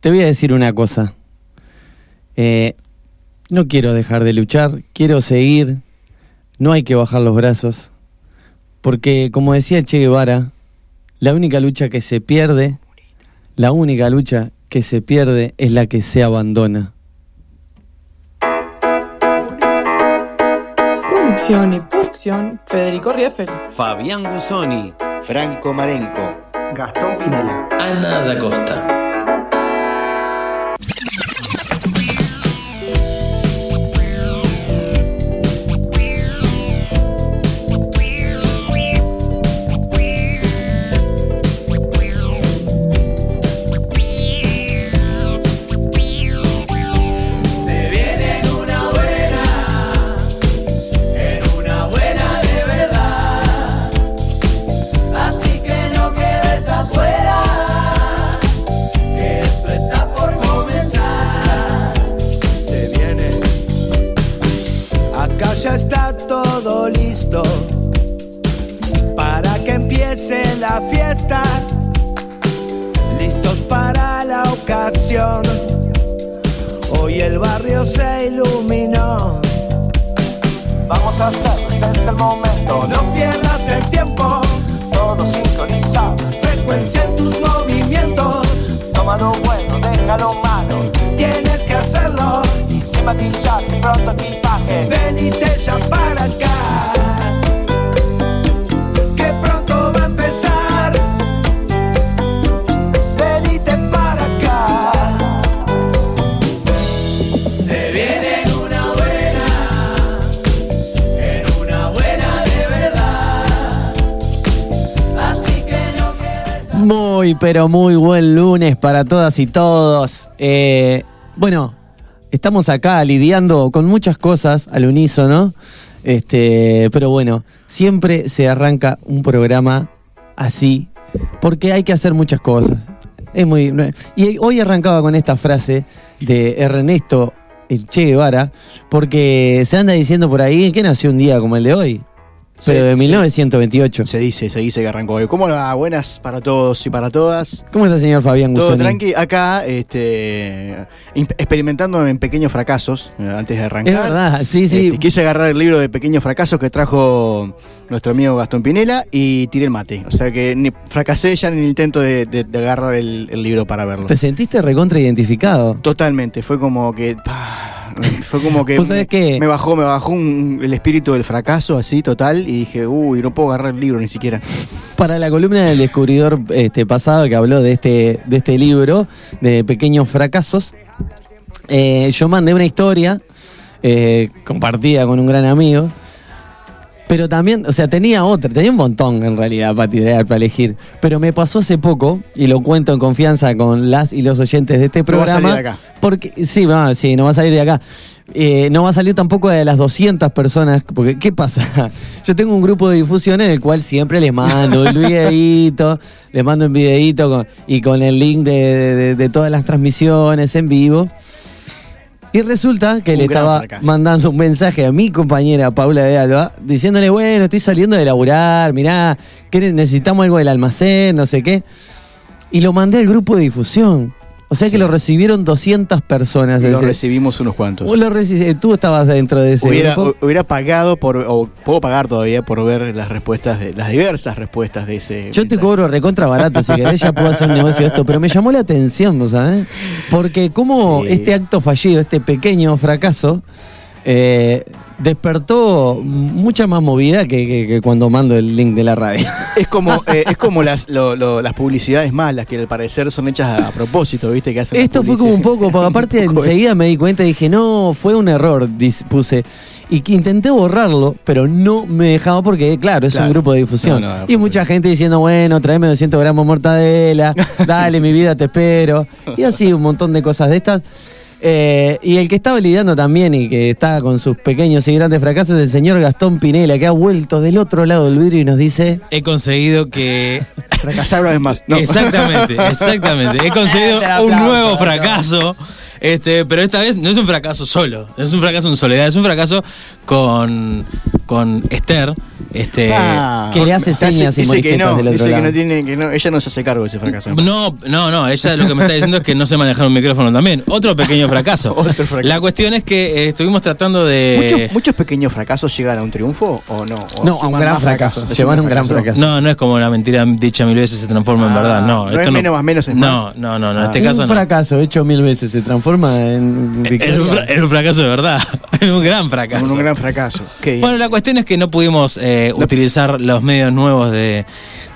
te voy a decir una cosa. Eh, no quiero dejar de luchar, quiero seguir. No hay que bajar los brazos. Porque, como decía Che Guevara, la única lucha que se pierde, la única lucha que se pierde es la que se abandona. Conducción y producción, Federico Rieffel. Fabián Gusoni. Franco Marenco. Gastón Pinela. Ana da Costa. Pero muy buen lunes para todas y todos. Eh, bueno, estamos acá lidiando con muchas cosas al unísono. Este, pero bueno, siempre se arranca un programa así, porque hay que hacer muchas cosas. Es muy, y hoy arrancaba con esta frase de Ernesto el Che Guevara, porque se anda diciendo por ahí que nació un día como el de hoy, pero Sí, de sí. 1928. Se dice, se dice que arrancó hoy. ¿Cómo va? Buenas para todos y para todas. ¿Cómo está, señor Fabián Todo Gusoni? tranqui, acá este, experimentando en pequeños fracasos eh, antes de arrancar. Es verdad, sí, sí. Este, quise agarrar el libro de pequeños fracasos que trajo nuestro amigo Gastón Pinela y tiré el mate. O sea que ni, fracasé ya en el intento de, de- de agarrar el, el libro para verlo. ¿Te sentiste recontra identificado? Totalmente, fue como que. Fue como que. ¿Vos sabés qué? Me bajó, me bajó un- el espíritu del fracaso así total y dije, uy, no puedo agarrar el libro ni siquiera. Para la columna del descubridor este, pasado que habló de este, de este libro, de pequeños fracasos, eh, yo mandé una historia eh, compartida con un gran amigo. Pero también, o sea, tenía otra, tenía un montón en realidad para tirar, para elegir. Pero me pasó hace poco, y lo cuento en confianza con las y los oyentes de este No va a programa. salir de acá. Porque, sí, va, sí, no va a salir de acá. Eh, no va a salir tampoco de las 200 personas, porque ¿qué pasa? Yo tengo un grupo de difusión en el cual siempre les mando el videíto, les mando un videíto con- y con el link de, de- de todas las transmisiones en vivo. Y resulta que Un le estaba fracaso. mandando un mensaje a mi compañera Paula de Alba, diciéndole, bueno, estoy saliendo de laburar, mirá, que necesitamos algo del almacén, no sé qué. Y lo mandé al grupo de difusión. O sea que lo recibieron 200 personas. Lo ese- recibimos unos cuantos. Vos lo reci- tú estabas dentro de ese Hubiera, grupo. hu- hubiera pagado por, o puedo pagar todavía por ver las respuestas, de las diversas respuestas de ese. Yo te cobro recontra barato, si querés ya puedo hacer un negocio de esto, pero me llamó la atención, ¿no sabes? Porque como Sí. este acto fallido, este pequeño fracaso, eh, despertó mucha más movida que, que- que cuando mando el link de la radio. Es como, eh, es como las, lo- lo- las publicidades malas que al parecer son hechas a, a propósito, ¿viste? Que hacen Esto fue como un poco, porque aparte enseguida me di cuenta y dije, no, fue un error, puse. Y que intenté borrarlo, pero no me dejaba porque, claro, es Claro. un grupo de difusión. No, no, y mucha gente diciendo, bueno, tráeme 200 gramos de mortadela, dale, mi vida, te espero. Y así un montón de cosas de estas. Eh, y el que estaba lidiando también y que está con sus pequeños y grandes fracasos es el señor Gastón Pinela, que ha vuelto del otro lado del vidrio y nos dice... He conseguido que. Fracasar una vez más. No. Exactamente, exactamente. He conseguido un nuevo fracaso. Este, pero esta vez no es un fracaso solo, no es un fracaso en soledad, es un fracaso con, con Esther. Este, Ah, Que le hace señas y dice que morisquetas no, del otro dice que no tiene, que no, ella no se hace cargo de ese fracaso. No, no, no, ella lo que me está diciendo es que no sé manejar un micrófono también. Otro pequeño fracaso. Otro fracaso. La cuestión es que eh, estuvimos tratando de... ¿Muchos, muchos pequeños fracasos llegan a un triunfo o no? ¿O No, a un gran fracaso. fracasos? Llevan un ¿Suman gran fracaso. No, no es como la mentira dicha mil veces se transforma en Ah, verdad. No, no esto es menos más menos es no, más. no, no, no, en Ah. este un caso no. fracaso hecho mil veces se transforma en un, fra- victoria. es un fracaso de verdad. Es un gran fracaso. Un, un gran fracaso. Qué. Bueno, la cuestión es que no pudimos eh, utilizar los medios nuevos de,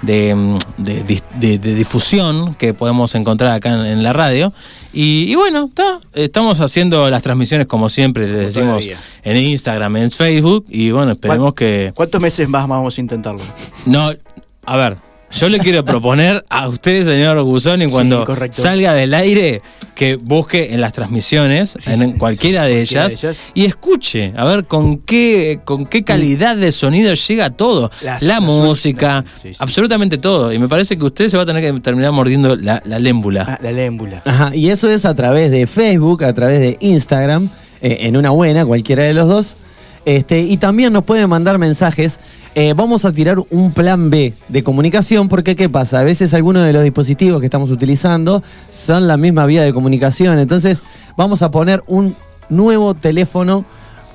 de, mm, de de- de difusión que podemos encontrar acá en, en la radio. Y, y bueno, está, estamos haciendo las transmisiones como siempre, le decimos todavía. en Instagram, en Facebook. Y bueno, esperemos que. ¿Cuántos meses más vamos a intentarlo? No, a ver, yo le quiero proponer a usted, señor Guzoni, cuando correcto. salga del aire, que busque en las transmisiones, Sí, en, sí. en cualquiera de Cualquiera ellas, de ellas. y escuche, a ver con qué, con qué calidad de sonido llega todo. Las- la las- música, sí, sí. absolutamente todo. Y me parece que usted se va a tener que terminar mordiendo la, la lémbula. Ah, la lémbula. Ajá, y eso es a través de Facebook, a través de Instagram, eh, en una buena, cualquiera de los dos. Este, y también nos pueden mandar mensajes. Eh, vamos a tirar un plan B de comunicación, porque ¿qué pasa? A veces algunos de los dispositivos que estamos utilizando son la misma vía de comunicación. Entonces, vamos a poner un nuevo teléfono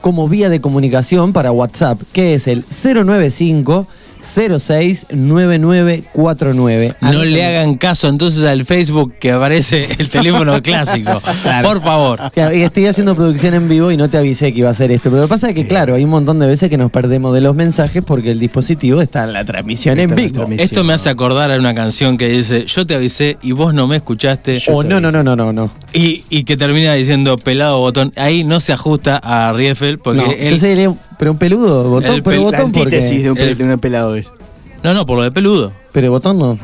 como vía de comunicación para WhatsApp, que es el 095 069949. No le hagan caso entonces al Facebook que aparece el teléfono clásico. Por favor. Claro, y estoy haciendo producción en vivo y no te avisé que iba a hacer esto. Pero lo que pasa es que, claro, hay un montón de veces que nos perdemos de los mensajes porque el dispositivo está en la transmisión en Está en la vivo. transmisión. Esto me hace acordar a una canción que dice, yo te avisé y vos no me escuchaste. O no, no, no, no, no, no. Y, y que termina diciendo pelado botón. Ahí no se ajusta a Rieffel porque No, él- yo un- pero un peludo, botón, El pero pel- botón porque... de un, pel- el- de un pelado es. No, no, por lo de peludo. Pero botón no.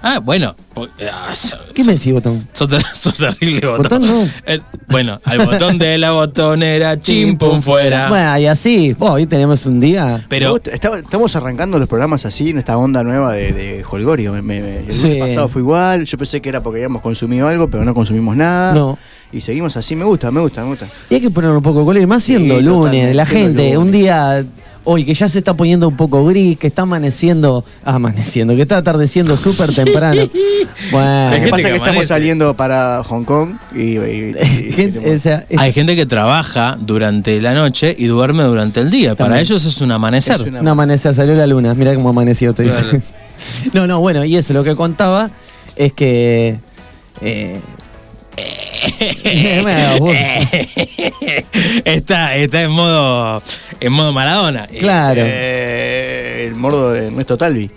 Ah, bueno. por- ah, so- ¿Qué me decís botón? Sos, ter- sos terrible botón. Botón no. Eh, bueno, al botón de la botonera, chimpum fuera. Bueno, y así, oh, hoy tenemos un día... Pero está- estamos arrancando los programas así, en esta onda nueva de, de Holgorio. Me- me- me- el Sí. pasado fue igual, yo pensé que era porque habíamos consumido algo, pero no consumimos nada. No. Y seguimos así, me gusta, me gusta, me gusta. Y hay que poner un poco de color, y más Sí, siendo lunes, la gente, lunes. un día hoy que ya se está poniendo un poco gris, que está amaneciendo, ah, amaneciendo, que está atardeciendo súper temprano. Bueno, Lo que gente pasa es que que estamos saliendo para Hong Kong y, y- y- gente, tenemos- o sea, es- hay gente que trabaja durante la noche y duerme durante el día. Para ellos es un amanecer. Es una- no amaneció, salió la luna, mira cómo amaneció, te dice. Claro. No, no, bueno, y eso, lo que contaba es que... eh, está, está en modo en modo Maradona. claro. Eh, el mordo de Ernesto Talvi.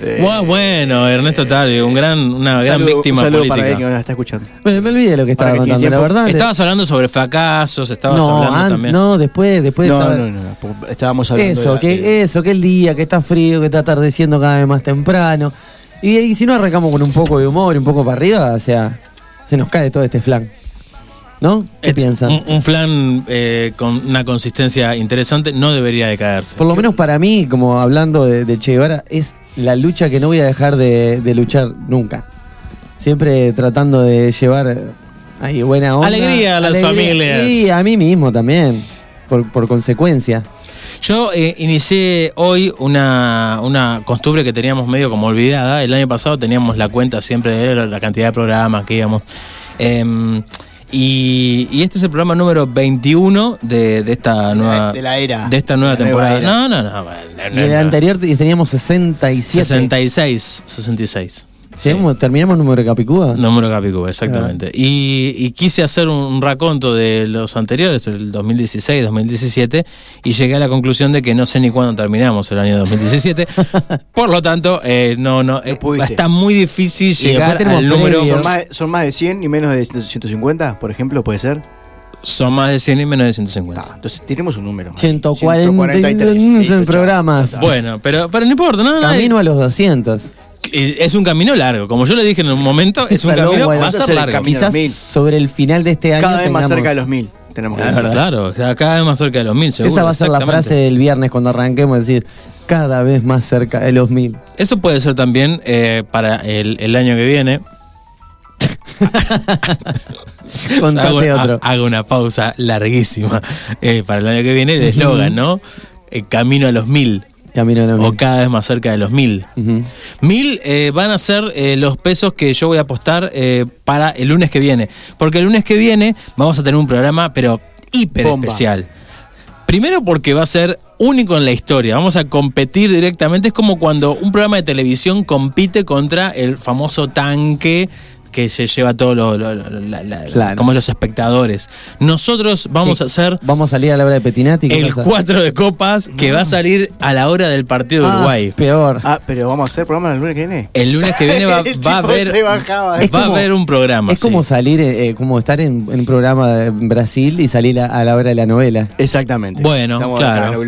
Eh, Bueno, bueno, Ernesto Talvi, un gran, una un gran saludo- víctima un saludo política. para él que nos está escuchando. me, me olvidé lo que estaba que contando, la verdad. Estabas hablando sobre fracasos, estabas no, hablando an- también. no, después, después No, estaba- no, no, no, estábamos hablando Eso, de la- que, de- eso, que el día, que está frío, que está atardeciendo cada vez más temprano. Y, y si no arrancamos con un poco de humor y un poco para arriba, o sea, se nos cae todo este flan. ¿No? ¿Qué Eh, piensan? Un, un flan eh, con una consistencia interesante no debería de caerse. Por lo menos para mí, como hablando de, de Che Guevara, es la lucha que no voy a dejar de, de luchar nunca. Siempre tratando de llevar eh, ahí buena onda. Alegría a las familias. Y a mí mismo también, por, por consecuencia. Yo eh, inicié hoy una, una costumbre que teníamos medio como olvidada. El año pasado teníamos la cuenta siempre de la cantidad de programas que íbamos. Em, y, y este es el programa número 21 de, de esta nueva de la era. de esta nueva La nueva temporada. era. No, no, no. bueno, Y el no. anterior te- teníamos 67. 66, 66. Llegamos- ¿Terminamos número de Capicúa? Número Capicúa, exactamente. Y, y quise hacer un, un raconto de los anteriores, el 2016, 2017, y llegué a la conclusión de que no sé ni cuándo terminamos el año 2017. Por lo tanto, eh, no, no, eh, está muy difícil llegar al número. ¿Son más, son más de 100 y menos de 150, por ejemplo? ¿Puede ser? Son más de 100 y menos de 150. Ah, entonces tenemos un número. 140 Listo, programas. chao. Bueno, pero, pero no importa, no, no, Camino a los 200. Es un camino largo. Como yo le dije en un momento, es un camino loma, va a ser el largo. Quizás mil. sobre el final de este año Cada vez más tengamos- cerca de los 1000. Tenemos que Claro, decir. claro, cada- vez más cerca de los mil, seguro. Esa va a ser la frase del viernes cuando arranquemos, es decir, cada vez más cerca de los mil. Eso puede ser también eh, para el, el año que viene. Contate hago, otro. ha- hago una pausa larguísima eh, para el año que viene. El eslogan, ¿no? Eh, camino a los mil. Camino a los O mil. cada vez más cerca de los mil. Mil eh, van a ser eh, los pesos que yo voy a apostar eh, para el lunes que viene. Porque el lunes que viene vamos a tener un programa, pero hiper Bomba. especial. Primero porque va a ser único en la historia. Vamos a competir directamente. Es como cuando un programa de televisión compite contra el famoso tanque que se lleva todo lo, lo- lo- la- la- Claro. como los espectadores. Nosotros vamos Sí. a hacer Vamos a salir a la hora de Petinati. ¿qué el pasa? 4 de copas que va a salir a la hora del partido de Ah, Uruguay. Peor. Ah, pero vamos a hacer programa el lunes que viene. El lunes que viene va, va a haber. Es va como- a haber un programa. es sí. como salir, eh, eh, como estar en, en un programa en Brasil y salir a, a la hora de la novela. Exactamente. Bueno, Estamos claro.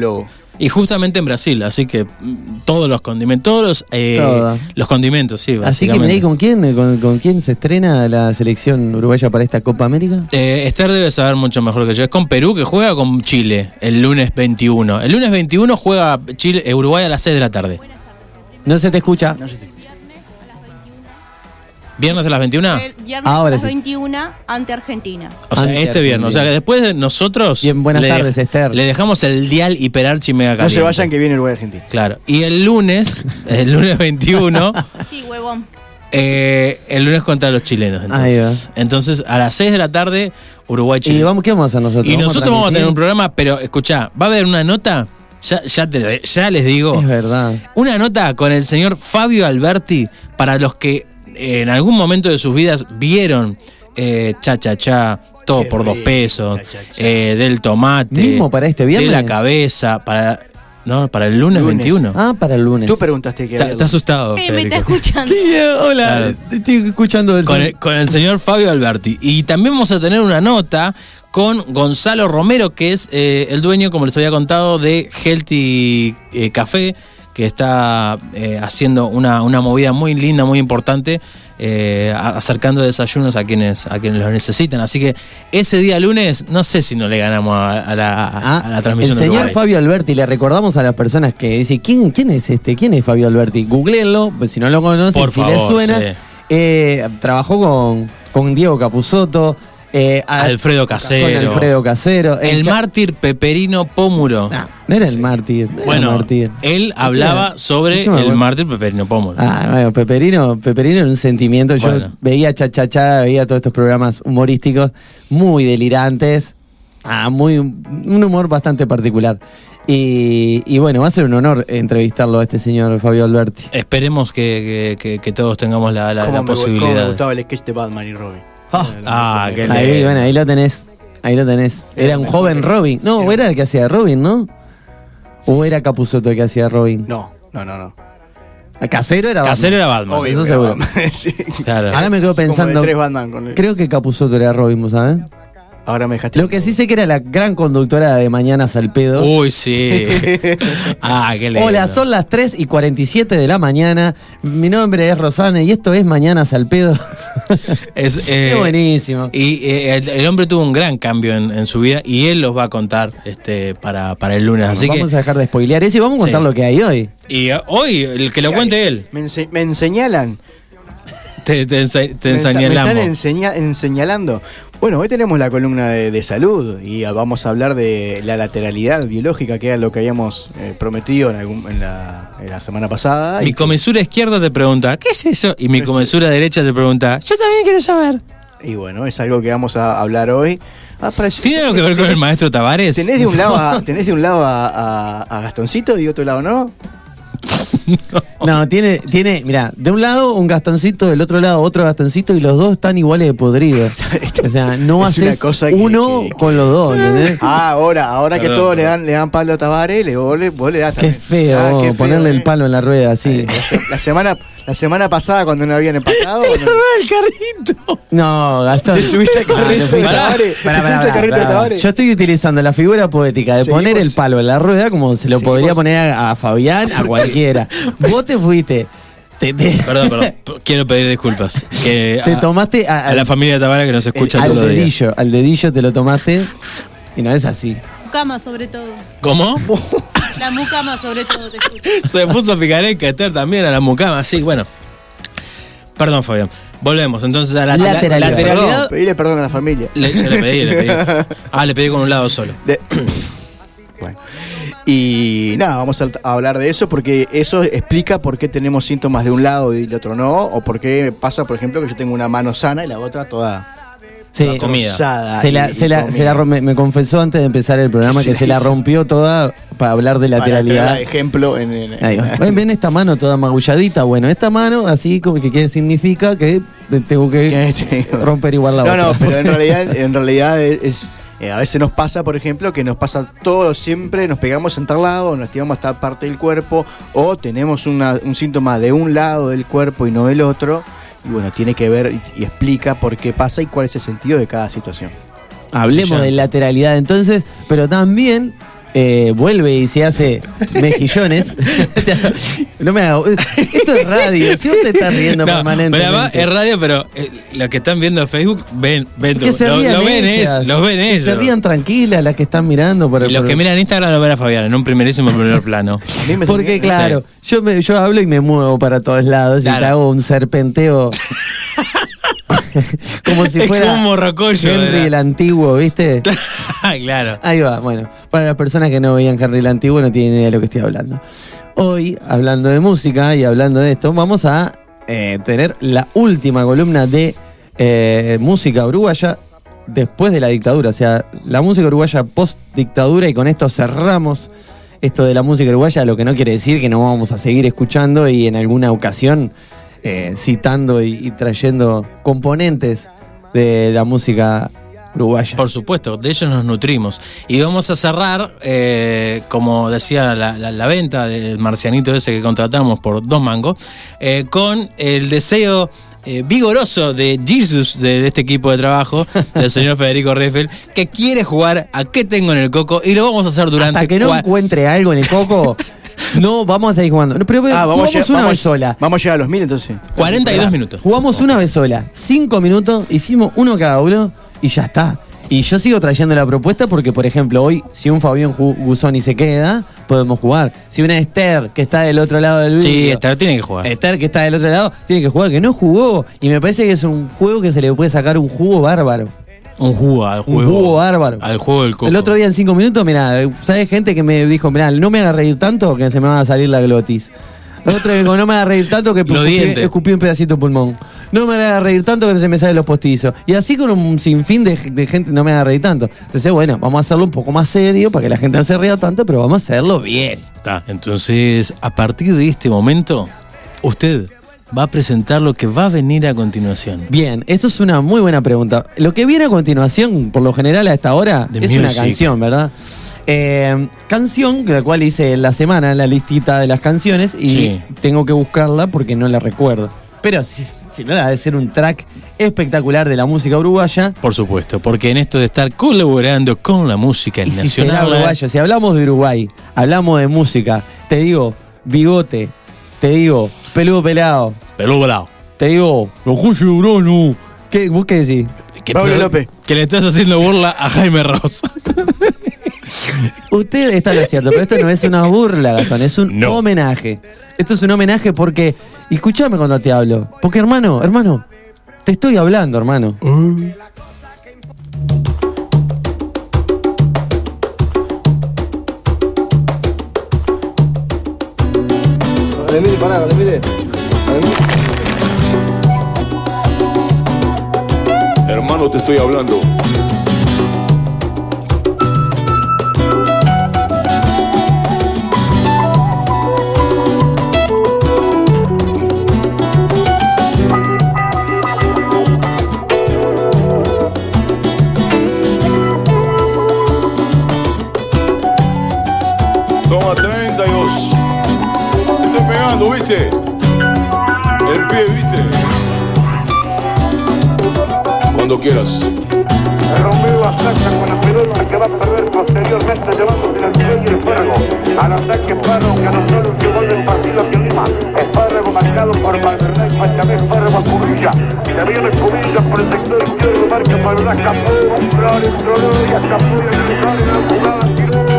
Y justamente en Brasil, así que mm, todos los condimentos, todos los, eh, los condimentos, sí. Así que mirá, ¿y con quién, con, con quién se estrena la selección uruguaya para esta Copa América? Eh, Esther debe saber mucho mejor que yo. Es con Perú que juega con Chile el lunes 21. El lunes 21 juega Chile, eh, Uruguay a las 6 de la tarde. No se te escucha. ¿Viernes a las 21? El viernes Ahora a las sí. 21 ante Argentina. O sea, Ante este viernes. O sea, que después de nosotros. Bien, buenas le tardes, Esther. Le dejamos el dial hiperarchi mega No caliente. se vayan que viene Uruguay Argentina. Claro. Y el lunes, el lunes 21. Sí, huevón. Eh, el lunes contra los chilenos. Ahí Entonces, entonces a las 6 de la tarde, Uruguay-Chile. ¿Y vamos, qué vamos a hacer nosotros? Y nosotros vamos a tener un programa, pero escuchá, va a haber una nota, ya, ya, te- ya les digo, Es verdad. una nota con el señor Fabio Alberti para los que en algún momento de sus vidas vieron eh, Cha Cha Cha, todo Qué por dos pesos, Cha Cha Cha. eh, del tomate, ¿Mismo para este de viernes? la cabeza, para, no, para el lunes, Lunes. 21. Ah, para el lunes. Tú preguntaste que Está, está asustado. Eh, me está escuchando. Sí, eh, hola, Claro. estoy escuchando el con el, con el señor Fabio Alberti. Y también vamos a tener una nota con Gonzalo Romero, que es eh, el dueño, como les había contado, de Healthy eh, Café, que está eh, haciendo una, una movida muy linda, muy importante, eh, acercando desayunos a quienes, a quienes los necesitan. Así que ese día lunes, no sé si no le ganamos a, a la, a- a la transmisión Ah, el señor. Fabio Alberti, le recordamos a las personas que dicen, ¿quién, quién es este? ¿Quién es Fabio Alberti? Googleenlo, pues si no lo conocen, Por si les suena. sí. Eh, trabajó con, con Diego Capusotto. Eh, a- Alfredo Casero. Con Alfredo Casero. El mártir Peperino Pómuro. No, no era el mártir. no era Bueno, el mártir. él hablaba sobre Sí, el mártir Peperino Pómuro. Ah, bueno, Peperino, Peperino era un sentimiento. Yo Bueno. veía cha cha cha, veía todos estos programas humorísticos muy delirantes. Ah, muy un humor bastante particular. Y, y bueno, va a ser un honor entrevistarlo a este señor Fabio Alberti. Esperemos que, que- que- que todos tengamos la, la- cómo la me, cómo me posibilidad. gustaba el sketch de Batman y Robin. Ah, qué Ahí, lindo. bueno, ahí lo tenés. Ahí lo tenés. Era un joven Robin. No, era- era el que hacía Robin, ¿no? ¿O era Capuzotto el que hacía Robin? No, no, no, no. A Casero era Casero era Batman. Obvio eso seguro. Batman, sí. Claro. Ahora me quedo Como de pensando. tres Batman con el- Creo que Capuzotto era Robin, ¿vos ¿sabes? Ahora me dejaste. Lo que sí sé que era la gran conductora de Mañanas al Pedo. Uy, sí. ah, qué lindo. Hola, son las 3 y 47 de la mañana. Mi nombre es Rosana y esto es Mañanas al Pedo. Es, eh, Qué buenísimo. Y eh, el, el hombre tuvo un gran cambio en, en su vida y él los va a contar este para, para el lunes. Así vamos que a dejar de spoilear eso y vamos a contar Sí. lo que hay hoy. y eh, hoy el que lo cuente él. Me, ense- me enseñalan. Te, te, ense- te Me, está- me están enseñalamos. enseña- enseñalando. Bueno, hoy tenemos la columna de, de salud y ah, vamos a hablar de la lateralidad biológica, que era lo que habíamos eh, prometido en, algún- en la, en la semana pasada. Mi comensura izquierda te pregunta, ¿qué es eso? Y mi comensura derecha te pregunta, yo también quiero saber. y bueno, es algo que vamos a hablar hoy. Ah, ¿Tiene algo que ver con el maestro Tavares? ¿Tenés de un lado, a, tenés de un lado a, a- a Gastoncito y de otro lado no? No, tiene, tiene, mira, de un lado un gastoncito, del otro lado otro gastoncito y los dos están iguales de podridos. O sea, no Es haces cosa que- uno con los dos, ¿entendés? Ah, ahora, ahora que todos le dan, le dan palo a Tavares, le, vos, le, vos le das Qué feo, Ah, qué feo, ponerle eh. el palo en la rueda así. La, se- la semana, la semana pasada, cuando no habían empatado, no, el carrito! No, Gastón. te subiste al Ah, carrito de al. Yo estoy utilizando la figura poética de Seguimos. poner el palo en la rueda como se lo Seguimos. podría poner a, a Fabián, a cualquiera. Vos te fuiste. Te, te- Perdón, perdón. Quiero pedir disculpas. Que te a, tomaste a, a la familia de Tabara que nos escucha al todos los días. dedillo, al dedillo te lo tomaste y no es así. Mucama sobre todo. ¿Cómo? La mucama sobre todo, te escucho. Se puso picareca Esther también a la mucama, sí, bueno. Perdón, Fabián. Volvemos entonces a la la- Lateralidad. lateralidad. Perdón, pedile perdón a la familia. Le, yo le pedí, le pedí. Ah, le pedí con un lado solo. De- bueno. Y nada, vamos a, a hablar de eso porque eso explica por qué tenemos síntomas de un lado y del otro no, o por qué pasa, por ejemplo, que yo tengo una mano sana y la otra toda Sí, comida. trozada se la, y- se y la, comida. se la rom- me, confesó antes de empezar el programa que se la rompió toda para hablar de Para lateralidad. traer ejemplo en, en- Ahí va. Ven, esta mano toda magulladita. Bueno, esta mano, así como que ¿qué significa que tengo que romper igual la No, otra. no, pero en realidad, en realidad es, eh, a veces nos pasa, por ejemplo, que nos pasa todo siempre, nos pegamos en tal lado, nos tiramos a tal parte del cuerpo, o tenemos una- un síntoma de un lado del cuerpo y no del otro. Y bueno, tiene que ver y, y explica por qué pasa y cuál es el sentido de cada situación. Hablemos Ya. de lateralidad entonces, pero también eh, vuelve y se hace mejillones. no me haga. Esto es radio, si vos te estás riendo No, permanentemente. pero además es radio, pero eh, los que están viendo Facebook ven, ven, Que se lo, ven ellas, ellos, los ven ellos. Se rían tranquilas las que están mirando por Y los por- que miran Instagram lo ven a Fabián en un primerísimo primer plano. Porque claro, yo me, yo hablo y me muevo para todos lados y te hago un serpenteo como si es fuera como un morrocoyo. Henry ¿verdad? el antiguo, ¿viste? Claro. Ahí va, bueno, para las personas que no veían Henry el antiguo no tienen idea de lo que estoy hablando. Hoy, hablando de música y hablando de esto, vamos a eh, tener la última columna de eh, música uruguaya después de la dictadura, o sea, la música uruguaya post dictadura y con esto cerramos esto de la música uruguaya, lo que no quiere decir que no vamos a seguir escuchando y en alguna ocasión eh, citando y, y trayendo componentes de la música uruguaya. Por supuesto, de ellos nos nutrimos. Y vamos a cerrar, eh, como decía la, la- la venta del marcianito ese que contratamos por dos mangos, eh, con el deseo eh, vigoroso de Jesus de, de este equipo de trabajo, del señor Federico Reffel, que quiere jugar a qué tengo en el coco y lo vamos a hacer durante Hasta que no encuentre algo en el coco, no vamos a seguir jugando. No, pero Ah, vamos, jugamos a llegar- una vamos- vez sola. Vamos a llegar a los mil entonces. 42 minutos. Jugamos una vez sola. Cinco minutos, hicimos uno cada uno y ya está. Y yo sigo trayendo la propuesta porque, por ejemplo, hoy, si un Fabián Gusoni se queda, podemos jugar. Si una Esther, que está del otro lado del Sí, esta tiene que jugar. Esther, que está del otro lado, tiene que jugar, que no jugó. Y me parece que es un juego que se le puede sacar un jugo bárbaro. Un jugo al Un juego. jugo bárbaro. Al juego del coco. El otro día en cinco minutos, mira, ¿sabes gente que me dijo, mira, no me haga reír tanto que se me va a salir la glotis? El otro dijo, no me haga reír tanto que escupí, un pedacito de pulmón. No me haga reír tanto que no se me salen los postizos. Y así con un sinfín de, de gente, no me haga reír tanto. Entonces, bueno, vamos a hacerlo un poco más serio para que la gente no se ría tanto, pero vamos a hacerlo bien. Entonces, a partir de este momento, usted va a presentar lo que va a venir a continuación. Bien, eso es una muy buena pregunta. Lo que viene a continuación, por lo general a esta hora, The es una canción, ¿verdad? Eh, canción, la cual hice en la semana, la listita de las canciones, y Sí. tengo que buscarla porque no la recuerdo. Pero si, si no, la debe ser un track espectacular de la música uruguaya. Por supuesto, porque en esto de estar colaborando con la música Y si será nacional. uruguayo, si hablamos de Uruguay, hablamos de música, te digo bigote, te digo peludo pelado, Pelú volado. te digo los Julio Urano. ¿Qué, ¿Vos qué decís? Que, Pablo López. que le estás haciendo burla a Jaime Ross. Usted está en lo cierto, pero esto no es una burla, Gastón, es un No. homenaje. Esto es un homenaje porque, escúchame cuando te hablo, porque hermano, hermano, te estoy hablando, hermano. Mire, pará, mire. Hermano, te estoy hablando. El pie, ¿viste? Cuando quieras. Romeo ataca con la pelota que va a perder posteriormente llevándose al pie y el fuego. Al ataque Espárrago que anotó el último del partido aquí Lima. Espárrago marcado por Valverde y Pachamé, Espárrago a Cubilla. Se viene Cubilla por el sector izquierdo, marca para Capó, Flores, Flores, Capó y el lugar en la jugada,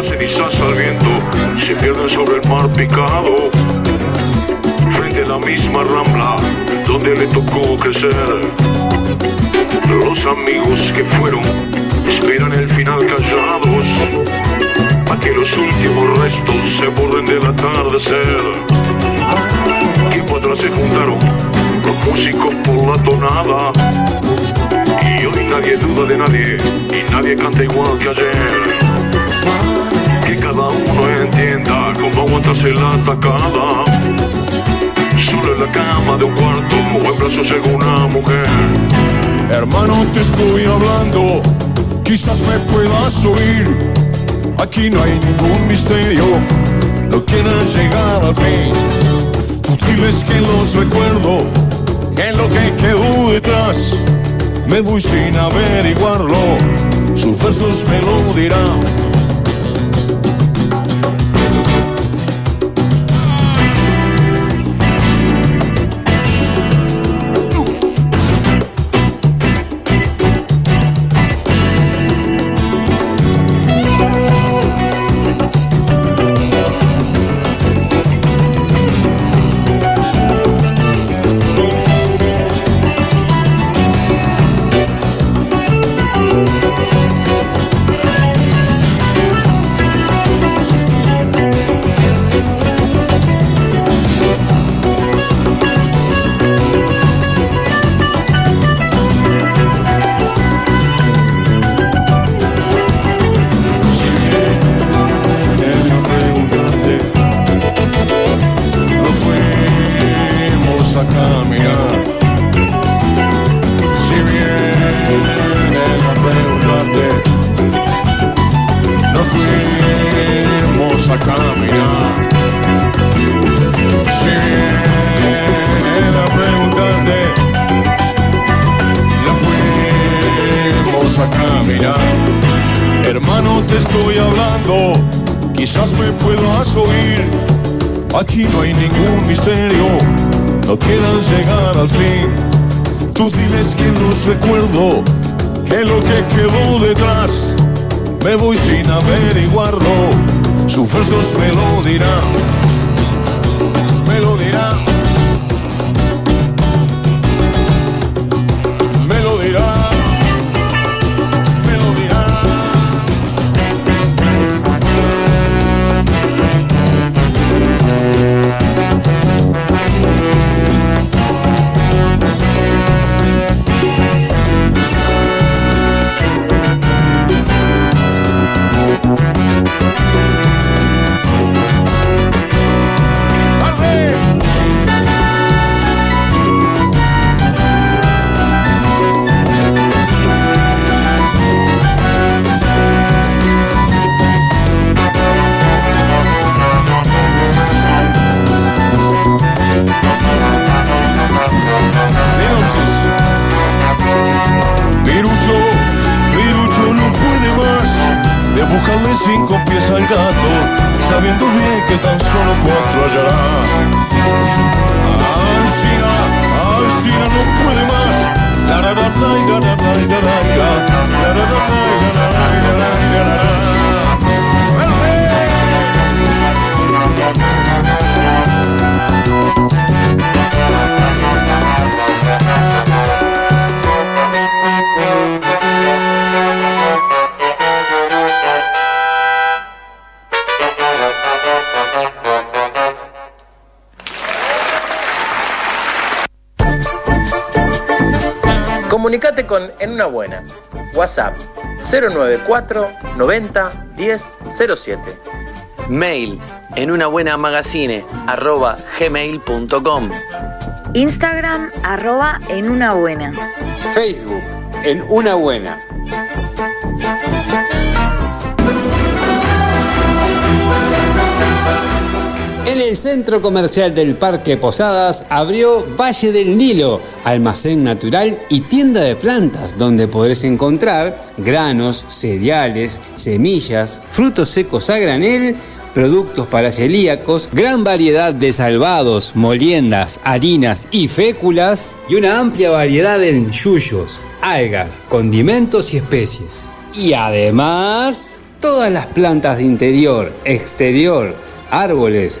Las cenizas al viento se pierden sobre el mar picado. Frente a la misma rambla donde le tocó crecer. Los amigos que fueron esperan el final callados. A que los últimos restos se borren del atardecer. Tiempo atrás se juntaron los músicos por la tonada. Y hoy nadie duda de nadie y nadie canta igual que ayer cada uno entienda cómo aguantarse la atacada. Solo en la cama de un cuarto o en brazos de una mujer. Hermano, te estoy hablando, quizás me puedas oír. Aquí no hay ningún misterio, no quieren llegar al fin. Diles que los recuerdo, que lo que quedó detrás, me voy sin averiguarlo. Sus versos me lo dirán. Quizás me puedas oír. Aquí no hay ningún misterio, no quieran llegar al fin. Tú diles que los recuerdo, que lo que quedó detrás, me voy sin averiguarlo. Sus versos me lo dirán, una buena. WhatsApp 094 90 10 07. Mail en una buena magazine arroba gmail.com. Instagram arroba en una buena. Facebook en una buena. En el centro comercial del Parque Posadas abrió Valle del Nilo almacén natural y tienda de plantas, donde podrás encontrar granos, cereales, semillas, frutos secos a granel, productos para celíacos, gran variedad de salvados, moliendas, harinas y féculas y una amplia variedad de yuyos, algas, condimentos y especies. Y además, todas las plantas de interior, exterior, árboles,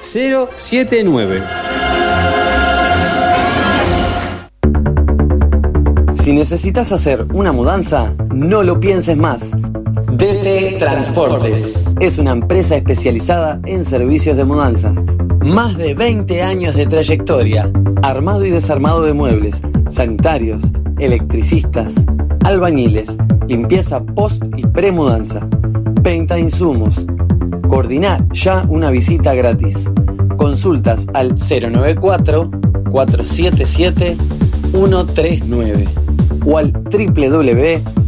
079. Si necesitas hacer una mudanza, no lo pienses más. DT Transportes es una empresa especializada en servicios de mudanzas. Más de 20 años de trayectoria. Armado y desarmado de muebles, sanitarios, electricistas, albañiles, limpieza post y premudanza, venta de insumos. Coordina ya una visita gratis. Consultas al 094 477 139 o al www.dt.com.uy.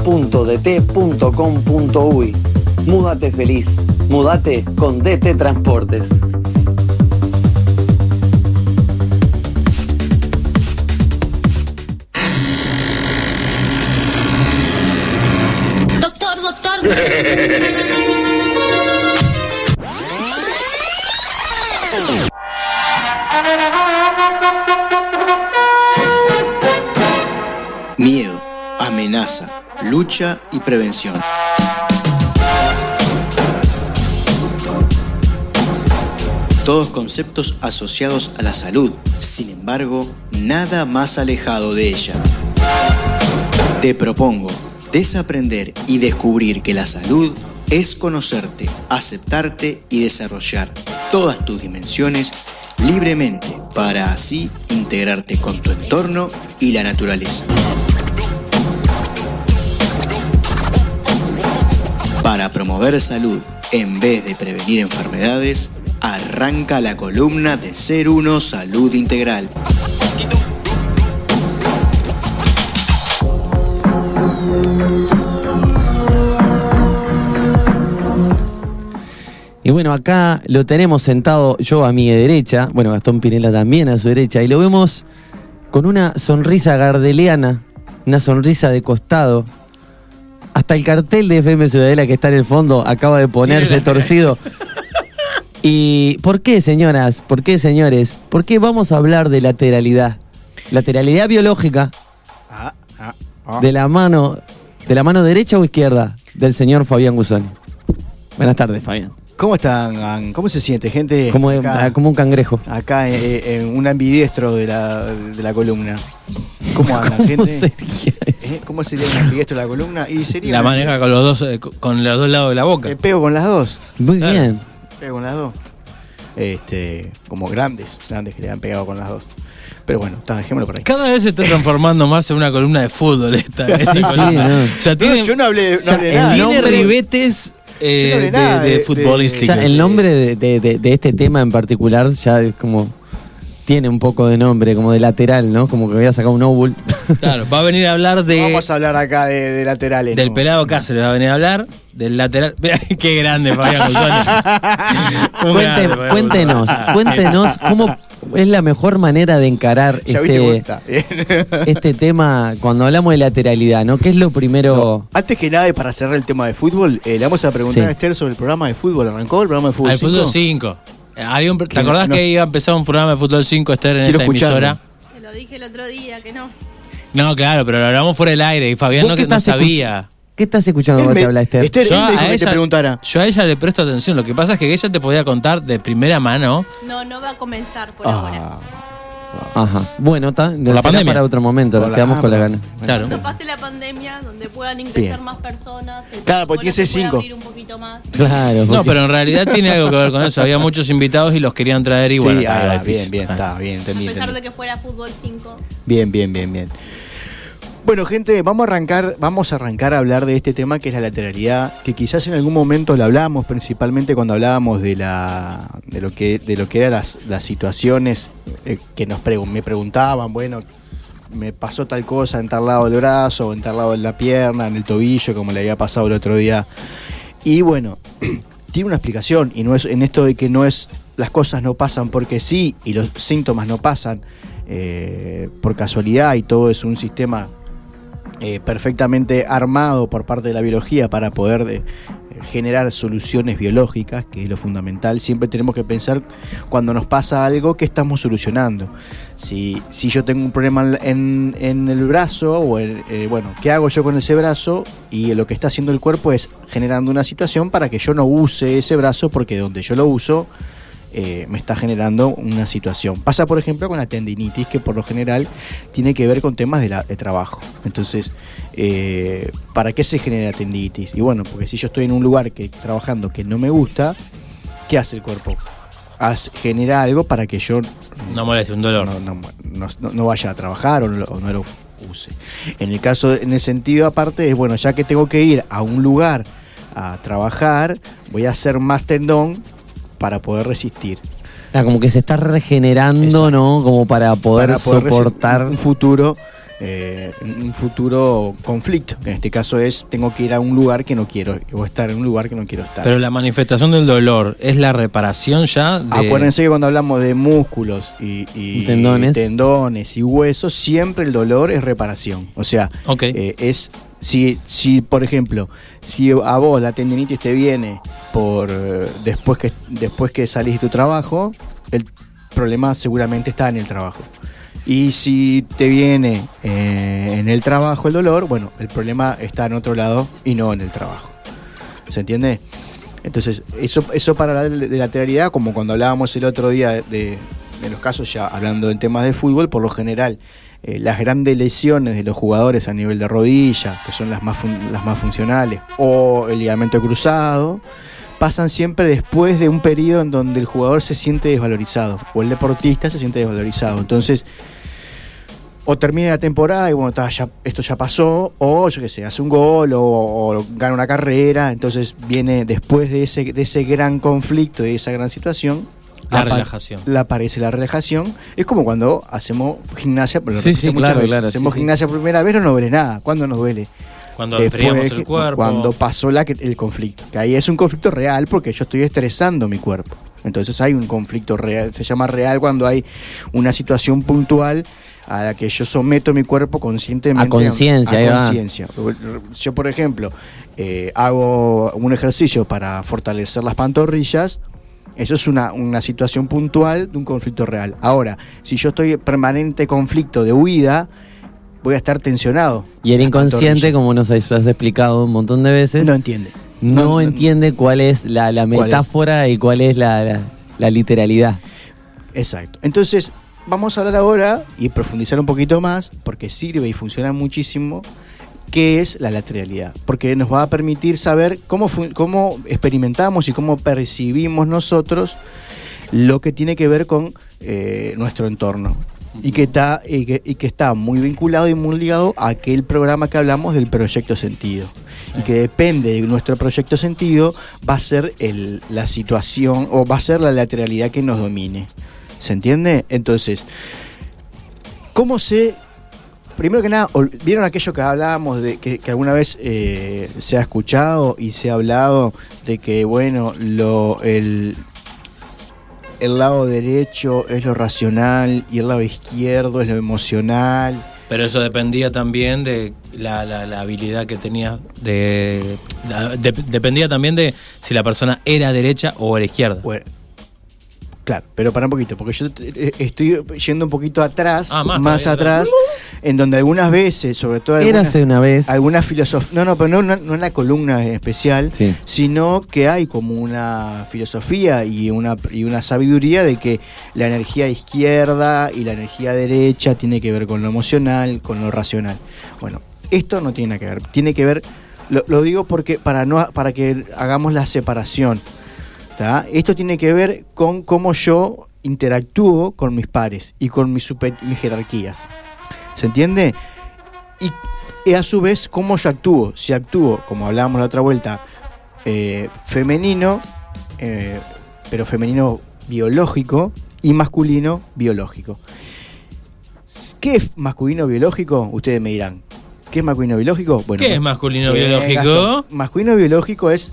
Múdate feliz. Múdate con DT Transportes. Doctor, doctor. lucha y prevención. Todos conceptos asociados a la salud, sin embargo, nada más alejado de ella. Te propongo desaprender y descubrir que la salud es conocerte, aceptarte y desarrollar todas tus dimensiones libremente para así integrarte con tu entorno y la naturaleza. Para promover salud en vez de prevenir enfermedades, arranca la columna de Ser Uno Salud Integral. Y bueno, acá lo tenemos sentado yo a mi derecha, bueno, Gastón Pinela también a su derecha, y lo vemos con una sonrisa gardeliana, una sonrisa de costado. Hasta el cartel de FM Ciudadela que está en el fondo acaba de ponerse torcido. ¿Y por qué, señoras? ¿Por qué, señores? ¿Por qué vamos a hablar de lateralidad? Lateralidad biológica de la mano, de la mano derecha o izquierda del señor Fabián Guzón. Buenas tardes, Fabián. ¿Cómo están? ¿Cómo se siente, gente? Como, acá, como un cangrejo. acá eh, en un ambidiestro de la, de la columna. ¿Cómo andan, ¿Cómo gente? sería ¿Eh? ¿Cómo sería un ambidiestro de la columna? Y sería La maneja con los dos, eh, con los dos lados de la boca. Me pego con las dos. Muy bien. Pego con las dos. Este, como grandes, grandes que le han pegado con las dos. Pero bueno, está, dejémoslo por ahí. Cada vez se está transformando más en una columna de fútbol esta, esta Sí, sí, columna. no. O sea, tiene, No, yo no hablé- no o sea, hablé nada. Tiene ribetes eh, de, de de- futbolísticos. Ya, el nombre de- de este tema en particular ya es como. Tiene un poco de nombre, como de lateral, ¿no? Como que voy a sacar un óvul. Claro, va a venir a hablar de, Vamos a hablar acá de, de laterales. del ¿no? pelado Cáceres, va a venir a hablar del lateral. Mirá, qué grande Fabián Cuente- cuéntenos, cuéntenos cómo es la mejor manera de encarar este, este tema cuando hablamos de lateralidad, ¿no? ¿Qué es lo primero? Antes que nada, y para cerrar el tema de fútbol, eh, le vamos a preguntar Sí. a Esther sobre el programa de fútbol. ¿Arrancó el programa de fútbol? Al fútbol 5? 5. Había un- ¿Te Que acordás no- que iba a empezar un programa de fútbol 5 Esther en esta escucharlo. emisora? Te lo dije el otro día que no. No, claro, pero lo hablamos fuera del aire y Fabián ¿Vos no, que sabía. ¿Qué estás escuchando cuando te habla Esther? Esther, dijo a que te ella- preguntara. yo a ella le presto atención. Lo que pasa es que ella te podía contar de primera mano. No, no va a comenzar por Ah. ahora. Ajá. Bueno, está. la será pandemia. para otro momento, nos quedamos ah, con la gana. Claro. Capaz de la pandemia, donde puedan ingresar Bien. más personas. el Claro, porque protocolo tiene se cinco. abrir un poquito más. Claro. No, porque- pero en realidad tiene algo que ver con eso. Había muchos invitados y los querían traer y Sí, bueno, ah, estaba bien, difícil. bien, Ah. está bien, A entendí, pesar entendí. de que fuera fútbol 5. Bien, bien, bien, bien. Bueno, gente, vamos a arrancar, vamos a arrancar a hablar de este tema que es la lateralidad, que quizás en algún momento lo hablamos, principalmente cuando hablábamos de la de lo que de lo que eran las, las situaciones eh, que nos pregu- me preguntaban, bueno, me pasó tal cosa en tal lado del brazo, en tal lado de la pierna, en el tobillo, como le había pasado el otro día. Y bueno, tiene una explicación y no es en esto de que no es las cosas no pasan porque sí y los síntomas no pasan eh, por casualidad y todo es un sistema eh, perfectamente armado por parte de la biología para poder de- generar soluciones biológicas, que es lo fundamental. Siempre tenemos que pensar cuando nos pasa algo que estamos solucionando. Si, si yo tengo un problema en, en el brazo, o eh, bueno, ¿qué hago yo con ese brazo? Y lo que está haciendo el cuerpo es generando una situación para que yo no use ese brazo, porque donde yo lo uso, eh, me está generando una situación. Pasa, por ejemplo, con la tendinitis, que por lo general tiene que ver con temas de, la- de trabajo. Entonces, eh, ¿para qué se genera tendinitis? Y bueno, porque si yo estoy en un lugar que trabajando que no me gusta, ¿qué hace el cuerpo? Haz- genera algo para que yo No moleste, un dolor. no, no- no- no vaya a trabajar o no, o no lo use. En el caso, en el sentido aparte, es bueno, ya que tengo que ir a un lugar a trabajar, voy a hacer más tendón para poder resistir. Ah, como que se está regenerando, ¿no? Como para poder, para poder resi- soportar. un futuro eh, un futuro conflicto que en este caso es tengo que ir a un lugar que no quiero o estar en un lugar que no quiero estar Pero la manifestación del dolor es la reparación ya de... Acuérdense que cuando hablamos de músculos y, y Tendones. tendones y huesos, siempre el dolor es reparación. O sea, eh, es si, si, por ejemplo, si a vos la tendinitis te viene por eh, después que después que salís de tu trabajo, el problema seguramente está en el trabajo. Y si te viene eh, en el trabajo el dolor, bueno, el problema está en otro lado y no en el trabajo. ¿Se entiende? Entonces, eso, eso para la de lateralidad, como cuando hablábamos el otro día de, de los casos, ya hablando en temas de fútbol, por lo general, eh, las grandes lesiones de los jugadores a nivel de rodilla, que son las más, las más funcionales, o el ligamento cruzado, pasan siempre después de un periodo en donde el jugador se siente desvalorizado, o el deportista se siente desvalorizado. Entonces, o termina la temporada y bueno, ta, ya, esto ya pasó, o yo qué sé, hace un gol o, o gana una carrera, entonces viene después de ese, de ese gran conflicto, de esa gran situación. La relajación. La aparece la relajación. Es como cuando hacemos gimnasia, pero Sí, sí, claro, veces, claro, Hacemos sí, gimnasia por primera vez, no nos duele nada. ¿Cuándo nos duele? Cuando Después enfriamos el cuerpo. Cuando pasó la, el conflicto. Que ahí es un conflicto real porque yo estoy estresando mi cuerpo. Entonces hay un conflicto real. Se llama real cuando hay una situación puntual a la que yo someto mi cuerpo conscientemente. A conciencia, a va. conciencia. Yo, por ejemplo, eh, hago un ejercicio para fortalecer las pantorrillas. Eso es una, una situación puntual de un conflicto real. Ahora, si yo estoy en permanente conflicto de huida, voy a estar tensionado. Y el inconsciente, como nos has explicado un montón de veces, No entiende. no, entiende cuál es la, la ¿Cuál es? metáfora y cuál es la, la- la literalidad. Exacto. Entonces, vamos a hablar ahora y profundizar un poquito más, porque sirve y funciona muchísimo, qué es la lateralidad. Porque nos va a permitir saber cómo, cómo experimentamos y cómo percibimos nosotros lo que tiene que ver con eh, nuestro entorno. Y que, está, y, que, está muy vinculado y muy ligado a aquel programa que hablamos del proyecto sentido. Y que depende de nuestro proyecto sentido, va a ser la situación o va a ser la lateralidad que nos domine. ¿Se entiende? Entonces, ¿cómo se... Primero que nada, ¿vieron aquello que hablábamos de que, que alguna vez eh, se ha escuchado y se ha hablado de que, bueno, lo, el, el lado derecho es lo racional y el lado izquierdo es lo emocional? Pero eso dependía también de la, la- la habilidad que tenía de, de- Dependía también de si la persona era derecha o era izquierda. Claro, pero para un poquito, porque yo eh, estoy yendo un poquito atrás, Ah, más atrás, en donde algunas veces, sobre todo algunas, una vez. alguna filosofía, no, no, pero no, no, no en la columna en especial, Sí. sino que hay como una filosofía y una, y una sabiduría de que la energía izquierda y la energía derecha tiene que ver con lo emocional, con lo racional. Bueno, esto no tiene nada que ver, tiene que ver, lo, lo digo porque para, no, para que hagamos la separación. ¿Tá? Esto tiene que ver con cómo yo interactúo con mis pares y con mis, super- mis jerarquías. ¿Se entiende? Y, y a su vez, cómo yo actúo. Si actúo, como hablábamos la otra vuelta, eh, femenino, eh, pero femenino biológico y masculino biológico. ¿Qué es masculino biológico? Ustedes me dirán. ¿Qué es masculino biológico? Bueno, ¿Qué es masculino eh, biológico? Masculino biológico es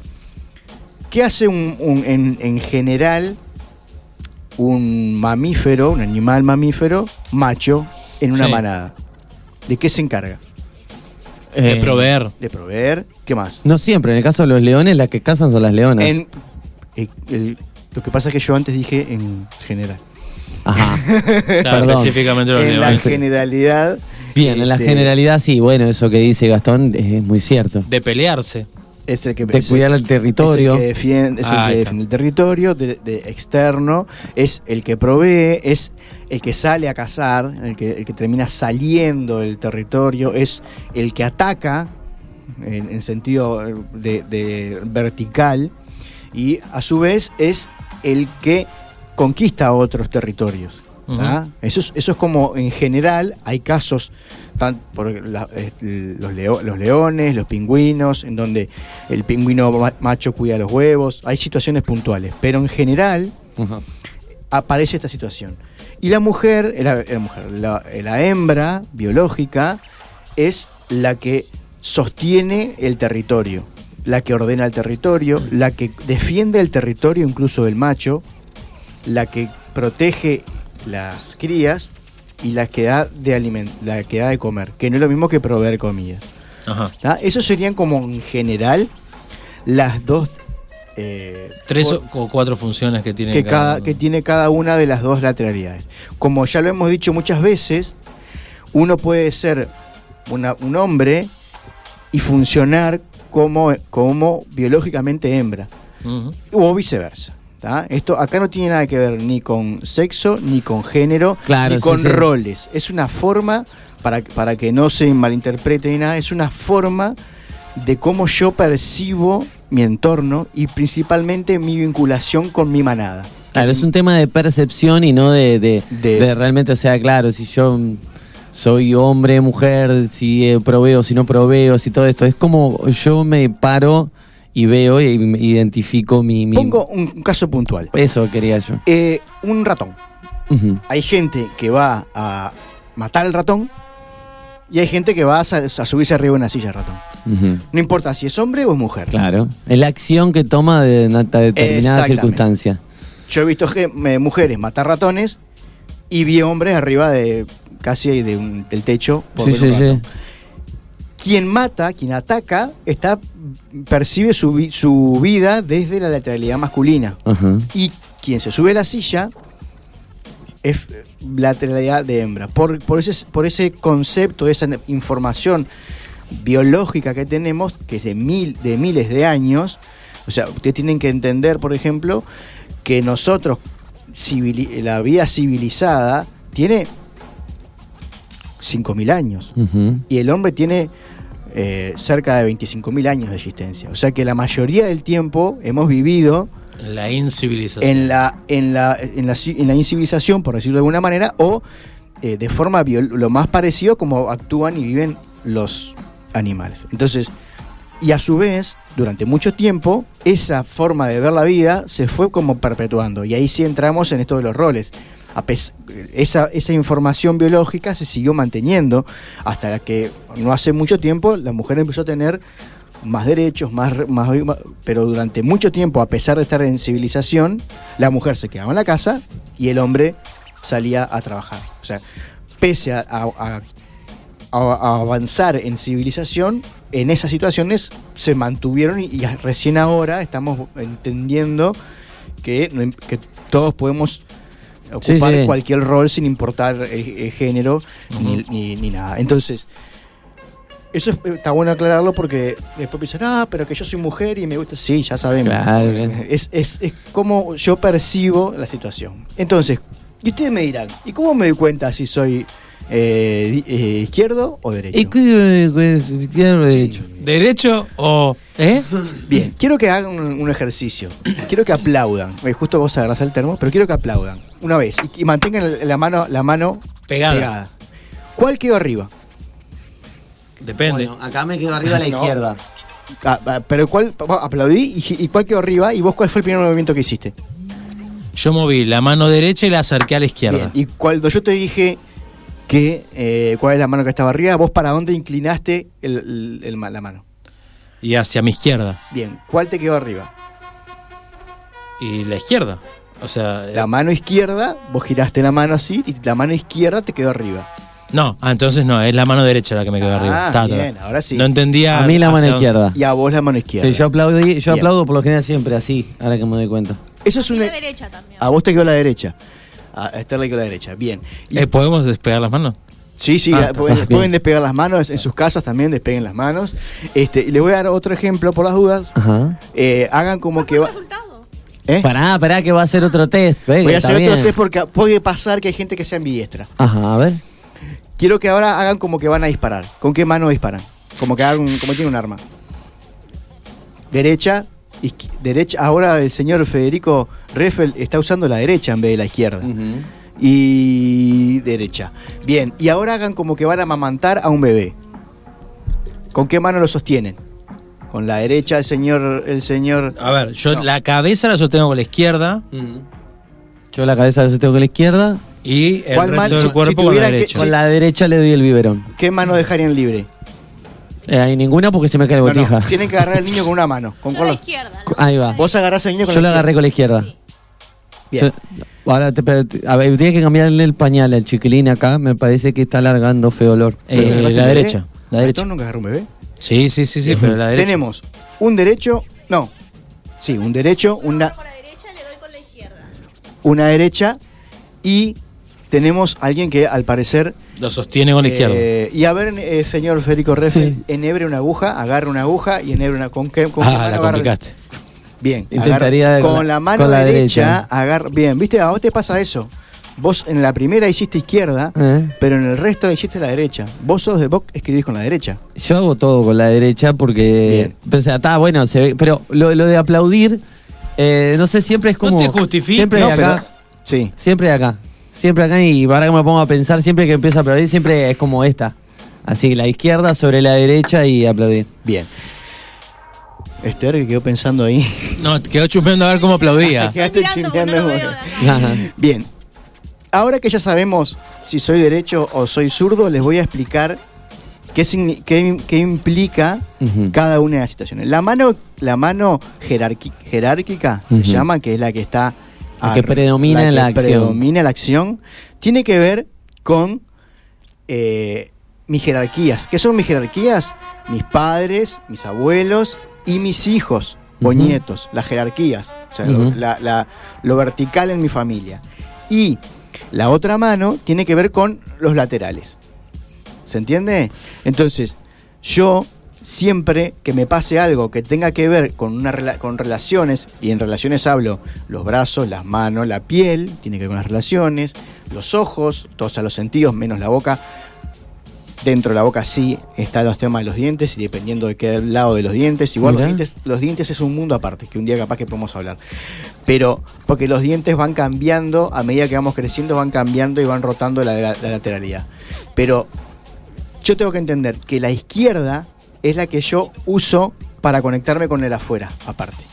¿Qué hace un, un- en, en general un mamífero, un animal mamífero, macho, en una Sí. manada? ¿De qué se encarga? De Eh, proveer. De proveer. ¿Qué más? No siempre, en el caso de los leones, las que cazan son las leonas. En, eh, el- lo que pasa es que yo antes dije en general. Ajá. Claro, Perdón. específicamente los en la leones. generalidad. Bien, en la este, generalidad sí, bueno, eso que dice Gastón es muy cierto. De pelearse. Es el que, De es cuidar el territorio. Es el que defiende, es el Ah, que defiende el territorio de, de externo, es el que provee, es el que sale a cazar, el que, el que termina saliendo del territorio, es el que ataca en, en sentido de, de vertical y a su vez es el que conquista otros territorios. Eso, es, eso es como en general hay casos tan- por la- eh, los, leo- los leones, los pingüinos, en donde el pingüino ma- macho cuida los huevos, hay situaciones puntuales, pero en general aparece esta situación. Y la mujer, la, la mujer, la, la hembra biológica es la que sostiene el territorio, la que ordena el territorio, la que defiende el territorio incluso del macho, la que protege las crías y la que da de aliment la que da de comer, que no es lo mismo que proveer comida. Ajá. ¿tá? Esos serían como en general las dos eh, Tres o o cuatro funciones que tiene que, cada, que tiene cada una de las dos lateralidades. Como ya lo hemos dicho muchas veces, uno puede ser una- un hombre y funcionar como, como biológicamente hembra, o viceversa. ¿Tá? Esto acá no tiene nada que ver ni con sexo, ni con género, Claro, ni con sí. roles. Es una forma, para, para que no se malinterprete ni nada, es una forma de cómo yo percibo mi entorno y principalmente mi vinculación con mi manada. Claro, es un tema de percepción y no de, de, De- de realmente, o sea, claro, si yo soy hombre, mujer, si eh, proveo, si no proveo, si todo esto. Es como yo me paro y veo y identifico mi... mi- Pongo un, caso puntual. Eso quería yo. Eh, un ratón. Hay gente que va a matar al ratón y hay gente que va a, subirse arriba de una silla al ratón. No importa si es hombre o es mujer. Claro. Es la acción que toma de una determinada circunstancia. Yo he visto eh, mujeres matar ratones y vi hombres arriba de casi de un- del techo. por Sí, sí, sí. Quien mata, quien ataca, está percibe su, su vida desde la lateralidad masculina. Y quien se sube a la silla es lateralidad de hembra. Por, por, ese, por ese concepto, esa información biológica que tenemos, que es de, mil, de miles de años, o sea, ustedes tienen que entender, por ejemplo, que nosotros, la vida civilizada, tiene 5.000 años y el hombre tiene eh, cerca de 25.000 años de existencia. O sea que la mayoría del tiempo hemos vivido La incivilización. en la, en la, en la, en la incivilización, por decirlo de alguna manera, o eh, de forma lo más parecido como actúan y viven los animales. Entonces, y a su vez, durante mucho tiempo, esa forma de ver la vida se fue como perpetuando. Y ahí sí entramos en esto de los roles. Esa, esa información biológica se siguió manteniendo hasta que no hace mucho tiempo la mujer empezó a tener más derechos, más, más, pero durante mucho tiempo, a pesar de estar en civilización, la mujer se quedaba en la casa y el hombre salía a trabajar. O sea, pese a, avanzar en civilización, en esas situaciones se mantuvieron y, y recién ahora estamos entendiendo que, que todos podemos ocupar sí. cualquier rol sin importar el, el género ni, ni- ni nada. Entonces, eso es- está bueno aclararlo porque después piensan, ah, pero que yo soy mujer y me gusta. Sí, ya sabemos. Claro. Es, es, es como yo percibo la situación. Entonces, y ustedes me dirán, ¿y cómo me doy cuenta si soy eh, eh, izquierdo o derecho? ¿Y qué- qué es izquierda o derecho? ¿Derecho o.? ¿Eh? Bien, quiero que hagan un, un ejercicio. Quiero que aplaudan. Eh, Justo vos agarrás el termo, pero quiero que aplaudan. Una vez. Y, y mantengan la mano, la mano Pegada. ¿Cuál quedó arriba? Depende. Bueno, acá me quedo arriba a la No. izquierda. Ah, ah, pero ¿cuál? vos Aplaudí y, y ¿cuál quedó arriba? ¿Y vos cuál fue el primer movimiento que hiciste? Yo moví la mano derecha y la acerqué a la izquierda. Bien, Y cuando yo te dije que eh, cuál es la mano que estaba arriba, vos para dónde inclinaste el- el- el ma- la mano. Y hacia mi izquierda. Bien, ¿cuál te quedó arriba? Y la izquierda. O sea. La mano izquierda, vos giraste la mano así y la mano izquierda te quedó arriba. No, ah, entonces no, es la mano derecha la que me quedó Ah, arriba. Ta, ta. bien, ahora sí. No entendía. A mí la mano izquierda. Y a vos la mano izquierda. Sí, yo aplaudí, yo Bien. aplaudo por lo general siempre así, ahora que me doy cuenta. Eso es una. derecha también. A vos te quedó la derecha. A Esther le quedó la derecha. Bien. Y- Eh, ¿Podemos despegar las manos? Sí, sí, Ah, pueden, despegar las manos, en sus casas también despeguen las manos. Este, y les voy a dar otro ejemplo por las dudas. Ajá. Eh, hagan como que va. ¿Eh? Pará, pará, que va a hacer otro test. Voy a hacer otro test porque puede pasar que hay gente que sea ambidiestra. Ajá, a ver. Quiero que ahora hagan como que van a disparar. ¿Con qué mano disparan? Como que hagan un- como tiene un arma. Derecha, derecha. Ahora el señor Federico Reffel está usando la derecha en vez de la izquierda. Y derecha. Bien, y ahora hagan como que van a amamantar a un bebé. ¿Con qué mano lo sostienen? Con la derecha el señor el señor A ver, yo la cabeza la sostengo con la izquierda Yo la cabeza la sostengo con la izquierda. y el ¿Cuál resto mano- del si- cuerpo si con la tuvieran que- derecha. Con la derecha le doy el biberón. ¿Qué mano dejarían libre? Eh, hay ninguna porque se me cae No, no, botija. tienen que agarrar al niño con una mano. ¿Con cuál? Ahí va. Vos agarrás al niño con Yo la la agarré con la izquierda. Bien. Yo- ahora, te- pero a ver, tienes que cambiarle el pañal al chiquilín acá. Me parece que está largando feo olor. Eh, ¿Agarraste la derecha. La derecha. ¿Gastón nunca agarró un bebé? Sí, sí, sí, sí, pero la derecha. Tenemos un derecho, no, sí, un derecho, una, una derecha y tenemos alguien que al parecer... Lo sostiene con la izquierda. eh, y a ver, eh, señor Federico Reffel, enhebre una aguja, agarre una aguja y enhebre una... ¿Con qué, con Ah, la complicaste. Bien, Intentaría agarra- con con la- mano con la derecha, derecha. agarra, bien, viste, a vos te pasa eso. Vos en la primera hiciste izquierda, Eh. pero en el resto hiciste la derecha. Vos sos de vos escribís con la derecha. Yo hago todo con la derecha porque. O sea, está bueno, se ve- pero lo, lo de aplaudir, eh, no sé, siempre es como. te justifiques. Siempre No, de acá. pero- sí. Siempre de acá. Siempre acá y ahora que me pongo a pensar, siempre que empiezo a aplaudir, siempre es como esta. Así, la izquierda sobre la derecha y aplaudir. Bien. Esther que quedó pensando ahí. No, quedó chusmeando a ver cómo aplaudía. Quedaste chimbeando. Bien. Ahora que ya sabemos si soy derecho o soy zurdo, les voy a explicar qué, qué- qué implica cada una de las situaciones. La mano, la mano jerárquica se llama, que es la que está La que predomina en la que acción. predomina la acción, tiene que ver con eh, mis jerarquías. ¿Qué son mis jerarquías? Mis padres, mis abuelos y mis hijos o nietos, las jerarquías, o sea, lo- la- la- lo vertical en mi familia. Y la otra mano tiene que ver con los laterales. ¿Se entiende? Entonces, yo siempre que me pase algo que tenga que ver con, una rela- con relaciones, y en relaciones hablo los brazos, las manos, la piel, tiene que ver con las relaciones, los ojos, todos a los sentidos, menos la boca. Dentro de la boca sí están los temas de los dientes y dependiendo de qué lado de los dientes. Igual los dientes, los dientes es un mundo aparte, que un día capaz que podemos hablar. Pero porque los dientes van cambiando, a medida que vamos creciendo, van cambiando y van rotando la, la- la lateralidad. Pero yo tengo que entender que la izquierda es la que yo uso para conectarme con el afuera, aparte.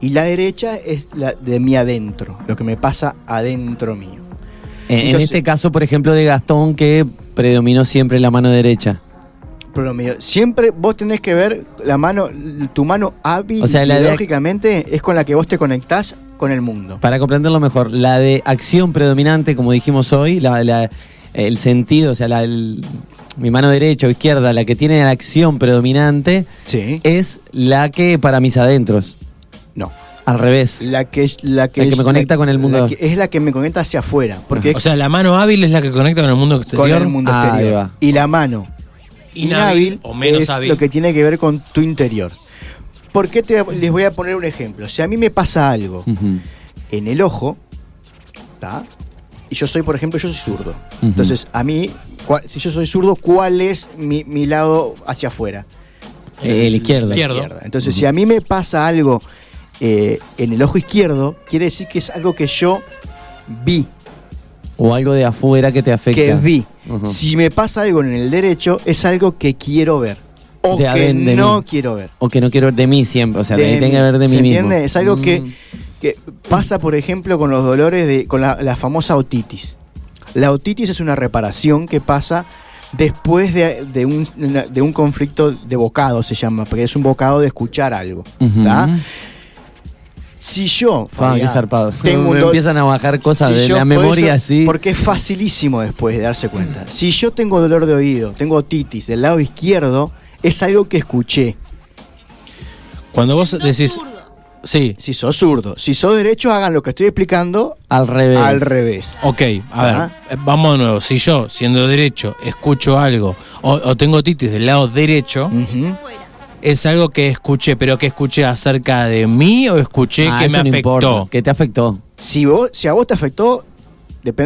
Y la derecha es la de mi adentro, lo que me pasa adentro mío. En, este caso, por ejemplo, de Gastón, que predominó siempre la mano derecha. Pero medio- siempre vos tenés que ver la mano, tu mano hábil O sea, la de- biológicamente es con la que vos te conectás con el mundo. Para comprenderlo mejor, la de acción predominante, como dijimos hoy, la, la- el sentido, o sea, la- el- mi mano derecha o izquierda, la que tiene la acción predominante, Sí. es la que para mis adentros. No. Al revés. La que, la que, La que me conecta con el mundo. la que- es la que me conecta hacia afuera. Porque O sea, la mano hábil es la que conecta con el mundo con exterior. el mundo Ah, exterior. Y la mano Inhábil o menos es hábil. lo que tiene que ver con tu interior. ¿Por qué te, les voy a poner un ejemplo? Si a mí me pasa algo en el ojo, ¿tá? y yo soy, por ejemplo, yo soy zurdo. Entonces, a mí, si yo soy zurdo, ¿cuál es mi, mi lado hacia afuera? El izquierdo. La Izquierdo. izquierda. Entonces, si a mí me pasa algo eh, en el ojo izquierdo, quiere decir que es algo que yo vi, O algo de afuera que te afecta. que vi. Si me pasa algo en el derecho, es algo que quiero ver. O De que de no mí. quiero ver. O que no quiero ver de mí siempre. O sea, De que tenga que ver de ¿se mí mismo. entiende? Es algo que, Mm. que pasa, por ejemplo, con los dolores de. con la, la famosa otitis. La otitis es una reparación que pasa después de, de un, de un conflicto de bocado, se llama, porque es un bocado de escuchar algo. ¿tá? Si yo. Ah, Fabián, qué zarpado. tengo un empiezan a bajar cosas si de yo- la por memoria eso- así. Porque es facilísimo después de darse cuenta. Si yo tengo dolor de oído, tengo otitis del lado izquierdo, es algo que escuché. Cuando vos decís. Sí. Si sos zurdo. Si sos derecho, hagan lo que estoy explicando Al revés. al revés. Ok, a ver, Ajá. eh, vamos de nuevo. Si yo, siendo derecho, escucho algo o, o tengo titis del lado derecho, Ujú. Es algo que escuché, pero que escuché acerca de mí o escuché Ah, que me no afectó. importa, Que te afectó. Si, vos, si a vos te afectó,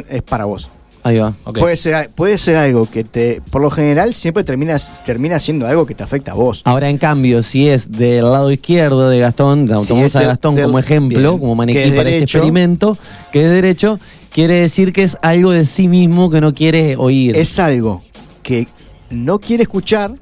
es para vos. Ahí va. Ok. Puede, ser, puede ser algo que te. Por lo general, siempre termina, termina siendo algo que te afecta a vos. Ahora, en cambio, si es del lado izquierdo de Gastón, Si tomamos a Gastón del- como ejemplo, bien, como maniquí para este experimento, que es derecho, quiere decir que es algo de sí mismo que no quiere oír Es algo que no quiere escuchar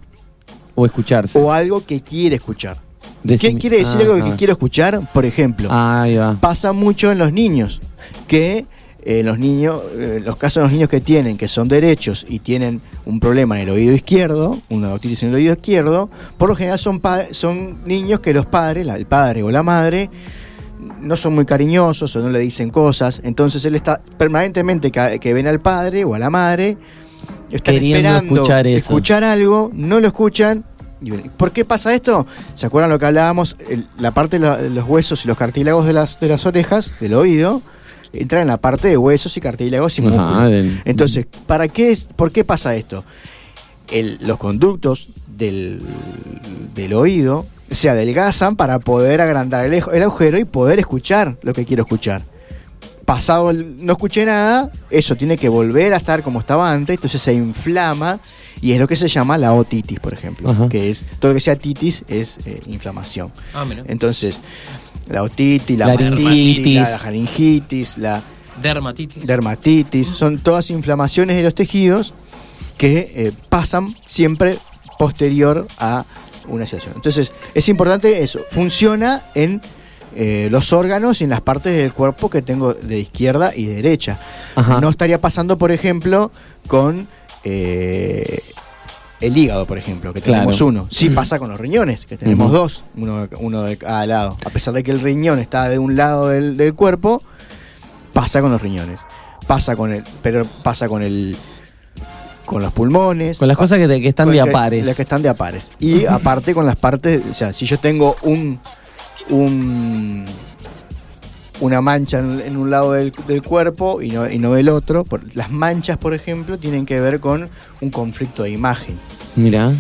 o escucharse. o algo que quiere escuchar. De ¿Qué quiere decir Ah, algo ah. que quiero escuchar? Por ejemplo, Ahí va. pasa mucho en los niños, que eh, los niños, eh, los casos de los niños que tienen, que son derechos y tienen un problema en el oído izquierdo, una otitis en el oído izquierdo, por lo general son, son niños que los padres, la- el padre o la madre, no son muy cariñosos o no le dicen cosas, entonces él está permanentemente que, que ven al padre o a la madre, están Queriendo esperando escuchar eso. escuchar algo, no lo escuchan. y bueno, ¿Por qué pasa esto? ¿Se acuerdan lo que hablábamos? El- la parte de la- de los huesos y los cartílagos de las, de las orejas, del oído, entran en la parte de huesos y cartílagos y Ajá, músculos. del- Entonces, ¿para qué, ¿por qué pasa esto? El- los conductos del, del oído se adelgazan para poder agrandar el, el agujero y poder escuchar lo que quiero escuchar. Pasado el no escuché nada, eso tiene que volver a estar como estaba antes, entonces se inflama y es lo que se llama la otitis, por ejemplo, Ajá. que es todo lo que sea titis es eh, inflamación. Ah, mira. Entonces, la otitis, la mastitis, la, la faringitis, la Dermatitis. dermatitis, son todas inflamaciones de los tejidos que eh, pasan siempre posterior a una situación. Entonces, es importante eso, funciona en eh, los órganos y en las partes del cuerpo que tengo de izquierda y de derecha. Ajá. No estaría pasando, por ejemplo, con eh, el hígado, por ejemplo, que tenemos Claro. uno. Sí pasa con los riñones, que tenemos dos, uno, uno de cada lado. A pesar de que el riñón está de un lado del, del cuerpo, pasa con los riñones. Pasa con el, pero pasa con el con los pulmones. Con las cosas que, te- que están de apares. Las que están de apares. Y aparte con las partes, o sea, si yo tengo un, un una mancha en, en un lado del, del cuerpo y no, y no del otro, por- las manchas, por ejemplo, tienen que ver con un conflicto de imagen. Mira.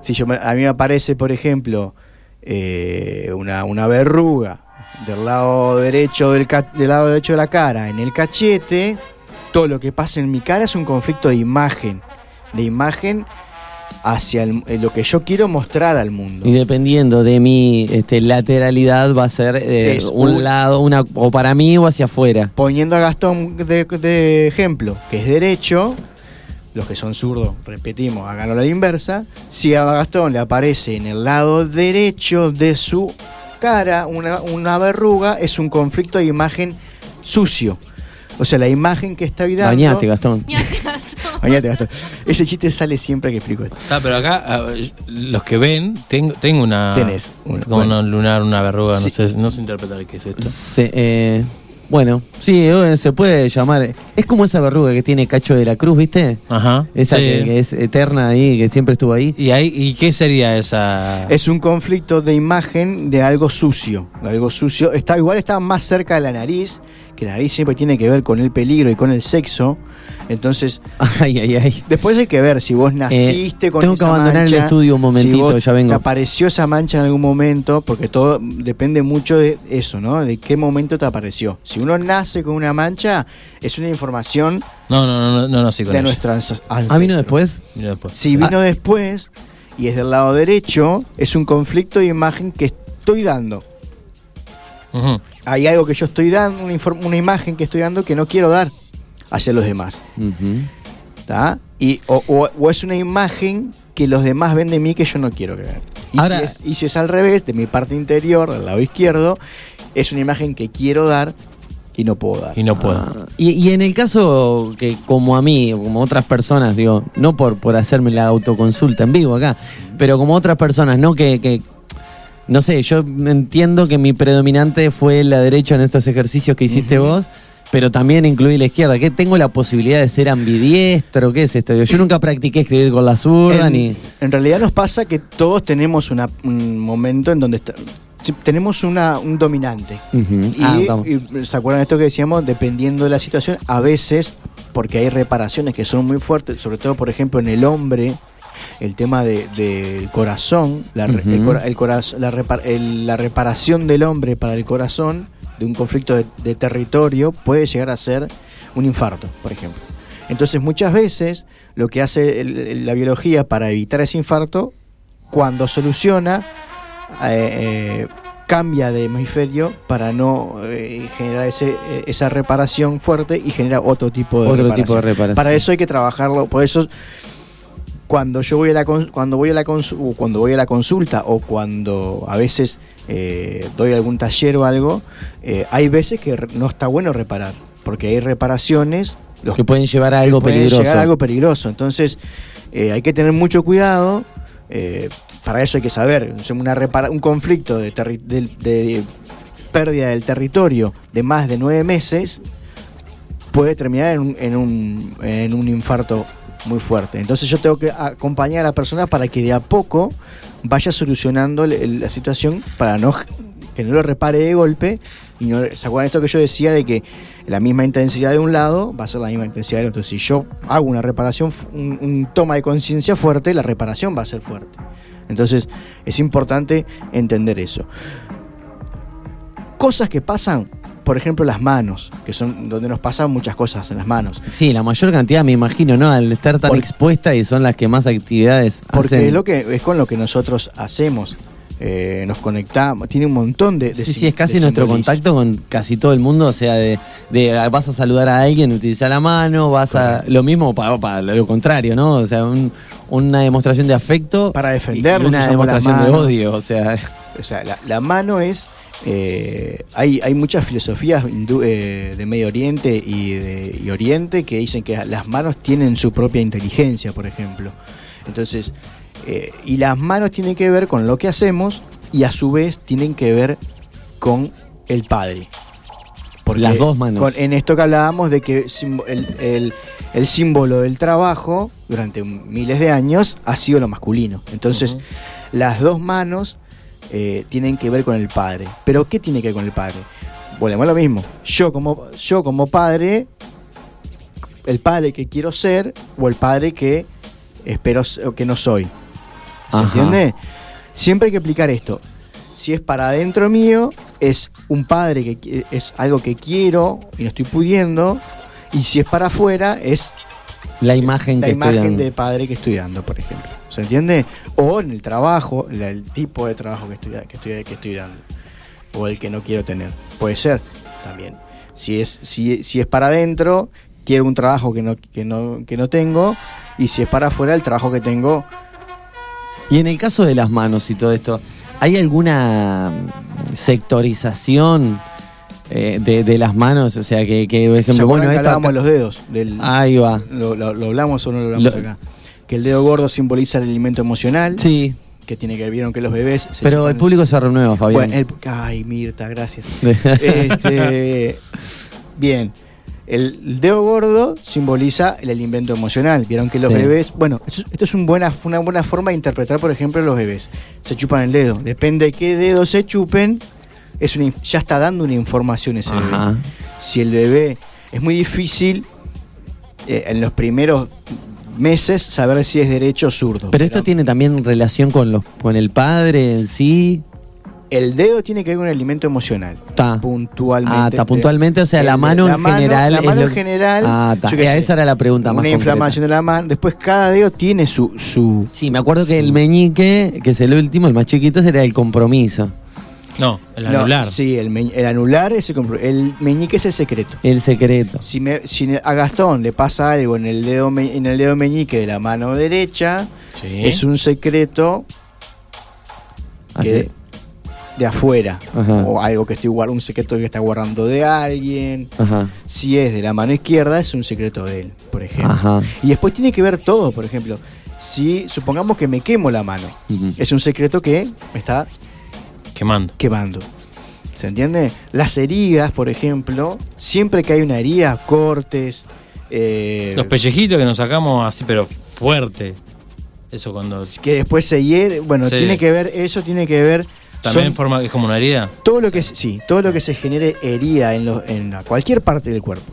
Si yo me- a mí me aparece, por ejemplo, eh, una, una verruga del lado derecho del lado derecho de la cara en el cachete, todo lo que pasa en mi cara es un conflicto de imagen, de imagen hacia el- eh, lo que yo quiero mostrar al mundo. Y dependiendo de mi este, lateralidad va a ser eh, Es un un- lado, una o para mí o hacia afuera. Poniendo a Gastón de, de ejemplo, que es derecho, los que son zurdos, repetimos, háganlo a la inversa. Si a Gastón le aparece en el lado derecho de su cara una, una verruga, es un conflicto de imagen sucio. O sea, la imagen que está dando. Bañate, Gastón. Bañate, Gastón. Ese chiste sale siempre que explico esto. Ah, pero acá, a ver, los que ven, tengo, tengo una. Tenés una, Como bueno. una lunar, una verruga, Sí. no sé, no sé interpretar qué es esto. Se- eh, Bueno, sí, eh, se puede llamar. Es como esa verruga que tiene Cacho de la Cruz, ¿viste? Ajá. Esa sí. que, que es eterna ahí, que siempre estuvo ahí. ¿Y, ahí, ¿Y qué sería esa...? Es un conflicto de imagen de algo sucio. Algo sucio. Está, igual está más cerca de la nariz, que la nariz siempre tiene que ver con el peligro y con el sexo. Entonces, Ay, ay, ay. después hay que ver si vos naciste con tengo que abandonar el estudio un momentito, si vos ya vengo. Te apareció esa mancha en algún momento, porque todo depende mucho de eso, ¿no? De qué momento te apareció. Si uno nace con una mancha, es una información No, no, no, no, no, sí, con de ans- ¿Ah, ancestro. vino después? Mira después. Si vino después y es del lado derecho, es un conflicto de imagen que estoy dando. Hay algo que yo estoy dando, una imagen que estoy dando que no quiero dar hacia los demás. ¿tá? Y, o, o- o es una imagen que los demás ven de mí que yo no quiero que vean. Y, Ahora- si es, y si es al revés, de mi parte interior, del lado izquierdo, es una imagen que quiero dar y no puedo dar. Y no puedo. Ah, y, y en el caso que como a mí o como otras personas, digo, no por, por hacerme la autoconsulta en vivo acá, pero como otras personas, no que, que- no sé, yo entiendo que mi predominante fue la derecha en estos ejercicios que hiciste vos, pero también incluí la izquierda. ¿Qué tengo la posibilidad de ser ambidiestro? ¿Qué es esto? Yo nunca practiqué escribir con la zurda en, ni. en realidad nos pasa que todos tenemos una- un momento en donde está- tenemos una, un dominante. Y, Ah, y, ¿se acuerdan de esto que decíamos? Dependiendo de la situación, a veces, porque hay reparaciones que son muy fuertes, sobre todo, por ejemplo, en el hombre, el tema de- del corazón, la, re- Ujú. el el coraz- la, repar- el- la reparación del hombre para el corazón de un conflicto de, de territorio puede llegar a ser un infarto, por ejemplo. Entonces, muchas veces, lo que hace el- la biología para evitar ese infarto, cuando soluciona, eh, eh, cambia de hemisferio para no eh, generar ese, esa reparación fuerte y genera otro tipo de Otro reparación. tipo de reparación. Para eso hay que trabajarlo, por eso cuando yo voy a la cuando voy a la o cuando voy a la consulta o cuando a veces eh, doy algún taller o algo, eh, hay veces que no está bueno reparar, porque hay reparaciones los Que pueden llevar a algo peligroso. llegar a algo peligroso. Entonces, eh, hay que tener mucho cuidado. eh, para eso hay que saber. Una repara- un conflicto de, del- de pérdida del territorio de más de nueve meses puede terminar en un, en un, en un infarto muy fuerte. Entonces yo tengo que acompañar a la persona para que de a poco vaya solucionando la situación para no que no lo repare de golpe. Y no, ¿Se acuerdan esto que yo decía de que la misma intensidad de un lado va a ser la misma intensidad del otro? Si yo hago una reparación, un, un toma de conciencia fuerte, la reparación va a ser fuerte. Entonces es importante entender eso. Cosas que pasan, por ejemplo las manos, que son donde nos pasan muchas cosas en las manos. Sí, la mayor cantidad me imagino, ¿no? Al estar tan Por- expuesta y son las que más actividades Porque hacen. es, lo que, es con lo que nosotros hacemos. Eh, nos conectamos, tiene un montón de... de Sí, sí, es casi nuestro simbolismo. contacto con casi todo el mundo, o sea, de, de, vas a saludar a alguien, utiliza la mano, vas a... Lo mismo para, lo contrario, ¿no? O sea, un- una demostración de afecto Para y defendernos. una demostración de odio, o sea... O sea, la, la mano es... eh, hay, hay muchas filosofías hindú- eh, de Medio Oriente y de y Oriente que dicen que las manos tienen su propia inteligencia, por ejemplo. Entonces, eh, y las manos tienen que ver con lo que hacemos y a su vez tienen que ver con el Padre. Las dos manos. con- en esto que hablábamos de que simbo- el, el- el símbolo del trabajo durante miles de años ha sido lo masculino. Entonces, las dos manos eh, tienen que ver con el padre. ¿Pero qué tiene que ver con el padre? Volvemos a lo mismo. Yo como, yo como padre, el padre que quiero ser o el padre que espero o que no soy. ¿Se Ajá. entiende? Siempre hay que explicar esto. Si es para adentro mío, es un padre que es algo que quiero y no estoy pudiendo. Y si es para afuera, es La imagen la que estoy dando. de padre que estoy dando, por ejemplo. ¿Se entiende? O en el trabajo, el tipo de trabajo que estoy, que estoy, que estoy dando. O el que no quiero tener. Puede ser también. Si es, si, si es para adentro, quiero un trabajo que no, que, no, que no tengo. Y si es para afuera, el trabajo que tengo. Y en el caso de las manos y todo esto, ¿hay alguna sectorización eh, de, de las manos? O sea, que, que por ¿Se ejemplo, bueno, esto acá- los dedos? Del, Ahí va. ¿Lo, lo- lo hablamos o no lo hablamos Lo- acá? Que el dedo gordo simboliza el alimento emocional. Sí. que tiene que ver, vieron que los bebés... se Pero chupan- el público se renueva, Fabián. Bueno, el- ay, Mirta, gracias. Este, bien, el dedo gordo simboliza el alimento emocional. Vieron que los Sí. bebés, bueno, esto, esto es un buena, una buena forma de interpretar, por ejemplo, los bebés. Se chupan el dedo. Depende de qué dedo se chupen, es una, ya está dando una información ese Ajá. bebé. Si el bebé es muy difícil eh, en los primeros meses saber si es derecho o zurdo. Pero esto tiene también relación con los con el padre en sí. El dedo tiene que ver con el alimento emocional. Está. Puntualmente. Ah, está puntualmente, o sea, la mano en general. La es mano lo- en general. Ah, está. Eh, sé, esa era la pregunta más Una concreta. inflamación de la mano. Después cada dedo tiene su. su Sí, me acuerdo que el meñique, que es el último, el más chiquito, sería el compromiso. No, el No, anular. sí, el, me- el anular es el, compro- el meñique es el secreto. El secreto. Si, me- si a Gastón le pasa algo en el dedo me- en el dedo meñique de la mano derecha, Sí. es un secreto que- Así. de afuera. Ajá. O algo que estoy guardando, un secreto que está guardando de alguien. Ajá. Si es de la mano izquierda, es un secreto de él, por ejemplo. Ajá. Y después tiene que ver todo, por ejemplo. Si supongamos que me quemo la mano, es un secreto que me está Quemando. quemando. ¿Se entiende? Las heridas, por ejemplo, siempre que hay una herida, cortes, eh, Los pellejitos que nos sacamos así, pero fuerte. Eso cuando. que después se hiere, bueno, Sí. tiene que ver, eso tiene que ver También son- forma es como una herida. todo lo que se- sí, todo lo que se genere herida en, los- en la- cualquier parte del cuerpo.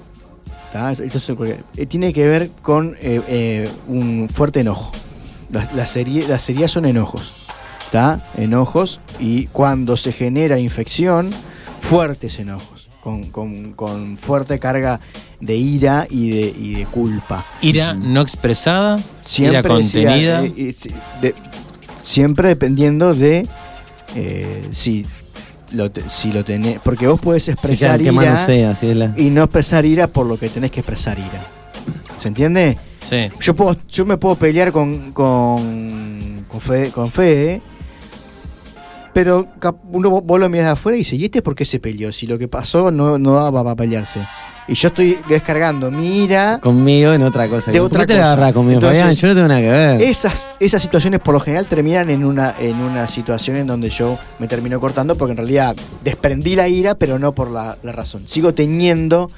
Entonces, eh, tiene que ver con eh, eh, un fuerte enojo. Las, las, heri- las heridas son enojos. ¿Tá? Enojos y cuando se genera infección, fuertes enojos. Con, con- con fuerte carga de ira y de, y de culpa. Ira no expresada, Siempre ira contenida. decía, eh, eh, de- siempre dependiendo de eh, si lo, te- si lo tenés. Porque vos podés expresar ira sea, la- y no expresar ira por lo que tenés que expresar ira. ¿Se entiende? Sí. Yo, puedo, yo me puedo pelear con, con, con, Fede, con Fede, pero uno vo- vos lo miras de afuera y dice, ¿y este por qué se peleó? Si lo que pasó no, no daba para pelearse. Y yo estoy descargando mi ira Conmigo en otra cosa. De ¿Por otra qué te la cosa. agarrás conmigo, Entonces, Fabián? Yo no tengo nada que ver. Esas, esas situaciones por lo general terminan en una, en una situación en donde yo me termino cortando porque en realidad desprendí la ira, pero no por la, la razón. Sigo teniendo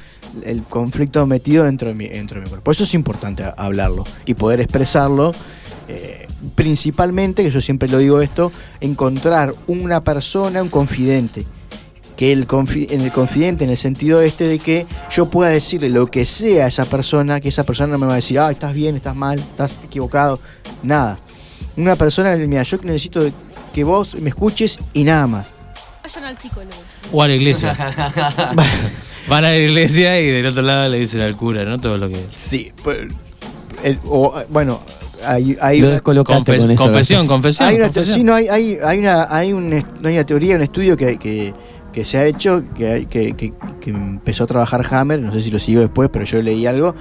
el conflicto metido dentro de mi, dentro de mi cuerpo. Por eso es importante hablarlo y poder expresarlo. Eh, principalmente, que yo siempre lo digo esto, encontrar una persona, un confidente. Que el, confi- en el confidente, en el sentido este de que yo pueda decirle lo que sea a esa persona, que esa persona no me va a decir, ah, estás bien, estás mal, estás equivocado, nada. Una persona, mira, yo necesito que vos me escuches y nada más. Vayan al psicólogo. O a la iglesia. Van a la iglesia y del otro lado le dicen al cura, ¿no? Todo lo que. Sí, El- o, bueno, hay, hay Lo una- descolocaste Confes- con eso. confesión, confesión. hay una, confesión. sí, no, hay, hay, hay una, hay, un, est- no hay una teoría, un estudio que, que, que se ha hecho, que, hay- que, que- que empezó a trabajar Hammer, no sé si lo siguió después, pero yo leí algo,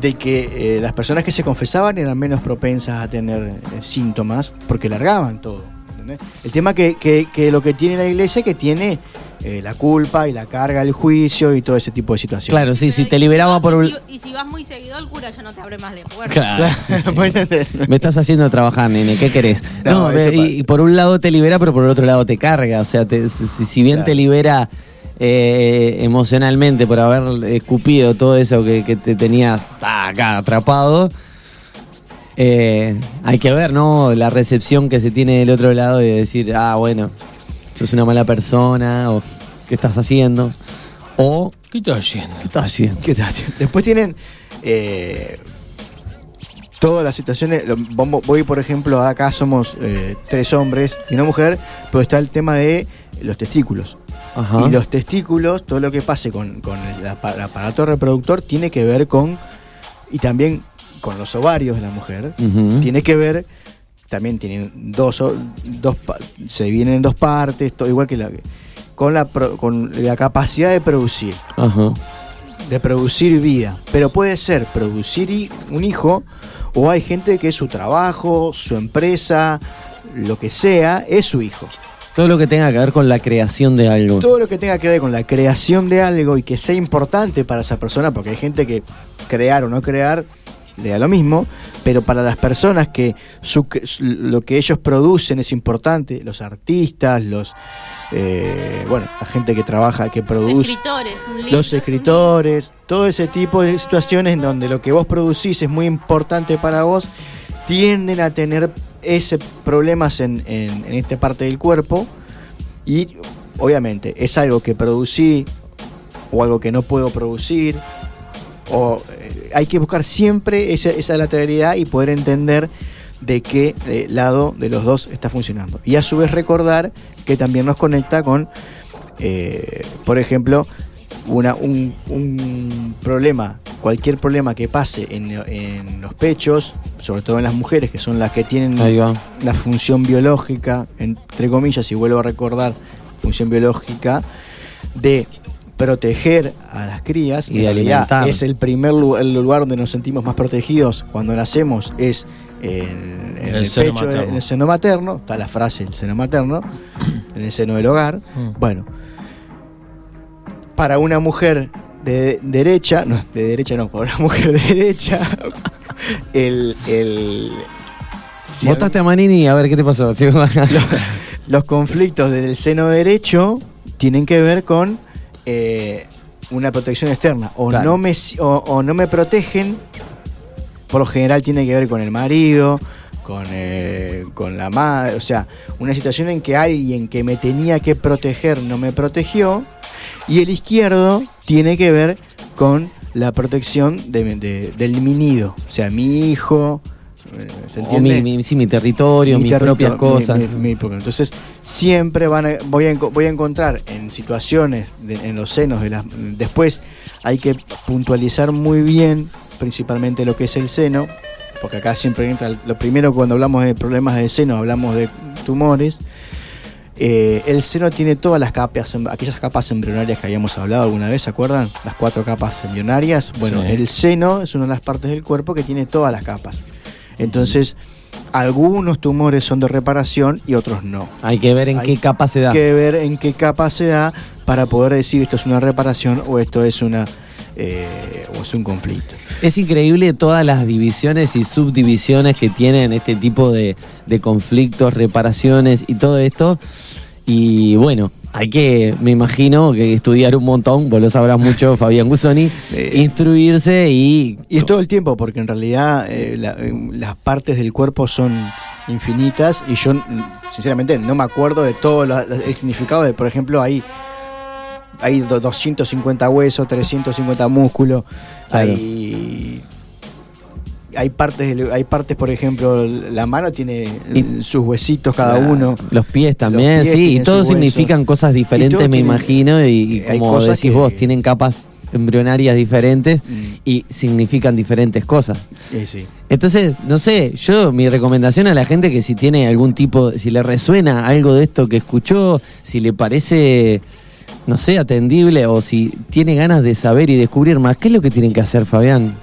de que eh, las personas que se confesaban eran menos propensas a tener eh, síntomas porque largaban todo. ¿entendés? El tema que, que, que lo que tiene la iglesia es que tiene eh, la culpa y la carga del juicio y todo ese tipo de situaciones. Claro, sí, si te liberaba por un... Y, y si vas muy seguido, el cura ya no te abre más la puerta. Claro. Me estás haciendo trabajar, nene, ¿qué querés? No, pa- y, y por un lado te libera, pero por el otro lado te carga. O sea, te- si, si bien Claro. te libera eh, emocionalmente por haber escupido todo eso que, que te tenías ah, acá atrapado, eh, hay que ver, ¿no? La recepción que se tiene del otro lado y decir, ah, bueno, sos una mala persona, o ¿qué estás haciendo? O, ¿Qué estás haciendo? ¿qué estás haciendo? Después tienen eh, todas las situaciones. Voy, por ejemplo, acá somos eh, tres hombres y una mujer, pero está el tema de los testículos. Ajá. Y los testículos, todo lo que pase con, con el, apa- el aparato reproductor tiene que ver con, y también con los ovarios de la mujer, tiene que ver, también tienen dos, dos se vienen en dos partes, todo igual que la, con la, con la capacidad de producir Ajá. de producir vida. Pero puede ser producir un hijo o hay gente que su trabajo, su empresa, lo que sea, es su hijo. Todo lo que tenga que ver con la creación de algo. Todo lo que tenga que ver con la creación de algo y que sea importante para esa persona, porque hay gente que crear o no crear le da lo mismo, pero para las personas que su- lo que ellos producen es importante, los artistas, los eh, bueno, la gente que trabaja, que produce, Escritores, un libro. los escritores, todo ese tipo de situaciones en donde lo que vos producís es muy importante para vos, tienden a tener ese problemas en, en- en esta parte del cuerpo y obviamente es algo que producí o algo que no puedo producir o eh, hay que buscar siempre esa, esa lateralidad y poder entender de qué eh, lado de los dos está funcionando. Y a su vez recordar que también nos conecta con, eh, por ejemplo, una, un, un problema, cualquier problema que pase en, en los pechos, sobre todo en las mujeres, que son las que tienen la función biológica, entre comillas, y vuelvo a recordar, función biológica, de proteger a las crías. Y de alimentar. Es el primer lu- el lugar donde nos sentimos más protegidos cuando nacemos, es en, en El el, seno pecho, materno. en el seno materno, está la frase el seno materno, en el seno del hogar. Mm. Bueno, para una mujer de derecha, no, de derecha no, para una mujer de derecha, el, el si Votaste a Manini, a ver qué te pasó. Sí, los conflictos del seno derecho tienen que ver con eh, una protección externa. O, Claro. no me, o, o no me protegen, por lo general tiene que ver con el marido, con, eh, con la madre. O sea, una situación en que alguien que me tenía que proteger no me protegió. Y el izquierdo tiene que ver con la protección de, de- del mi nido. O sea, mi hijo. Eh, ¿Se O mi, mi- sí, mi territorio, Mi mis territorio, propias cosas. mi-. Entonces, siempre van a- voy, a, voy a encontrar en situaciones, de- en los senos, de las, después hay que puntualizar muy bien, principalmente lo que es el seno, porque acá siempre entra, lo primero cuando hablamos de problemas de seno, hablamos de tumores. Eh, el seno tiene todas las capas, em- aquellas capas embrionarias que habíamos hablado alguna vez, ¿se acuerdan? Las cuatro capas embrionarias. Bueno, Sí. el seno es una de las partes del cuerpo que tiene todas las capas. Entonces, algunos tumores son de reparación y otros no. Hay que ver en Hay qué capa se da. que ver en qué capa se da para poder decir esto es una reparación o esto es una eh, o es un conflicto. Es increíble todas las divisiones y subdivisiones que tienen este tipo de, de conflictos, reparaciones y todo esto. Y bueno, hay que, me imagino, que estudiar un montón, vos lo sabrás mucho, Fabián Gusoni, instruirse y... Y es todo el tiempo, porque en realidad eh, la- eh, las partes del cuerpo son infinitas y yo sinceramente no me acuerdo de todo la- el significado de, por ejemplo, hay, hay do- 250 huesos, 350 músculos, Claro. hay... Hay partes, hay partes, por ejemplo, la mano tiene sus huesitos cada uno. Los pies también, pies sí, y todos significan cosas diferentes, me imagino, y, como decís que- vos, tienen capas embrionarias diferentes Mm. y significan diferentes cosas. Sí, sí. Entonces, no sé, yo mi recomendación a la gente que si tiene algún tipo, si le resuena algo de esto que escuchó, si le parece, no sé, atendible o si tiene ganas de saber y descubrir más, ¿qué es lo que tienen que hacer, Fabián?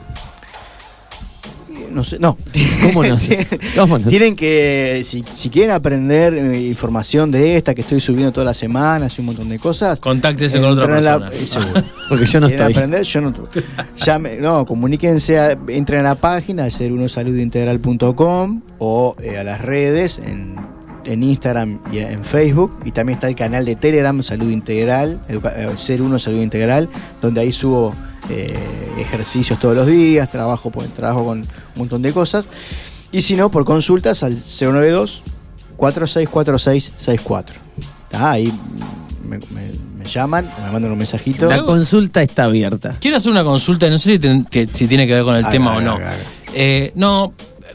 No sé, no. ¿Cómo no sé? ¿Cómo no sé? Tienen que, si, si quieren aprender eh, información de esta que estoy subiendo toda la semana, hace un montón de cosas. Contáctese con otra la- persona. eh, seguro. Porque yo no ¿Quieren estoy. aprender? Yo no. Llame- no, comuníquense, a- entren a la página de serunosaludintegral.com o eh, a las redes en, en Instagram y en Facebook. Y también está el canal de Telegram Salud Integral, eh, Ser Uno Salud Integral, donde ahí subo eh, ejercicios todos los días, trabajo, pues, trabajo con un montón de cosas. Y si no, por consultas al 092 464664. ¿Tá? Ahí me, me- me llaman, me mandan un mensajito. La consulta está abierta. Quiero hacer una consulta, no sé si, ten- que- si tiene que ver con el Haga, tema o no. haga. Eh, no,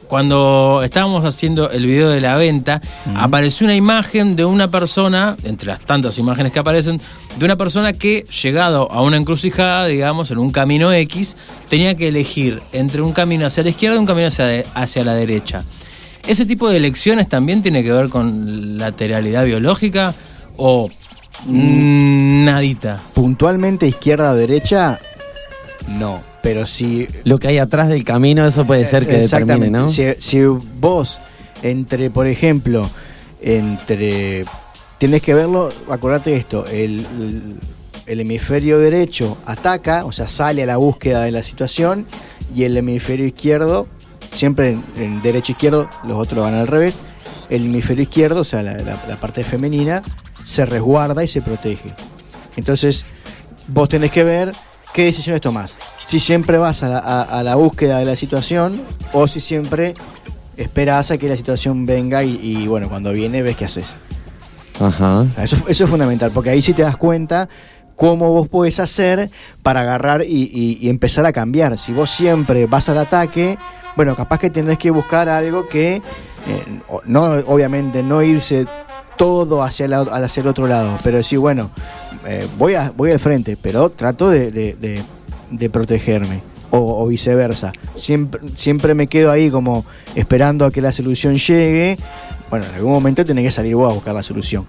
cuando estábamos haciendo el video de la venta, apareció una imagen de una persona, entre las tantas imágenes que aparecen, de una persona que, llegado a una encrucijada, digamos, en un camino X, tenía que elegir entre un camino hacia la izquierda y un camino hacia, hacia la derecha. ¿Ese tipo de elecciones también tiene que ver con lateralidad biológica o mm, nadita? Puntualmente izquierda o derecha, no. Pero si Lo que hay atrás del camino, eso puede ser que determine. ¿no? Si, si vos, entre, por ejemplo, entre. Tenés que verlo, acordate de esto: el, el- el hemisferio derecho ataca, o sea, sale a la búsqueda de la situación, y el hemisferio izquierdo, siempre en, en derecho izquierdo, los otros van al revés, el hemisferio izquierdo, o sea, la, la- la parte femenina, se resguarda y se protege. Entonces, vos tenés que ver qué decisiones tomás. Si siempre vas a la, a- a la búsqueda de la situación o si siempre esperás a que la situación venga y, y, bueno, cuando viene ves qué haces. Ajá. O sea, Eso, eso es fundamental, porque ahí sí te das cuenta cómo vos podés hacer para agarrar y, y- y empezar a cambiar. Si vos siempre vas al ataque, bueno, capaz que tenés que buscar algo que, eh, no, obviamente, no irse todo hacia el, lado- hacia el otro lado, pero decir, bueno, eh, voy, a, voy al frente, pero trato de, de- de- de protegerme. O, viceversa. Siempre, siempre me quedo ahí como esperando a que la solución llegue. Bueno, en algún momento tenés que salir vos a buscar la solución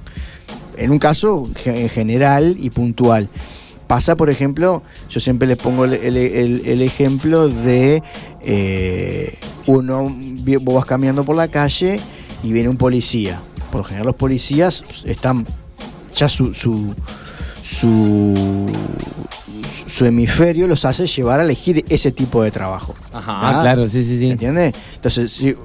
en un caso ge- en general y puntual. Pasa, por ejemplo, yo siempre les pongo el, el- ejemplo de eh, uno, vos vas caminando por la calle y viene un policía. Por lo general los policías están, ya su, su, su hemisferio los hace llevar a elegir ese tipo de trabajo. Ah, claro, sí, sí, sí. ¿Entiendes? Entonces, si,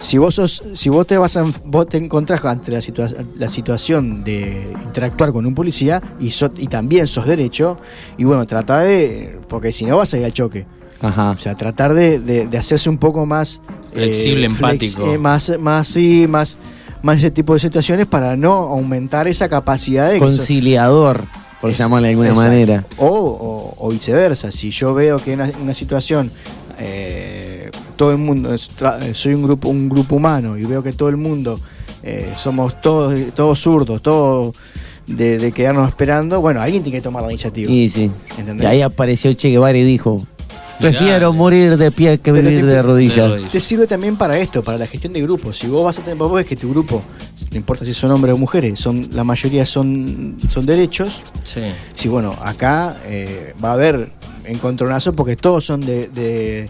si vos sos, si vos te vas a, vos te encontrás ante la, situa- la situación de interactuar con un policía y, so- y también sos derecho, y bueno, trata de, porque si no vas a ir al choque. Ajá. O sea, tratar de, de- de hacerse un poco más Flexible, flex- empático. eh, más, más, sí, más, más ese tipo de situaciones para no aumentar esa capacidad de Conciliador, por es- llamarle de alguna exacto. manera. O, o- o viceversa, si yo veo que en una, una situación eh, todo el mundo eh, soy un grupo un grupo humano y veo que todo el mundo eh, somos todos todos zurdos, todos de, de quedarnos esperando, bueno, alguien tiene que tomar la iniciativa. Y sí. ¿Entendés? Y ahí apareció Che Guevara y dijo: Prefiero morir de pie que Pero vivir te- de rodillas. Te sirve también para esto, para la gestión de grupos. Si vos vas a tener, vos ves que tu grupo, no importa si son hombres o mujeres, son la mayoría son, son derechos. Sí. Si bueno, acá eh, va a haber encontronazos porque todos son de, de,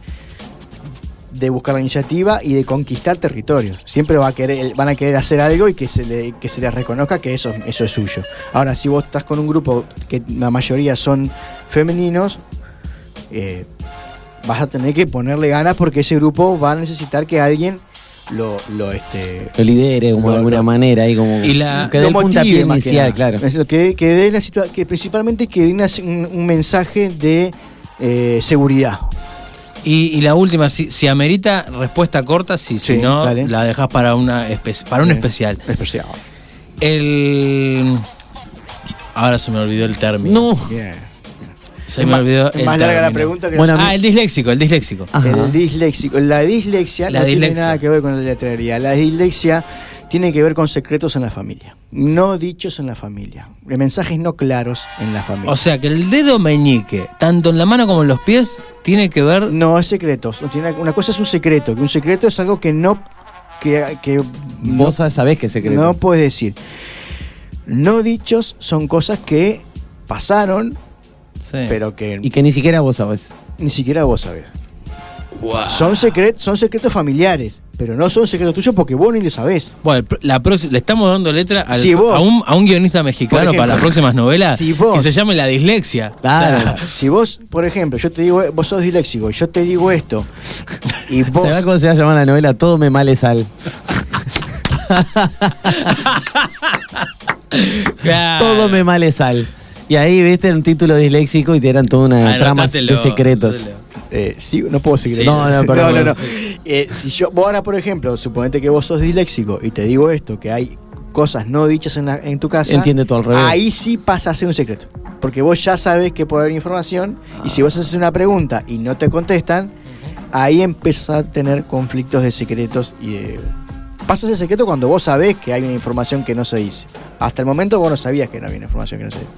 de buscar la iniciativa y de conquistar territorios. Siempre va a querer, van a querer hacer algo y que se, le, que se les reconozca que eso, eso es suyo. Ahora, si vos estás con un grupo que la mayoría son femeninos, eh, vas a tener que ponerle ganas porque ese grupo va a necesitar que alguien lo, lo este Lo lidere como de alguna lo- manera ahí como Y la- que dé el puntapié inicial, claro. Que, que dé la situa- que principalmente que dé una- un, un mensaje de eh, seguridad. Y, y la última, si, si amerita respuesta corta, sí, si Sí, no, dale. la dejas para una para un Sí. especial. Especial. El. Ahora se me olvidó el término. No. Bien. Se Es me más- olvidó es más larga la pregunta que Bueno, Ah, el disléxico, el disléxico. Ajá. El disléxico. La dislexia La no dislexia. tiene nada que ver con la letrería. La dislexia tiene que ver con secretos en la familia. No dichos en la familia. De mensajes no claros en la familia. O sea que el dedo meñique, tanto en la mano como en los pies, tiene que ver. no es secretos. No Una cosa es un secreto. Que un secreto es algo que no. que, que no Vos sabés que es secreto. No puedes decir. No dichos son cosas que pasaron, Sí. pero que Y que ni siquiera vos sabés. ni siquiera vos sabés. Son, secret, son secretos familiares, pero no son secretos tuyos porque vos ni lo sabés. Bueno, la le estamos dando letra al- Si vos- a, un, a un guionista mexicano ejemplo, para las próximas novelas si vos- que se llame La Dislexia. Claro. O sea, Si vos, por ejemplo, yo te digo, vos sos disléxico y yo te digo esto, y vos. ¿Se va cómo se va a llamar la novela? Todo me male sal. claro. Todo me male sal. Y ahí viste un título disléxico y te eran toda una Ah, trama de secretos. Eh, sí, no puedo seguir. Sí. No, no, no, perdón. no, no. Eh, si yo, vos ahora, por ejemplo, suponete que vos sos disléxico y te digo esto, que hay cosas no dichas en, la- en tu casa. Entiende todo al revés. Ahí sí pasa a ser un secreto. Porque vos ya sabes que puede haber información y si vos haces una pregunta y no te contestan, ahí empiezas a tener conflictos de secretos y de... Pasa ese secreto cuando vos sabés que hay una información que no se dice. Hasta el momento vos no sabías que no había una información que no se dice.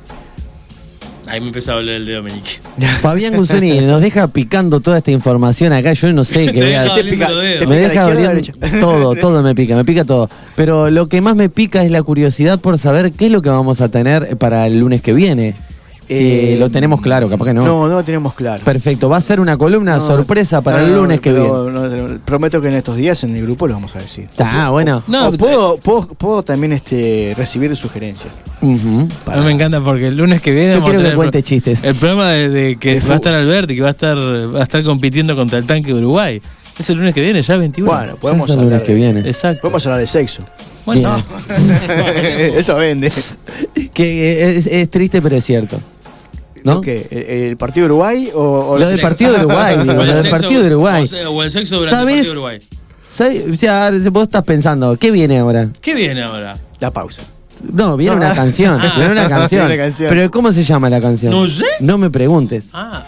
Ahí me empezó a doler el dedo meñique. Fabián Guzoni nos deja picando toda esta información acá. Yo no sé qué Te voy a- deja doliendo los dedos. Me deja de doliendo todo, todo me pica, me pica todo. Pero lo que más me pica es la curiosidad por saber qué es lo que vamos a tener para el lunes que viene. Si lo tenemos claro, capaz que no. No, no lo tenemos claro. Perfecto, va a ser una columna No, sorpresa para no, el no, lunes que viene. no, prometo que en estos días en el grupo lo vamos a decir. Ah, bueno. No, O puedo, puedo, puedo también este, recibir sugerencias. Mí me encanta porque el lunes que viene. Yo quiero que cuente el, chistes. El programa de, de que va a estar Alberti, que va a estar va a estar compitiendo contra el tanque de Uruguay. Es el lunes que viene, ya 21. Bueno, podemos es el hablar lunes que de- viene. Exacto. Podemos hablar de sexo. Bueno. Eso vende. Que es, es triste, pero es cierto. ¿No? ¿Qué? ¿El, el partido de Uruguay o, o Lo del partido de Uruguay, digo, O el lo del sexo- partido de Uruguay. o sea, O el sexo durante el ¿Sabes? partido de Uruguay. ¿Sabes? O sea, vos estás pensando, ¿qué viene ahora? ¿Qué viene ahora? La pausa. No, viene una canción, Ah. viene una canción. Viene una canción. Pero ¿cómo se llama la canción? No sé. No me preguntes. Ah.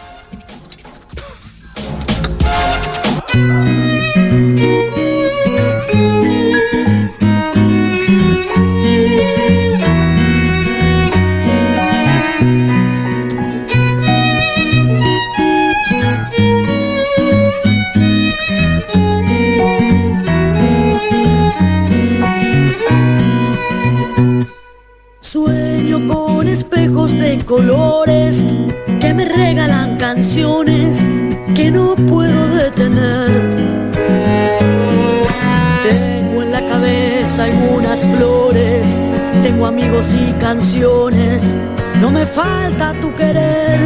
Espejos de colores que me regalan canciones que no puedo detener. Tengo en la cabeza algunas flores, tengo amigos y canciones, no me falta tu querer.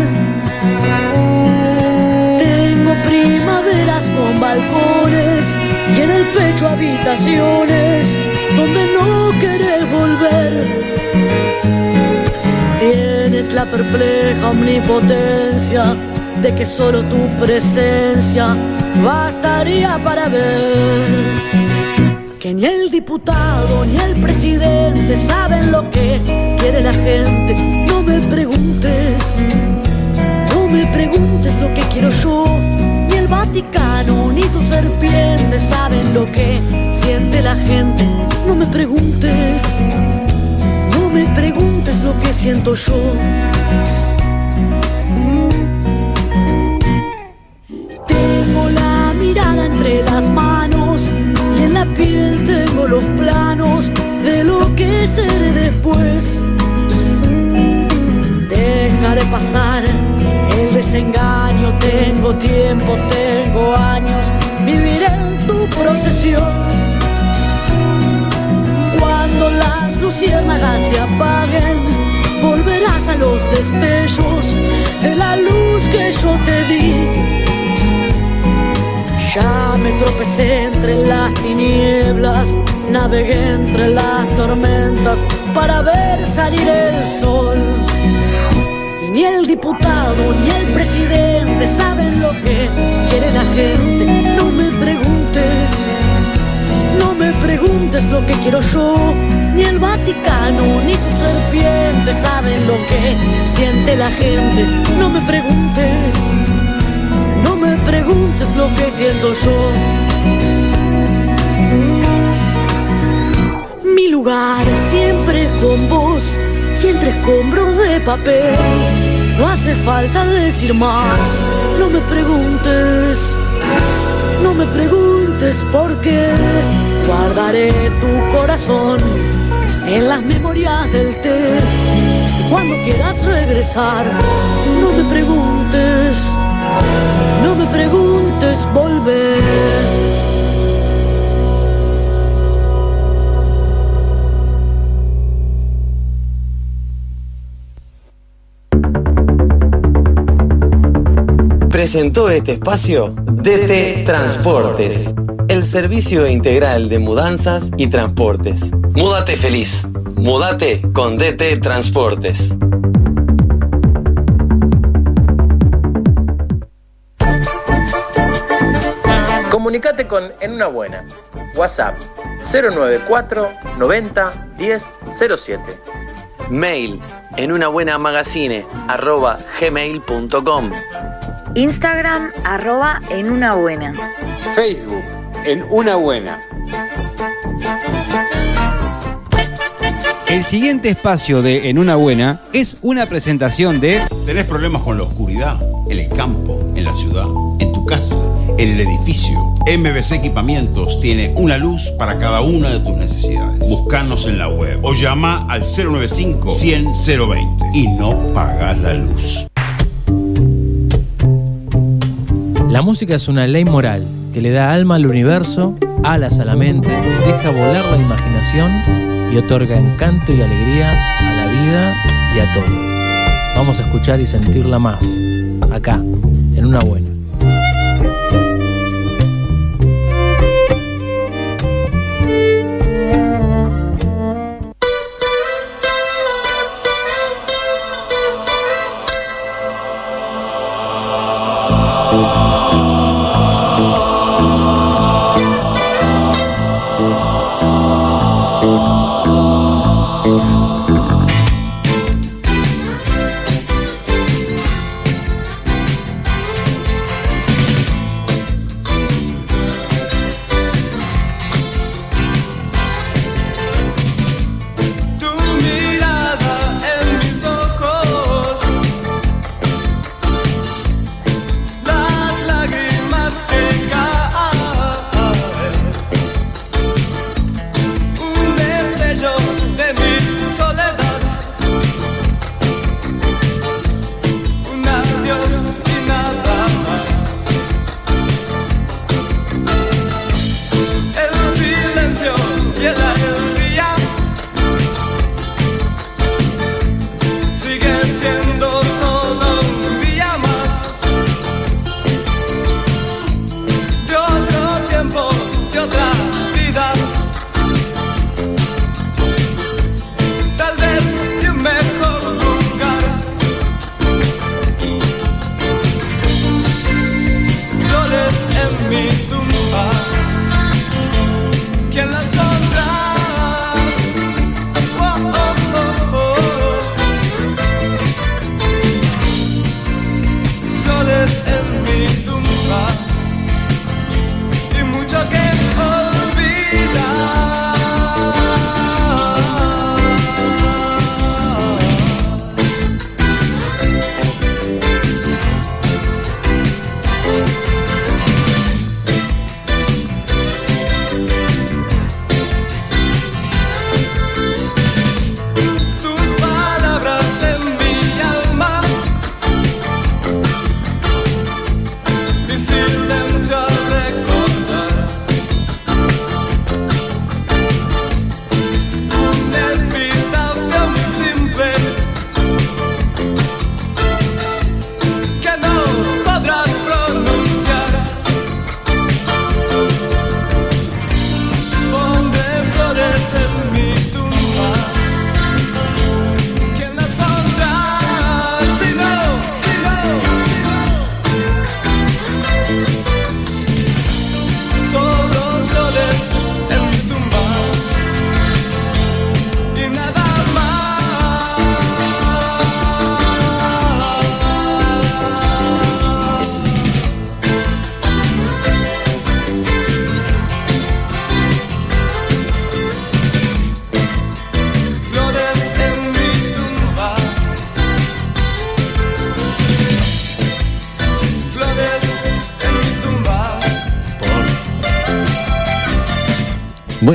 Tengo primaveras con balcones y en el pecho habitaciones donde no querés volver. Tienes la perpleja omnipotencia de que solo tu presencia bastaría para ver que ni el diputado ni el presidente saben lo que quiere la gente. No me preguntes, no me preguntes lo que quiero yo. Ni el Vaticano ni sus serpientes saben lo que siente la gente. No me preguntes. Me preguntes lo que siento yo. Tengo la mirada entre las manos y en la piel tengo los planos de lo que seré después. Dejaré pasar el desengaño, tengo tiempo, tengo años, viviré en tu procesión. Cuando las luciérnagas se apaguen, volverás a los destellos de la luz que yo te di. Ya me tropecé entre las tinieblas, navegué entre las tormentas para ver salir el sol. Ni el diputado ni el presidente saben lo que quiere la gente. No me preguntes. No me preguntes lo que quiero yo, ni el Vaticano ni sus serpientes saben lo que siente la gente. No me preguntes, no me preguntes lo que siento yo. Mi lugar siempre con vos y entre escombros de papel. No hace falta decir más, no me preguntes. No me preguntes por qué guardaré tu corazón en las memorias del té. Cuando quieras regresar, no me preguntes, no me preguntes volver. Presentó este espacio DT Transportes, el servicio integral de mudanzas y transportes. Múdate feliz. Múdate con DT Transportes. Comunicate con En Una Buena. WhatsApp 094 90 10 07. Mail en una buena magazine arroba gmail.com. Instagram arroba en una buena. Facebook, en una buena. El siguiente espacio de En una buena es una presentación de ¿Tenés problemas con la oscuridad? En el campo, en la ciudad, en tu casa, en el edificio. MBC Equipamientos tiene una luz para cada una de tus necesidades. Búscanos en la web o llama al 095 100 020 y no pagas la luz. La música es una ley moral que le da alma al universo, alas a la mente, deja volar la imaginación y otorga encanto y alegría a la vida y a todo. Vamos a escuchar y sentirla más, acá, en una buena.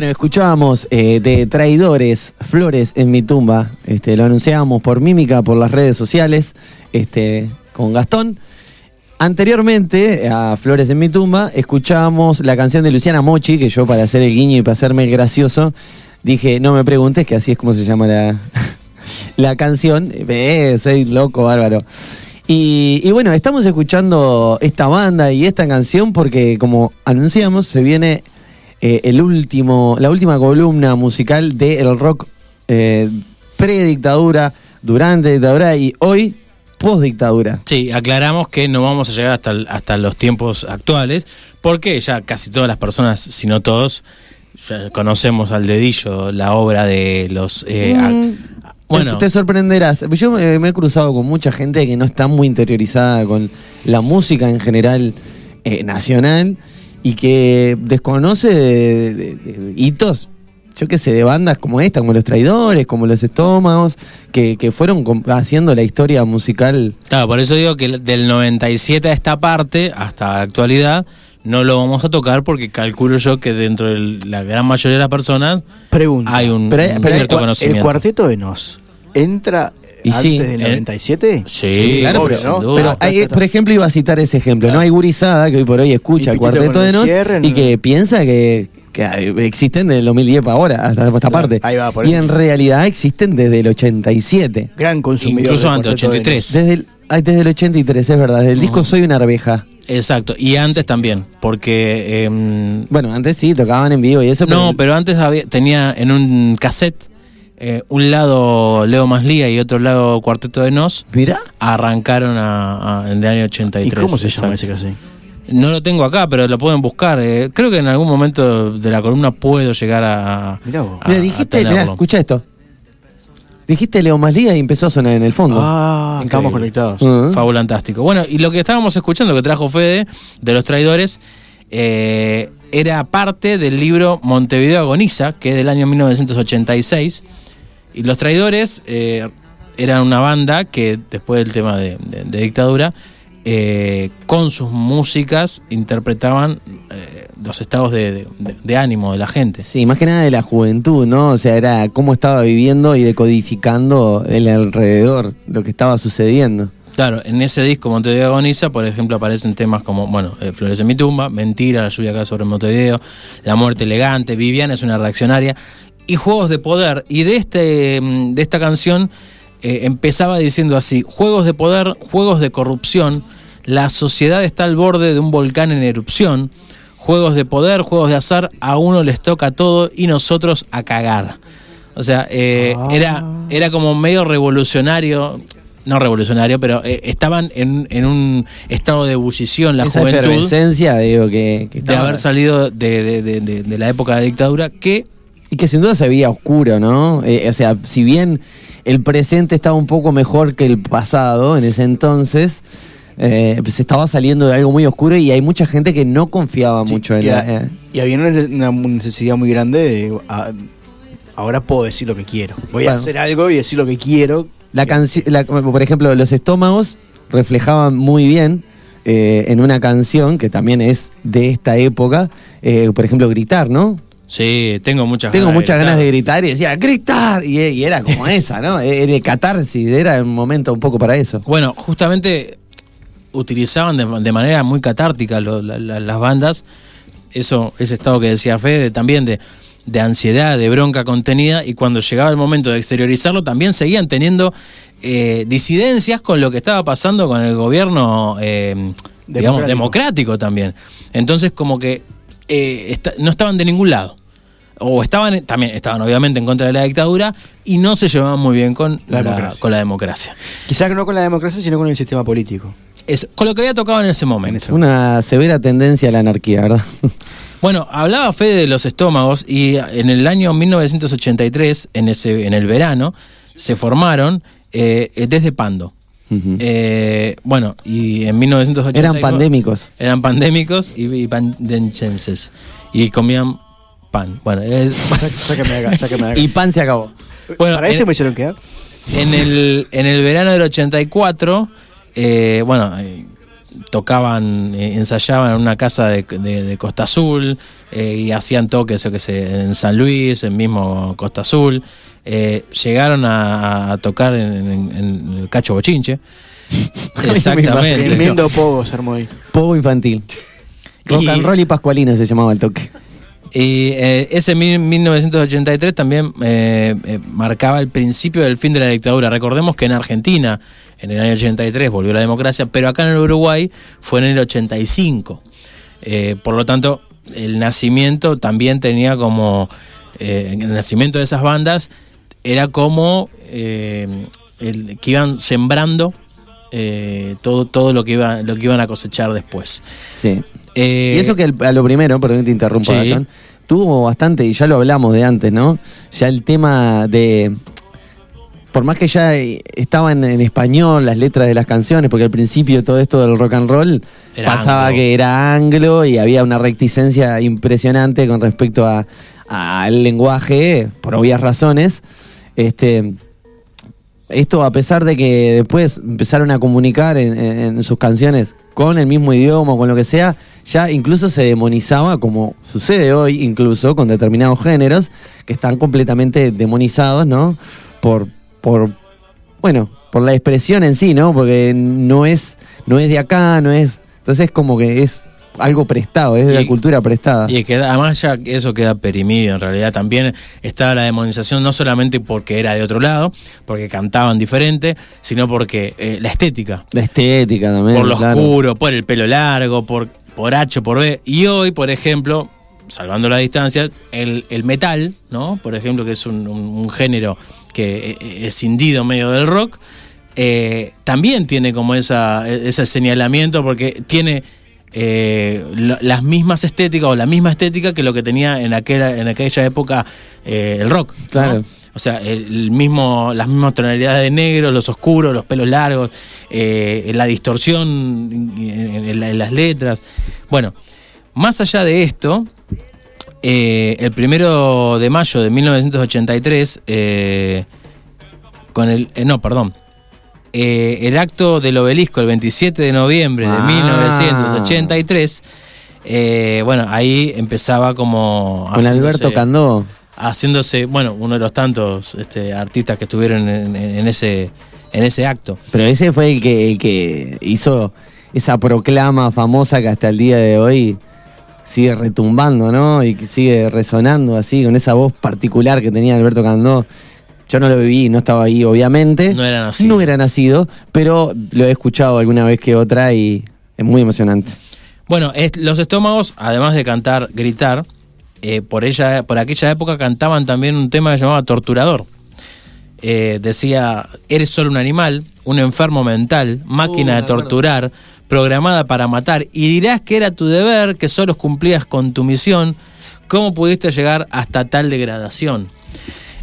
Bueno, escuchábamos eh, de Traidores, Flores en mi tumba. Este, lo anunciábamos por mímica, por las redes sociales, este, con Gastón. Anteriormente a Flores en mi tumba, escuchábamos la canción de Luciana Mochi, que yo para hacer el guiño y para hacerme el gracioso, dije, no me preguntes, que así es como se llama la, la canción. Eh, soy loco, bárbaro. Y, y bueno, estamos escuchando esta banda y esta canción porque, como anunciamos, se viene eh, el último, la última columna musical del rock eh, pre-dictadura, durante dictadura y hoy post-dictadura. Sí, aclaramos que no vamos a llegar hasta, hasta los tiempos actuales, porque ya casi todas las personas, si no todos, ya conocemos al dedillo la obra de los... eh, Mm, bueno, te, te sorprenderás. Yo eh, me he cruzado con mucha gente que no está muy interiorizada con la música en general eh, nacional y que desconoce de, de- de hitos, yo qué sé, de bandas como esta, como Los Traidores, como Los Estómagos, que, que fueron haciendo la historia musical. Claro, por eso digo que del 97 a esta parte, hasta la actualidad, no lo vamos a tocar porque calculo yo que dentro de la gran mayoría de las personas Pregunta. hay un, Pero- un pero el cierto cua- conocimiento. ¿El cuarteto de Nos entra Y antes sí, del el- 97? Sí, claro, obvio, pero, ¿no? pero Ah, hay- ta, ta, ta. por ejemplo, iba a citar ese ejemplo. No hay gurizada que hoy por hoy escucha el cuarteto de Nos cierre, y no. que piensa que, que existen desde el 2010 para ahora, hasta esta parte. ahí va, por y eso. en realidad existen desde el 87. Gran consumidor. Incluso antes, cuarteto de 83. Desde el, ay, desde el 83, es verdad. Desde el disco Soy una arveja. Exacto, y antes también, porque... em, Bueno, antes sí, tocaban en vivo y eso. no, pero antes había, tenía en un cassette eh, un lado Leo Maslía y otro lado Cuarteto de Nos. Mira. Arrancaron a- a- en el año 83. ¿Y cómo se llama ese cassette? No lo tengo acá, pero lo pueden buscar. eh, creo que en algún momento de la columna puedo llegar a. Mirá vos. a- Mira, a dijiste, mirá, escucha esto. Dijiste Leo Maslía y empezó a sonar en el fondo. Ah, estamos conectados. Ah. Fabulantástico. Bueno, y lo que estábamos escuchando que trajo Fede de los traidores eh, era parte del libro Montevideo Agoniza, que es del año 1986. Y los traidores eh, eran una banda que después del tema de, de- de dictadura, eh, con sus músicas interpretaban eh, los estados de, de- de ánimo de la gente. Sí, más que nada de la juventud, ¿no? O sea, era cómo estaba viviendo y decodificando el alrededor, lo que estaba sucediendo. Claro, en ese disco Montevideo Agoniza, por ejemplo, aparecen temas como, bueno, eh, Flores en mi tumba, Mentira, La lluvia acá sobre Montevideo, La muerte elegante, Viviana es una reaccionaria, y Juegos de Poder. Y de, este, mm, de esta canción eh, empezaba diciendo así, Juegos de Poder, Juegos de Corrupción, la sociedad está al borde de un volcán en erupción, Juegos de Poder, Juegos de Azar, a uno les toca todo y nosotros a cagar. O sea, eh, era, era como medio revolucionario, no revolucionario, pero eh, estaban en, en un estado de ebullición la Esa juventud efervescencia, digo, que, que de estaba- haber salido de, de- de- de- de la época de dictadura que Y que sin duda se veía oscuro, ¿no? Eh, o sea, si bien el presente estaba un poco mejor que el pasado en ese entonces, eh, pues estaba saliendo de algo muy oscuro y hay mucha gente que no confiaba mucho en la... eh, y había una necesidad muy grande de. a- ahora puedo decir lo que quiero. Voy a hacer algo y decir lo que quiero. La canción, por ejemplo, los estómagos reflejaban muy bien eh, en una canción que también es de esta época, por ejemplo, gritar, ¿no? Sí, tengo muchas Tengo ganas muchas gritar. ganas de gritar y decía, ¡gritar! Y, y era como esa, ¿no? Era catarsis, era un momento un poco para eso. Bueno, justamente utilizaban de, de manera muy catártica lo- la- la- las bandas eso ese estado que decía Fede también de, de ansiedad, de bronca contenida y cuando llegaba el momento de exteriorizarlo también seguían teniendo eh, disidencias con lo que estaba pasando con el gobierno eh, digamos democrático también. Entonces como que eh, no estaban de ningún lado. O estaban, también estaban obviamente en contra de la dictadura y no se llevaban muy bien con La la, democracia. con la democracia. Quizás no con la democracia, sino con el sistema político. Es con lo que había tocado en ese momento. Una severa tendencia a la anarquía, ¿verdad? Bueno, hablaba Fede de los estómagos y en el año 1983, en, ese, en el verano, se formaron eh, desde Pando. Eh, bueno, y en 1980 Eran pandémicos. Eran pandémicos y, y pandenchenses. Y comían pan. Bueno, es- acá, acá. Y pan se acabó. Bueno, Para esto en- me hicieron quedar. en el, en el verano del 84, eh, bueno, eh, tocaban, eh, ensayaban en una casa de, de- de Costa Azul eh, y hacían toques, yo que sé, en San Luis, en mismo Costa Azul. Eh, llegaron a, a tocar en, en- en el Cacho Bochinche. Exactamente. Tremendo pogo se armó ahí. Pogo infantil. Rock Y- and roll y pascualina se llamaba el toque. Y eh, ese mil- 1983 también eh, eh, marcaba el principio del fin de la dictadura. Recordemos que en Argentina, en el año 83, volvió la democracia, pero acá en el Uruguay fue en el 85. Eh, por lo tanto, el nacimiento también tenía como. eh, el nacimiento de esas bandas era como eh, el, que iban sembrando eh, todo, todo lo, que iba, lo que iban a cosechar después. Sí. Eh, y eso que el- a lo primero, perdón que te interrumpa, Sí. Gastón, tuvo bastante, y ya lo hablamos de antes, ¿no? Ya el tema de. Por más que ya estaban en español las letras de las canciones, porque al principio todo esto del rock and roll Era pasaba anglo. que era anglo y había una reticencia impresionante con respecto a- a- al lenguaje, por obvias razones. Este, esto a pesar de que después empezaron a comunicar en, sus canciones con el mismo idioma con lo que sea, ya incluso se demonizaba, como sucede hoy incluso con determinados géneros, que están completamente demonizados, ¿no? Por, por bueno, por la expresión en sí, ¿no? Porque no es, no es de acá, no es. Entonces como que es algo prestado, es de la cultura prestada. Y que además ya eso queda perimido en realidad. También estaba la demonización no solamente porque era de otro lado, porque cantaban diferente, sino porque eh, la estética. La estética también. por lo claro. oscuro, por el pelo largo, por, por H, por B. Y hoy, por ejemplo, salvando la distancia, el, el metal, ¿no? Por ejemplo, que es un, un- un género que eh, es cindido medio del rock, eh, también tiene como esa, ese señalamiento porque tiene eh, lo- las mismas estéticas o la misma estética que lo que tenía en aquella, en aquella época eh, el rock. ¿no? Claro. O sea, el, el mismo, las mismas tonalidades de negro, los oscuros, los pelos largos, eh, la distorsión en, en la- en las letras. Bueno, más allá de esto, el primero de mayo de 1983, eh, con el. eh, no, perdón. Eh, el acto del obelisco, el 27 de noviembre de Ah. 1983, eh, bueno, ahí empezaba como. Con Alberto Candó. Haciéndose, bueno, uno de los tantos este, artistas que estuvieron en ese, en ese acto. Pero ese fue el que, el que hizo esa proclama famosa que hasta el día de hoy sigue retumbando, ¿no? Y que sigue resonando así, con esa voz particular que tenía Alberto Candó. Yo no lo viví, no estaba ahí, obviamente. No era nacido. No era nacido, pero lo he escuchado alguna vez que otra y es muy emocionante. Bueno, es- los estómagos, además de cantar, gritar, eh, por, ella, por aquella época cantaban también un tema que se llamaba Torturador. Eh, decía, eres solo un animal, un enfermo mental, máquina Uh, de torturar, programada para matar, y dirás que era tu deber, que solo cumplías con tu misión. ¿Cómo pudiste llegar hasta tal degradación?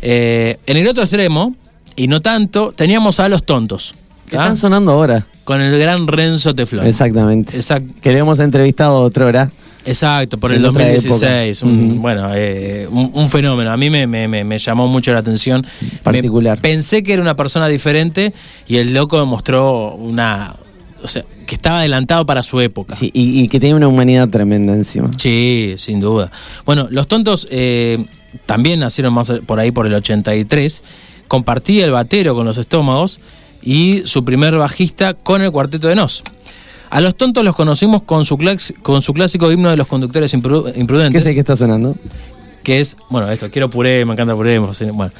Eh, en el otro extremo, y no tanto, teníamos a los tontos. Que están sonando ahora. Con el gran Renzo Teflón. Exactamente. Que le hemos entrevistado otra hora. Exacto, por el En otra 2016. época. un- Ujú. Bueno, eh, un, un fenómeno. A mí me, me- me- me llamó mucho la atención. Particular. Me- pensé que era una persona diferente y el loco demostró una. O sea, que estaba adelantado para su época. Sí, y, y que tiene una humanidad tremenda encima. Sí, sin duda. Bueno, los tontos eh, también nacieron más por ahí por el 83. Compartía el batero con los estómagos y su primer bajista con el cuarteto de Nos. A los tontos los conocimos con su, clax- con su clásico himno de los conductores impru- ¿Qué imprudentes. es el que está sonando? que es, bueno, esto, quiero puré, me encanta puré, bueno.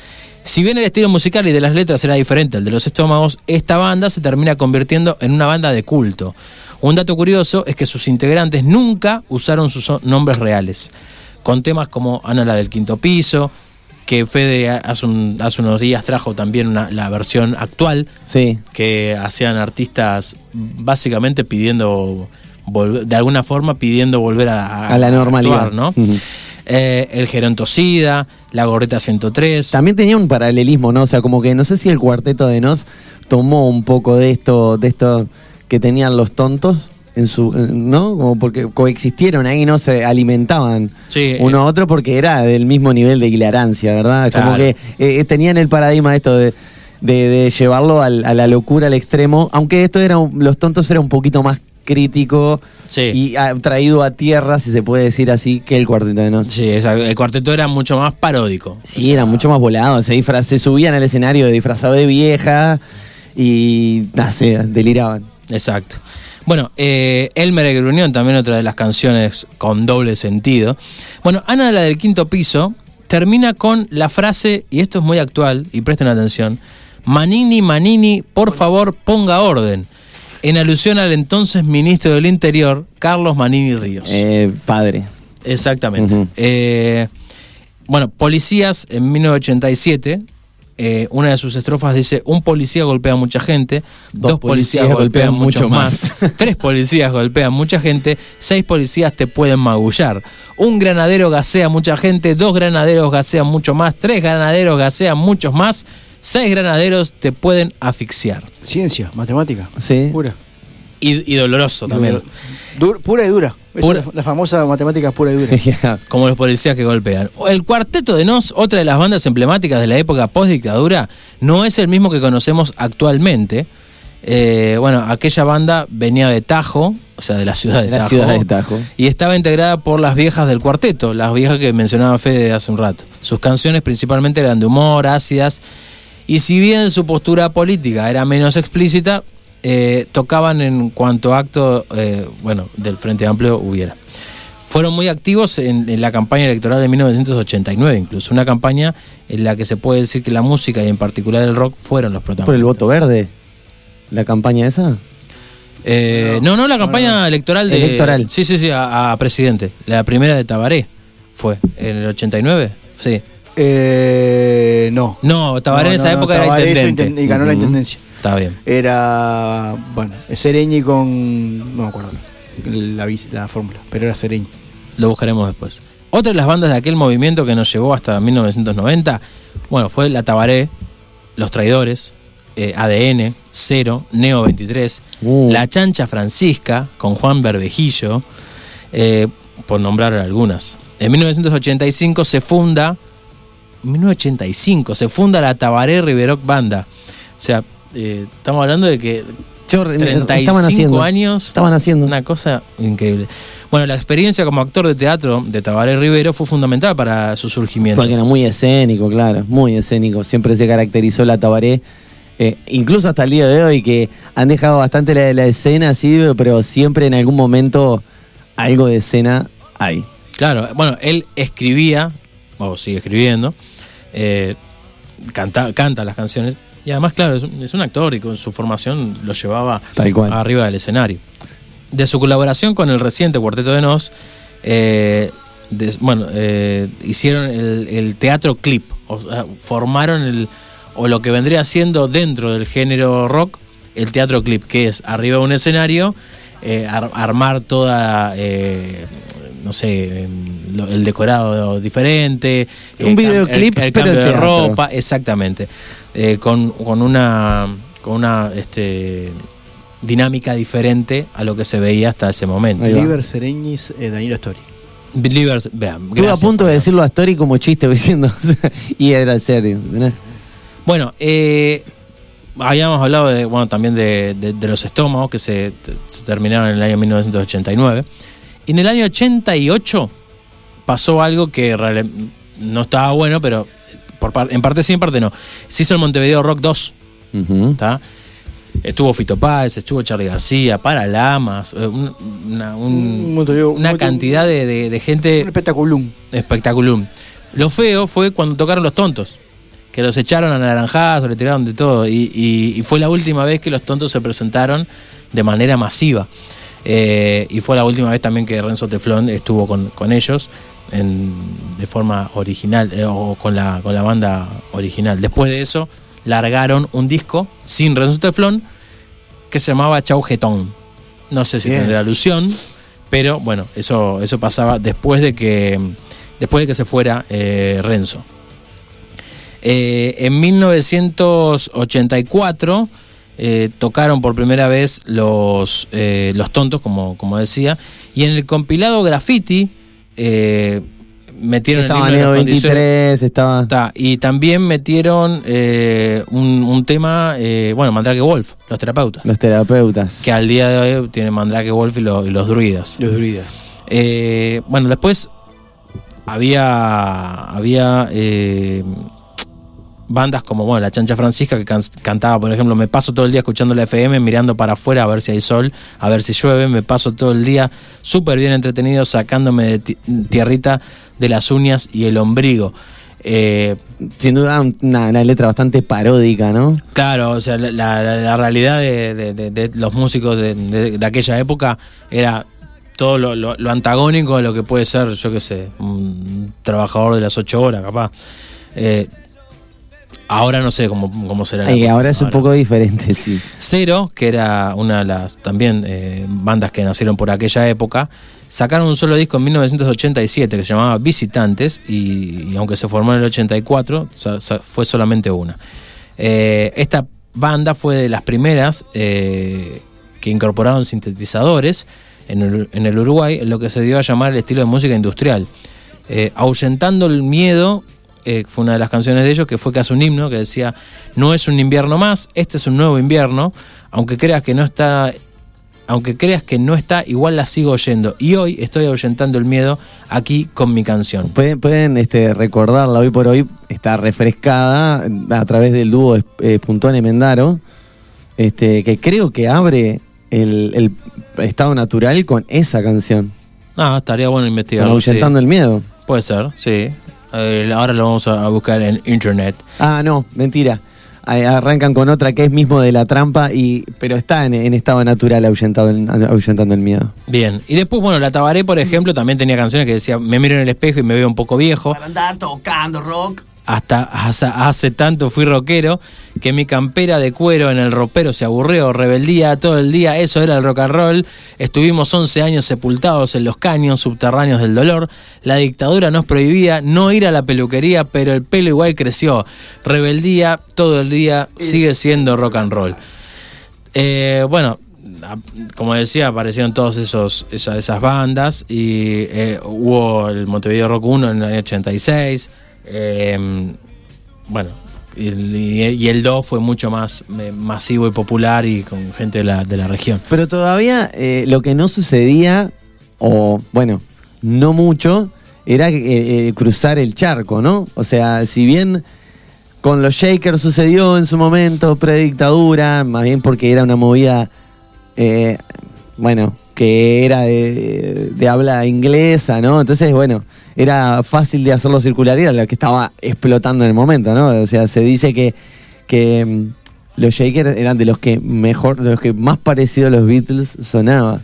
Si bien el estilo musical y de las letras era diferente al de los estómagos, esta banda se termina convirtiendo en una banda de culto. Un dato curioso es que sus integrantes nunca usaron sus nombres reales, con temas como Ana la del quinto piso, que Fede hace, un- hace unos días trajo también una- la versión actual, Sí. que hacían artistas básicamente pidiendo, volver- de alguna forma pidiendo volver a, A la normalidad. actuar, ¿no? Ujú. Eh, el gerontocida, la gorrita 103. También tenía un paralelismo, ¿no? O sea, como que no sé si el cuarteto de Nos tomó un poco de esto, de esto que tenían los tontos en su, ¿no? Como porque coexistieron ahí, no se alimentaban Sí, uno eh, a otro porque era del mismo nivel de hilaраncia, ¿verdad? Como que eh, tenían el paradigma esto de, de- de llevarlo al- a la locura al extremo, aunque esto era un- los tontos era un poquito más crítico y ah, traído a tierra, si se puede decir así, que el cuarteto de Nos. Sí, el cuarteto era mucho más paródico. Sí, era mucho más volado. Se, disfra- se subían al escenario disfrazado de vieja y no sé, deliraban. Exacto. Bueno, eh, Elmer y Gruñón, también otra de las canciones con doble sentido. Bueno, Ana, la del quinto piso, termina con la frase, y esto es muy actual, y presten atención, Manini, Manini, por favor, ponga orden, en alusión al entonces ministro del Interior, Carlos Manini Ríos. Eh, padre. Exactamente. Eh, bueno, Policías en 1987, eh, una de sus estrofas dice, un policía golpea a mucha gente, dos, policías, golpean, mucho más, tres policías golpean mucha gente, seis policías te pueden magullar, un granadero gasea mucha gente, dos granaderos gasean mucho más, tres granaderos gasean muchos más, seis granaderos te pueden asfixiar. Ciencia, matemática. Sí. Pura. Y, y doloroso también. Dur- pura y dura. Pura- es la, la famosa matemática pura y dura. como los policías que golpean. El Cuarteto de Nos, otra de las bandas emblemáticas de la época post-dictadura, no es el mismo que conocemos actualmente. Eh, bueno, aquella banda venía de Tajo, o sea, de la ciudad de, De la Tajo, ciudad de Tajo. y estaba integrada por las viejas del cuarteto, las viejas que mencionaba Fede hace un rato. Sus canciones principalmente eran de humor, ácidas, y si bien su postura política era menos explícita, eh, tocaban en cuanto acto, eh, bueno, del Frente Amplio hubiera. Fueron muy activos en, en la campaña electoral de 1989, incluso una campaña en la que se puede decir que la música y en particular el rock fueron los protagonistas. ¿Por el voto verde? ¿La campaña esa? Eh, no, no, la campaña electoral de. Electoral. Sí, sí, sí, a, a presidente. La primera de Tabaré fue en el 89. Sí. Eh, no. No, Tabaré en No, esa no, no, época era intendente. inten- y ganó la intendencia. Está bien. Era, bueno, Sereñi con. No me acuerdo la, la fórmula, pero era Sereñi. Lo buscaremos después. Otra de las bandas de aquel movimiento que nos llevó hasta 1990, bueno, fue La Tabaré, Los Traidores, eh, ADN, Cero, Neo 23, Uh. La Chancha Francisca, con Juan Berbejillo, eh, por nombrar algunas. En 1985 se funda, en 1985 se funda la Tabaré Riverock Banda. O sea, eh, estamos hablando de que Yo, eh, 35 estaban haciendo. años. Estaban haciendo. Una cosa increíble. Bueno, la experiencia como actor de teatro de Tabaré Rivero fue fundamental para su surgimiento. Porque era muy escénico, claro, muy escénico. Siempre se caracterizó la Tabaré. eh, incluso hasta el día de hoy, que han dejado bastante la, la escena así, pero siempre en algún momento algo de escena hay. Claro, bueno, él escribía, o sigue escribiendo, eh, canta, canta las canciones. Y además, claro, es un, es un actor y con su formación lo llevaba Tal cual. arriba del escenario. De su colaboración con el reciente Cuarteto de Nos, eh, bueno, eh, hicieron el, el teatro clip, o sea, formaron el, o lo que vendría siendo dentro del género rock, el teatro clip, que es arriba de un escenario, eh, ar- armar toda, no sé, em, el decorado diferente, Un videoclip, el, el pero cambio en de teatro. ropa, exactamente, Eh, con, con una, con una este, dinámica diferente a lo que se veía hasta ese momento. Liber Sereñi, eh, Danilo Story. Believers, vean, Estuve a punto de decirlo a Story como chiste, diciendo. y era serio. Bueno, eh, habíamos hablado de, bueno, también de, de- de los estómagos que se, se terminaron en el año 1989. Y en el año 88 pasó algo que no estaba bueno, pero por par- en parte sí, en parte no. Se hizo el Montevideo Rock 2. ¿tá? Estuvo Fito Páez, estuvo Charlie García, Paralamas, un- una, un- una cantidad de, de- de gente. espectaculum. Espectaculum. Lo feo fue cuando tocaron los tontos. Que los echaron a naranjazo, le tiraron de todo. Y, y- y fue la última vez que los tontos se presentaron de manera masiva. Eh, y fue la última vez también que Renzo Teflón estuvo con, con ellos en- de forma original, eh, o con la, con la banda original. Después de eso, largaron un disco sin Renzo Teflón que se llamaba Chau Getón. No sé si Bien. tendrá alusión, pero bueno, eso, eso pasaba después de que, después de que se fuera eh, Renzo. En 1984 eh, tocaron por primera vez los, eh, los tontos, como, como decía, y en el compilado Graffiti eh, metieron Estaba el himno de Neo las condiciones- 23, estaba. Ta, y también metieron eh, un, un tema, eh, bueno, Mandrake Wolf, los terapeutas. Los terapeutas. Que al día de hoy tiene Mandrake Wolf y, lo- y los druidas. Los druidas. Eh, bueno, después había, había eh, bandas como bueno, La Chancha Francisca que can- cantaba, por ejemplo, me paso todo el día escuchando la FM, mirando para afuera a ver si hay sol, a ver si llueve, me paso todo el día súper bien entretenido sacándome de ti- tierrita de las uñas y el ombligo. Eh, Sin duda, una, una letra bastante paródica, ¿no? Claro, o sea, la, la- la realidad de, de- de- de los músicos de, aquella época era todo lo, lo- lo antagónico de lo que puede ser, yo qué sé, un trabajador de las ocho horas, capaz. Eh, ahora no sé cómo, cómo será. la Ay, cuestión ahora es un poco diferente, sí. Cero, que era una de las también eh, bandas que nacieron por aquella época, sacaron un solo disco en 1987 que se llamaba Visitantes y, y aunque se formó en el 84, sa- sa- fue solamente una. Eh, esta banda fue de las primeras eh, que incorporaron sintetizadores en el, en el Uruguay, en lo que se dio a llamar el estilo de música industrial, ahuyentando el miedo eh, fue una de las canciones de ellos, que fue casi un himno, que decía, no es un invierno más, este es un nuevo invierno, aunque creas que no está, aunque creas que no está, igual la sigo oyendo. Y hoy estoy ahuyentando el miedo aquí con mi canción. Pueden, pueden este, recordarla hoy por hoy, está refrescada a través del dúo eh, Puntone Mendaro, este, que creo que abre el, el estado natural con esa canción. Ah, estaría bueno investigarlo. Ahuyentando sí. el miedo. Puede ser, sí. Eh, ahora lo vamos a buscar en internet. Ah, no, mentira. Arrancan con otra que es mismo de la trampa, y pero está en, en estado natural ahuyentado ahuyentando el miedo. Bien. Y después, bueno, la Tabaré, por ejemplo, también tenía canciones que decía, me miro en el espejo y me veo un poco viejo. andar tocando rock. Hasta hace, hace tanto fui rockero que mi campera de cuero en el ropero se aburrió, rebeldía todo el día, eso era el rock and roll. Estuvimos 11 años sepultados en los caños subterráneos del dolor. La dictadura nos prohibía no ir a la peluquería, pero el pelo igual creció. Rebeldía todo el día sigue siendo rock and roll. Eh, bueno, como decía, aparecieron todas esos, esas, esas bandas y eh, hubo el Montevideo Rock 1 en el año 86. Eh, bueno, y, el- y el 2 fue mucho más masivo y popular y con gente de la, de la región. Pero todavía eh, lo que no sucedía, o bueno, no mucho, era eh, eh, cruzar el charco, ¿no? O sea, si bien con los Shakers sucedió en su momento, predictadura, más bien porque era una movida, eh, bueno, que era de, de habla inglesa, ¿no? Entonces, bueno, era fácil de hacerlo circular y era lo que estaba explotando en el momento, ¿no? O sea, se dice que, que mm, los Shakers eran de los que mejor, de los que más parecido a los Beatles sonaba.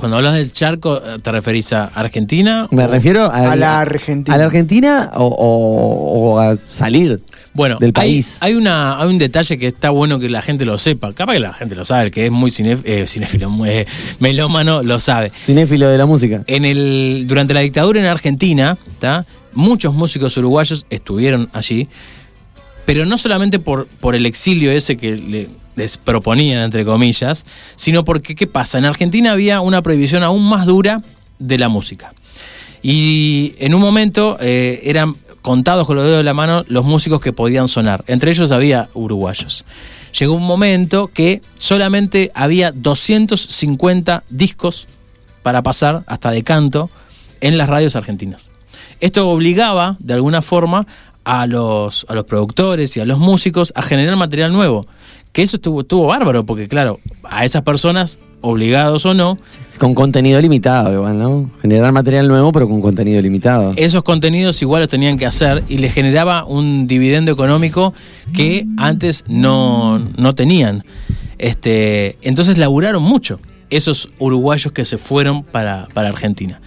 Cuando hablas del charco, eh, ¿te referís a Argentina? Me o- refiero a, A la Argentina. A la Argentina o, o- o a salir Bueno, del hay, país. hay, una, hay un detalle que está bueno que la gente lo sepa. Capaz que la gente lo sabe, el que es muy cinéf- eh, cinéfilo, muy eh, melómano, lo sabe. Cinéfilo de la música. En el, durante la dictadura en Argentina, ¿tá? muchos músicos uruguayos estuvieron allí, pero no solamente por, por el exilio ese que le- les proponían, entre comillas, sino porque, ¿qué pasa? En Argentina había una prohibición aún más dura de la música. Y en un momento eh, eran contados con los dedos de la mano los músicos que podían sonar. Entre ellos había uruguayos. Llegó un momento que solamente había 250 discos para pasar hasta de canto en las radios argentinas. Esto obligaba, de alguna forma, a los, a los productores y a los músicos a generar material nuevo. Que eso estuvo, estuvo bárbaro, porque claro, a esas personas, obligados o no, Con contenido limitado, igual, ¿no? Generar material nuevo, pero con contenido limitado. esos contenidos igual los tenían que hacer y les generaba un dividendo económico que antes no, no tenían. Este, entonces laburaron mucho esos uruguayos que se fueron para, para Argentina.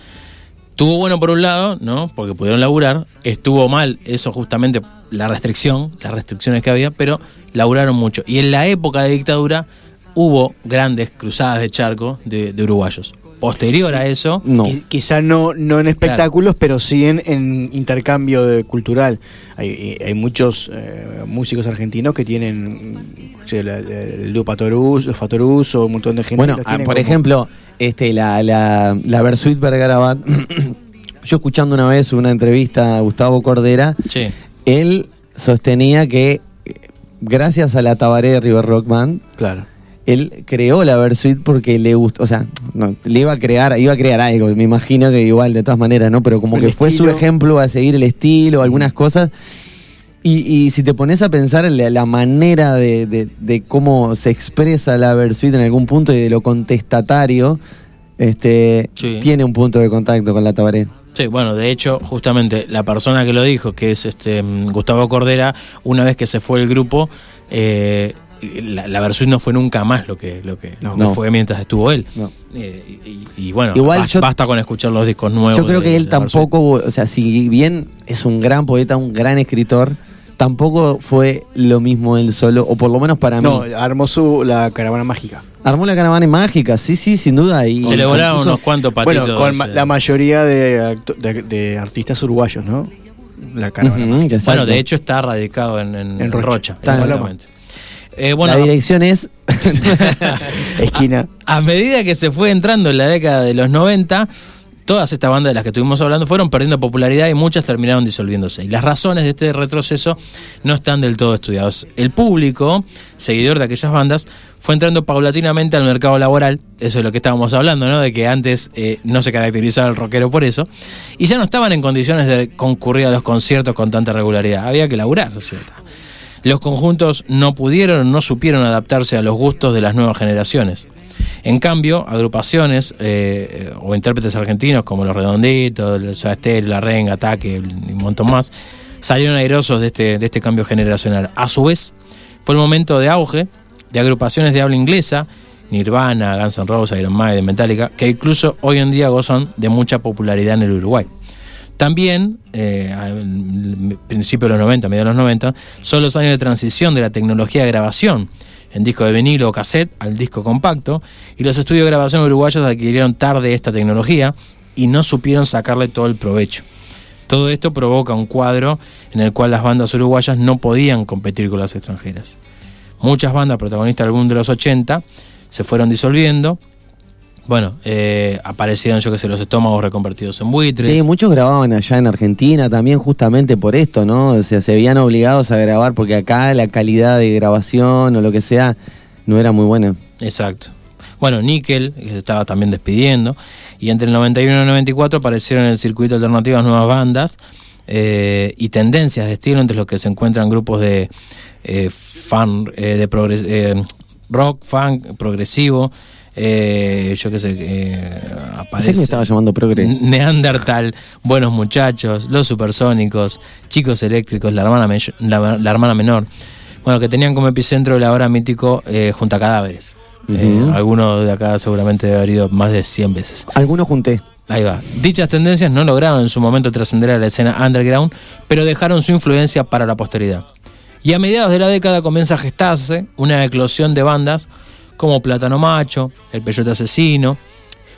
Estuvo bueno por un lado, ¿no? Porque pudieron laburar. Estuvo mal, eso justamente, la restricción, las restricciones que había, pero laburaron mucho. Y en la época de dictadura hubo grandes cruzadas de charco de, de uruguayos. Posterior a eso, Qui- Quizá no, no en espectáculos, pero sí en, en intercambio de- cultural. Hay, hay muchos eh, músicos argentinos que tienen el dúo Patorus, los Fatorus o un montón de gente. Bueno, que ah, por como- ejemplo, este, la, la, la Versuit Vergarabat, yo escuchando una vez una entrevista a Gustavo Cordera, Sí. él sostenía que eh, gracias a la Tabaré de River Rock Band, claro. él creó la Versuit porque le gustó, o sea, no, le iba a crear, iba a crear algo, me imagino que igual de todas maneras, ¿no? Pero como El que fue su ejemplo a seguir el estilo, algunas cosas. Y, y si te pones a pensar en la, la manera de, de- de cómo se expresa la Versuit en algún punto y de lo contestatario, este Sí. tiene un punto de contacto con la Tabaré. Sí, bueno, de hecho, justamente la persona que lo dijo, que es este Gustavo Cordera, una vez que se fue el grupo, eh, la, la Versuit no fue nunca más lo que, lo que, lo que No. fue mientras estuvo él. No. Eh, y, y bueno, Igual bas- yo- basta con escuchar los discos nuevos. Yo creo que él Versuit. tampoco, o sea, si bien es un gran poeta, un gran escritor, tampoco fue lo mismo él solo, o por lo menos para No, mí. armó su, la caravana mágica. Armó la caravana mágica, sí, sí, sin duda. Y Se le volaron unos cuantos patitos. Bueno, con ma- la mayoría de, de- de artistas uruguayos, ¿no? La caravana exacto. Bueno, de hecho está radicado en, en- En Rocha. Rocha. Está en exactamente. Eh, bueno, la dirección es Esquina. a medida que se fue entrando en la década de los 90, todas estas bandas de las que estuvimos hablando fueron perdiendo popularidad y muchas terminaron disolviéndose. Y las razones de este retroceso no están del todo estudiados. El público, seguidor de aquellas bandas, fue entrando paulatinamente al mercado laboral, eso es lo que estábamos hablando, ¿no? De que antes eh, no se caracterizaba el rockero por eso, y ya no estaban en condiciones de concurrir a los conciertos con tanta regularidad, había que laburar, ¿cierto? Los conjuntos no pudieron, no supieron adaptarse a los gustos de las nuevas generaciones. En cambio, agrupaciones eh, o intérpretes argentinos como Los Redonditos, el Stereo, La Renga, Ataque y un montón más, salieron airosos de este, de este cambio generacional. A su vez, fue el momento de auge de agrupaciones de habla inglesa, Nirvana, Guns N' Roses, Iron Maiden, Metallica, que incluso hoy en día gozan de mucha popularidad en el Uruguay. También, eh, al principio de los 90, mediados de los 90, son los años de transición de la tecnología de grabación en disco de vinilo o cassette al disco compacto, y los estudios de grabación uruguayos adquirieron tarde esta tecnología y no supieron sacarle todo el provecho. Todo esto provoca un cuadro en el cual las bandas uruguayas no podían competir con las extranjeras. Muchas bandas protagonistas del boom de los 80 se fueron disolviendo. Bueno, eh, aparecieron, yo que sé, los estómagos reconvertidos en buitres. Sí, muchos grababan allá en Argentina también justamente por esto, ¿no? O sea, se veían obligados a grabar porque acá la calidad de grabación o lo que sea no era muy buena. Exacto. Bueno, Nickel, que se estaba también despidiendo, y entre el 91 y el 94 aparecieron en el circuito alternativo nuevas bandas eh, y tendencias de estilo entre los que se encuentran grupos de eh, fan, eh, de eh, rock, funk, progresivo, eh, yo qué sé, eh, Pensé aparece que me estaba llamando Progre. Neandertal, Buenos Muchachos, Los Supersónicos, Chicos Eléctricos, La Hermana, Me- la, la hermana Menor, bueno, que tenían como epicentro el ahora mítico eh, Junta Cadáveres. Eh, Ujú. alguno de acá seguramente debe haber ido más de 100 veces. Algunos junté. Ahí va. Dichas tendencias no lograron en su momento trascender a la escena underground, pero dejaron su influencia para la posteridad. Y a mediados de la década comienza a gestarse una eclosión de bandas como Plátano Macho, El Peyote Asesino,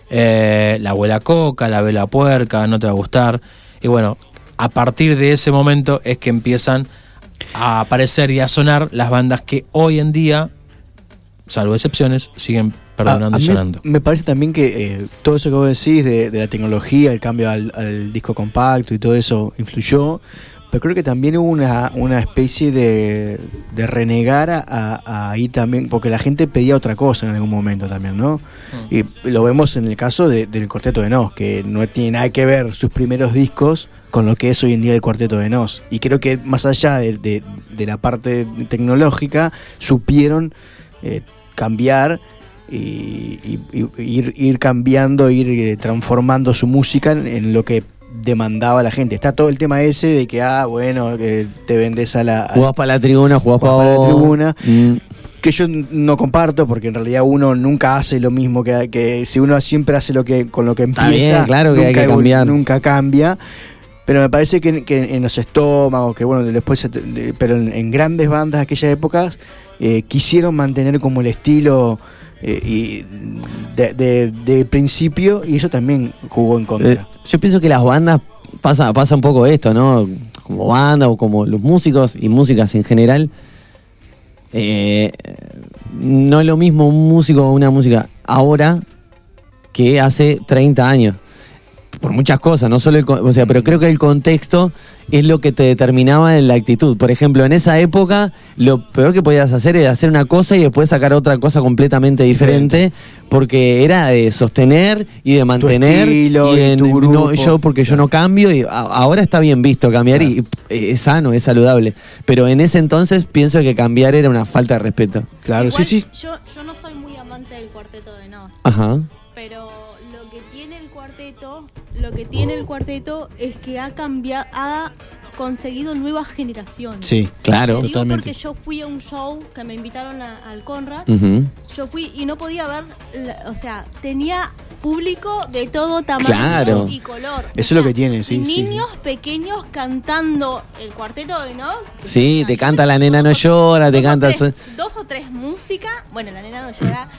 eh, La Abuela Coca, La Vela Puerca, No Te Va a Gustar. Y bueno, a partir de ese momento es que empiezan a aparecer y a sonar las bandas que hoy en día, salvo excepciones, siguen perdonando A- a y sonando. Me parece también que eh, todo eso que vos decís de, de la tecnología, el cambio al, al disco compacto y todo eso influyó, pero creo que también hubo una, una especie de, de renegar a, a ahí también, porque la gente pedía otra cosa en algún momento también, ¿no? Y lo vemos en el caso de- del Cuarteto de Nos, que no tiene nada que ver sus primeros discos con lo que es hoy en día el Cuarteto de Nos. Y creo que más allá de, de- de la parte tecnológica, supieron eh, cambiar y, y- y ir, ir cambiando, ir eh, transformando su música en, en lo que demandaba la gente. Está todo el tema ese de que, ah, bueno, que te vendes a la... a- Jugás para la tribuna, jugás para para la tribuna. Mm. Que yo no comparto porque en realidad uno nunca hace lo mismo que, que si uno siempre hace lo que con lo que empieza, bien, claro que hay nunca, que evol- cambiar. nunca cambia. Pero me parece que, que en los estómagos, que bueno, después, pero en, en grandes bandas de aquellas épocas, eh, quisieron mantener como el estilo eh, y de, de- principio y eso también jugó en contra. Eh, yo pienso que las bandas pasa, pasa un poco esto, ¿no? Como banda o como los músicos y músicas en general. eh, no es lo mismo un músico o una música ahora que hace 30 años. Por muchas cosas, no solo el, con- o sea, pero creo que el contexto es lo que te determinaba en la actitud. Por ejemplo, en esa época, lo peor que podías hacer era hacer una cosa y después sacar otra cosa completamente diferente, porque era de sostener y de mantener. estilo y y en- tu no, grupo. yo porque yo no cambio y a- ahora está bien visto cambiar y eh, es sano, es saludable. Pero en ese entonces pienso que cambiar era una falta de respeto. Claro, Igual Yo, yo no soy muy amante del cuarteto de Nos. Ajá. Lo que tiene el cuarteto es que ha cambiado, ha conseguido nuevas generaciones. Sí, claro, digo totalmente. porque yo fui a un show que me invitaron a- al Conrad. Yo fui y no podía ver, la- o sea, tenía público de todo tamaño Claro. y color. Eso es lo que tiene, sí. Niños pequeños cantando el cuarteto Nos. Sí, te canta la nena no llora, te canta... Dos o tres músicas. Bueno, la nena no llora.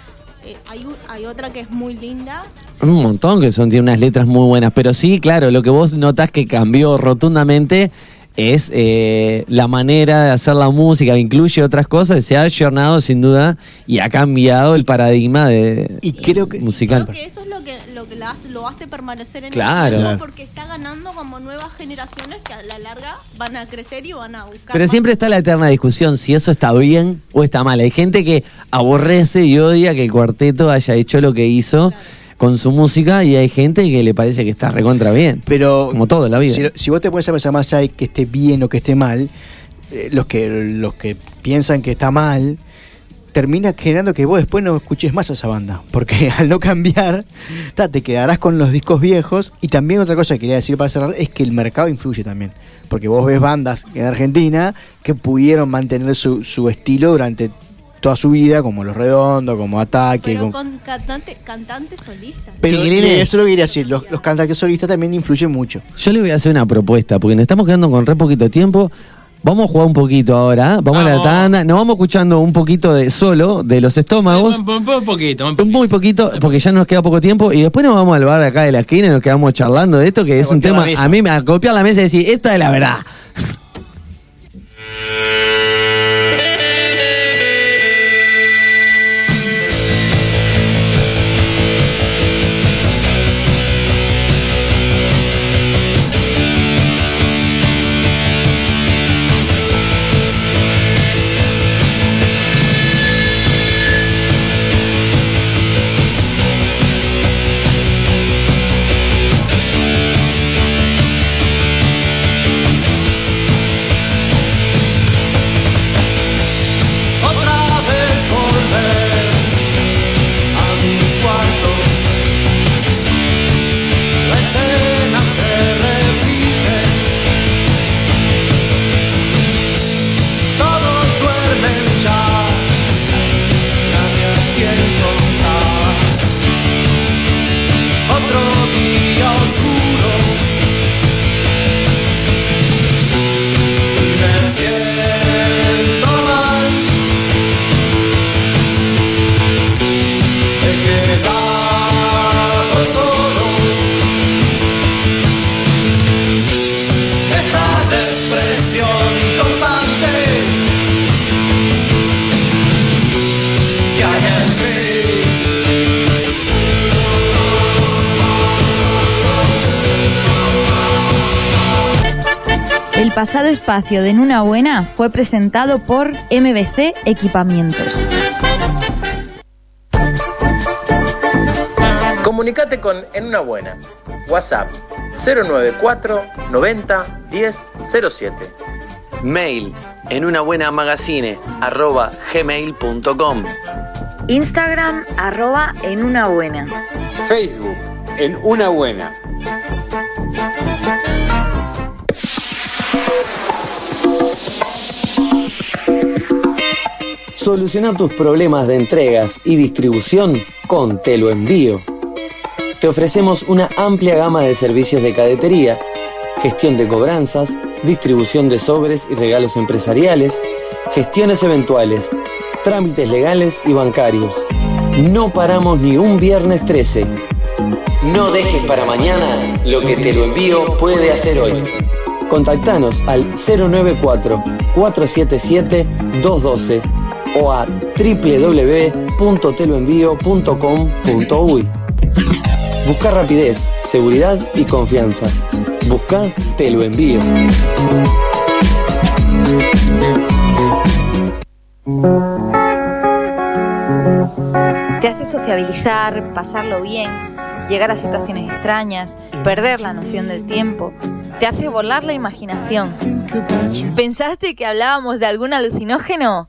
Eh, hay, hay otra que es muy linda. Un montón que son, tiene unas letras muy buenas. Pero sí, claro, lo que vos notás que cambió rotundamente es eh, la manera de hacer la música, que incluye otras cosas, se ha ayornado sin duda y ha cambiado el paradigma de y creo que, musical. que eso es lo que, lo, que la hace, lo hace permanecer en Claro. el tiempo Claro. porque está ganando como nuevas generaciones que a la larga van a crecer y van a buscar Pero más. siempre está la eterna discusión si eso está bien o está mal. Hay gente que aborrece y odia que el cuarteto haya hecho lo que hizo con su música y hay gente que le parece que está recontra bien. Pero como todo en la vida. Si, si vos te pones a pensar más allá que esté bien o que esté mal, eh, los que los que piensan que está mal termina generando que vos después no escuches más a esa banda, porque al no cambiar, ta, te quedarás con los discos viejos y también otra cosa que quería decir para cerrar es que el mercado influye también, porque vos ves bandas en Argentina que pudieron mantener su, su estilo durante toda su vida, como Los Redondos, como Ataque, Pero como- con cantante, cantantes solistas. pero y eso lo que quería decir, los, los cantantes solistas también influyen mucho. Yo le voy a hacer una propuesta, porque nos estamos quedando con re poquito tiempo. Vamos a jugar un poquito ahora, ¿eh? vamos, a la tanda, nos vamos escuchando un poquito de solo de los estómagos. Un, un- un poquito, un Un muy poquito, porque ya nos queda poco tiempo. Y después nos vamos al bar acá de la esquina y nos quedamos charlando de esto, que es un tema. A mí me a golpear la mesa y decir, esta es la verdad. Pasado espacio de En Una Buena fue presentado por MBC Equipamientos. Comunicate con En Una Buena. WhatsApp 094 90 10 07. Mail en una buena magazine arroba gmail.com. Instagram arroba en una buena. Facebook, en una buena. Solucionar tus problemas de entregas y distribución con Te lo envío. Te ofrecemos una amplia gama de servicios de cadetería, gestión de cobranzas, distribución de sobres y regalos empresariales, gestiones eventuales, trámites legales y bancarios. No paramos ni un viernes 13. No dejes para mañana lo que te lo envío puede hacer hoy. Contactanos al 094-477-212 o a www.teloenvío.com.uy. Busca rapidez, seguridad y confianza. Busca Te lo envío. Te hace sociabilizar, pasarlo bien, llegar a situaciones extrañas, perder la noción del tiempo. Te hace volar la imaginación. ¿Pensaste que hablábamos de algún alucinógeno?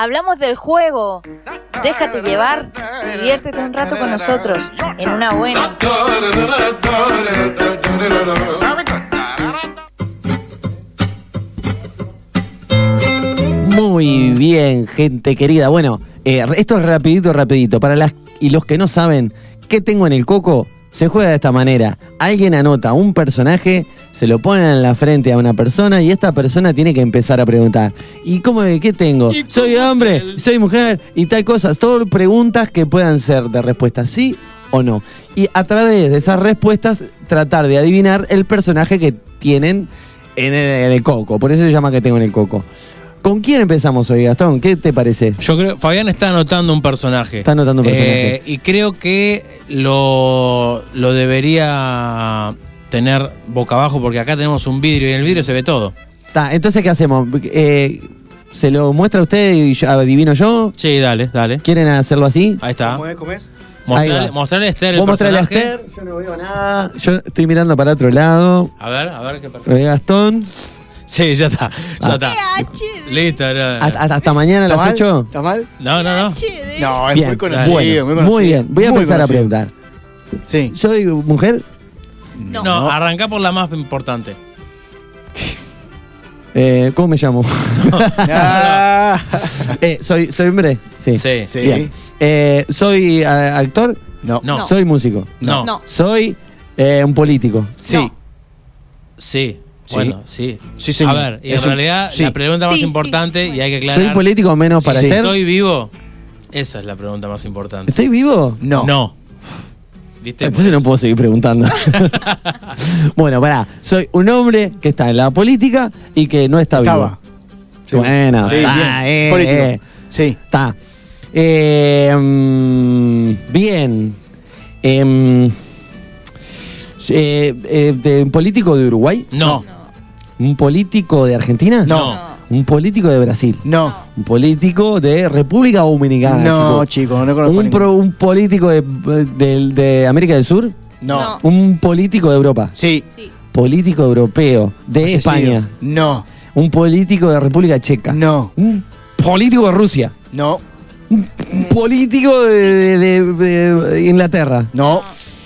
Hablamos del juego. Déjate llevar y diviértete un rato con nosotros en una buena. Muy bien, gente querida. Bueno, eh, esto es rapidito, rapidito. Para las y los que no saben qué tengo en el coco, se juega de esta manera. Alguien anota un personaje, se lo pone en la frente a una persona y esta persona tiene que empezar a preguntar. ¿Y cómo qué tengo? ¿Soy hombre? ¿Soy mujer? Y tal cosas. Todo preguntas que puedan ser de respuesta sí o no. Y a través de esas respuestas tratar de adivinar el personaje que tienen en el, en el coco. Por eso se llama que tengo en el coco. ¿Con quién empezamos hoy, Gastón? ¿Qué te parece? Yo creo, Fabián está anotando un personaje. Está anotando un personaje. Eh, y creo que lo, lo debería tener boca abajo porque acá tenemos un vidrio y en el vidrio se ve todo. Está, entonces, ¿qué hacemos? Eh, ¿Se lo muestra usted y yo- adivino yo? Sí, dale, dale. ¿Quieren hacerlo así? Ahí está. ¿Cómo es? ¿Cómo es? Va. mostrarle a Esther el Vos mostrarle a personaje. Esther, yo no veo nada. Yo estoy mirando para otro lado. A ver, a ver qué perfecto. de Gastón. Sí, ya está. Ya está. Listo, no, no. Hasta, hasta mañana a ¿Está las mal? 8. ¿Está mal? No, no, no. No, es Bien, muy conocido. bueno, muy, conocido. muy bien. Voy a Muy empezar a preguntar. Sí. ¿Soy mujer? No, arranca por la más importante. Eh, ¿Cómo me llamo? Ah. Eh, ¿soy, ¿Soy hombre? Sí. Sí. Sí. Bien. Eh, ¿Soy a- actor? No. No. ¿Soy músico? No. No. ¿Soy eh, un político? Sí. No. Sí. Sí. Bueno, sí. Sí, señor. A ver, y en realidad sí. la pregunta más Sí, sí, importante, y hay que aclarar. ¿Soy político menos para si Esther? estoy vivo, esa es la pregunta más importante. ¿Estoy vivo? No. No. ¿Viste? Entonces no puedo seguir preguntando. bueno, pará. Soy un hombre que está en la política y que no está vivo. Estaba. Sí. Bueno, Sí, está, bien. eh, Político. eh, Sí. está. Eh, mm, bien. Em, eh, eh, de- ¿Un político de Uruguay? No. ¿Un político de Argentina? No. ¿Un político de Brasil? No. ¿Un político de República Dominicana? No, chico? chicos, no conozco ¿Un, pro- un político de, de- de América del Sur? No. ¿Un político de Europa? Sí. Político europeo de. España. No. Un político de República Checa. No. Un político de Rusia. No. Un político de, de- de- de Inglaterra. No.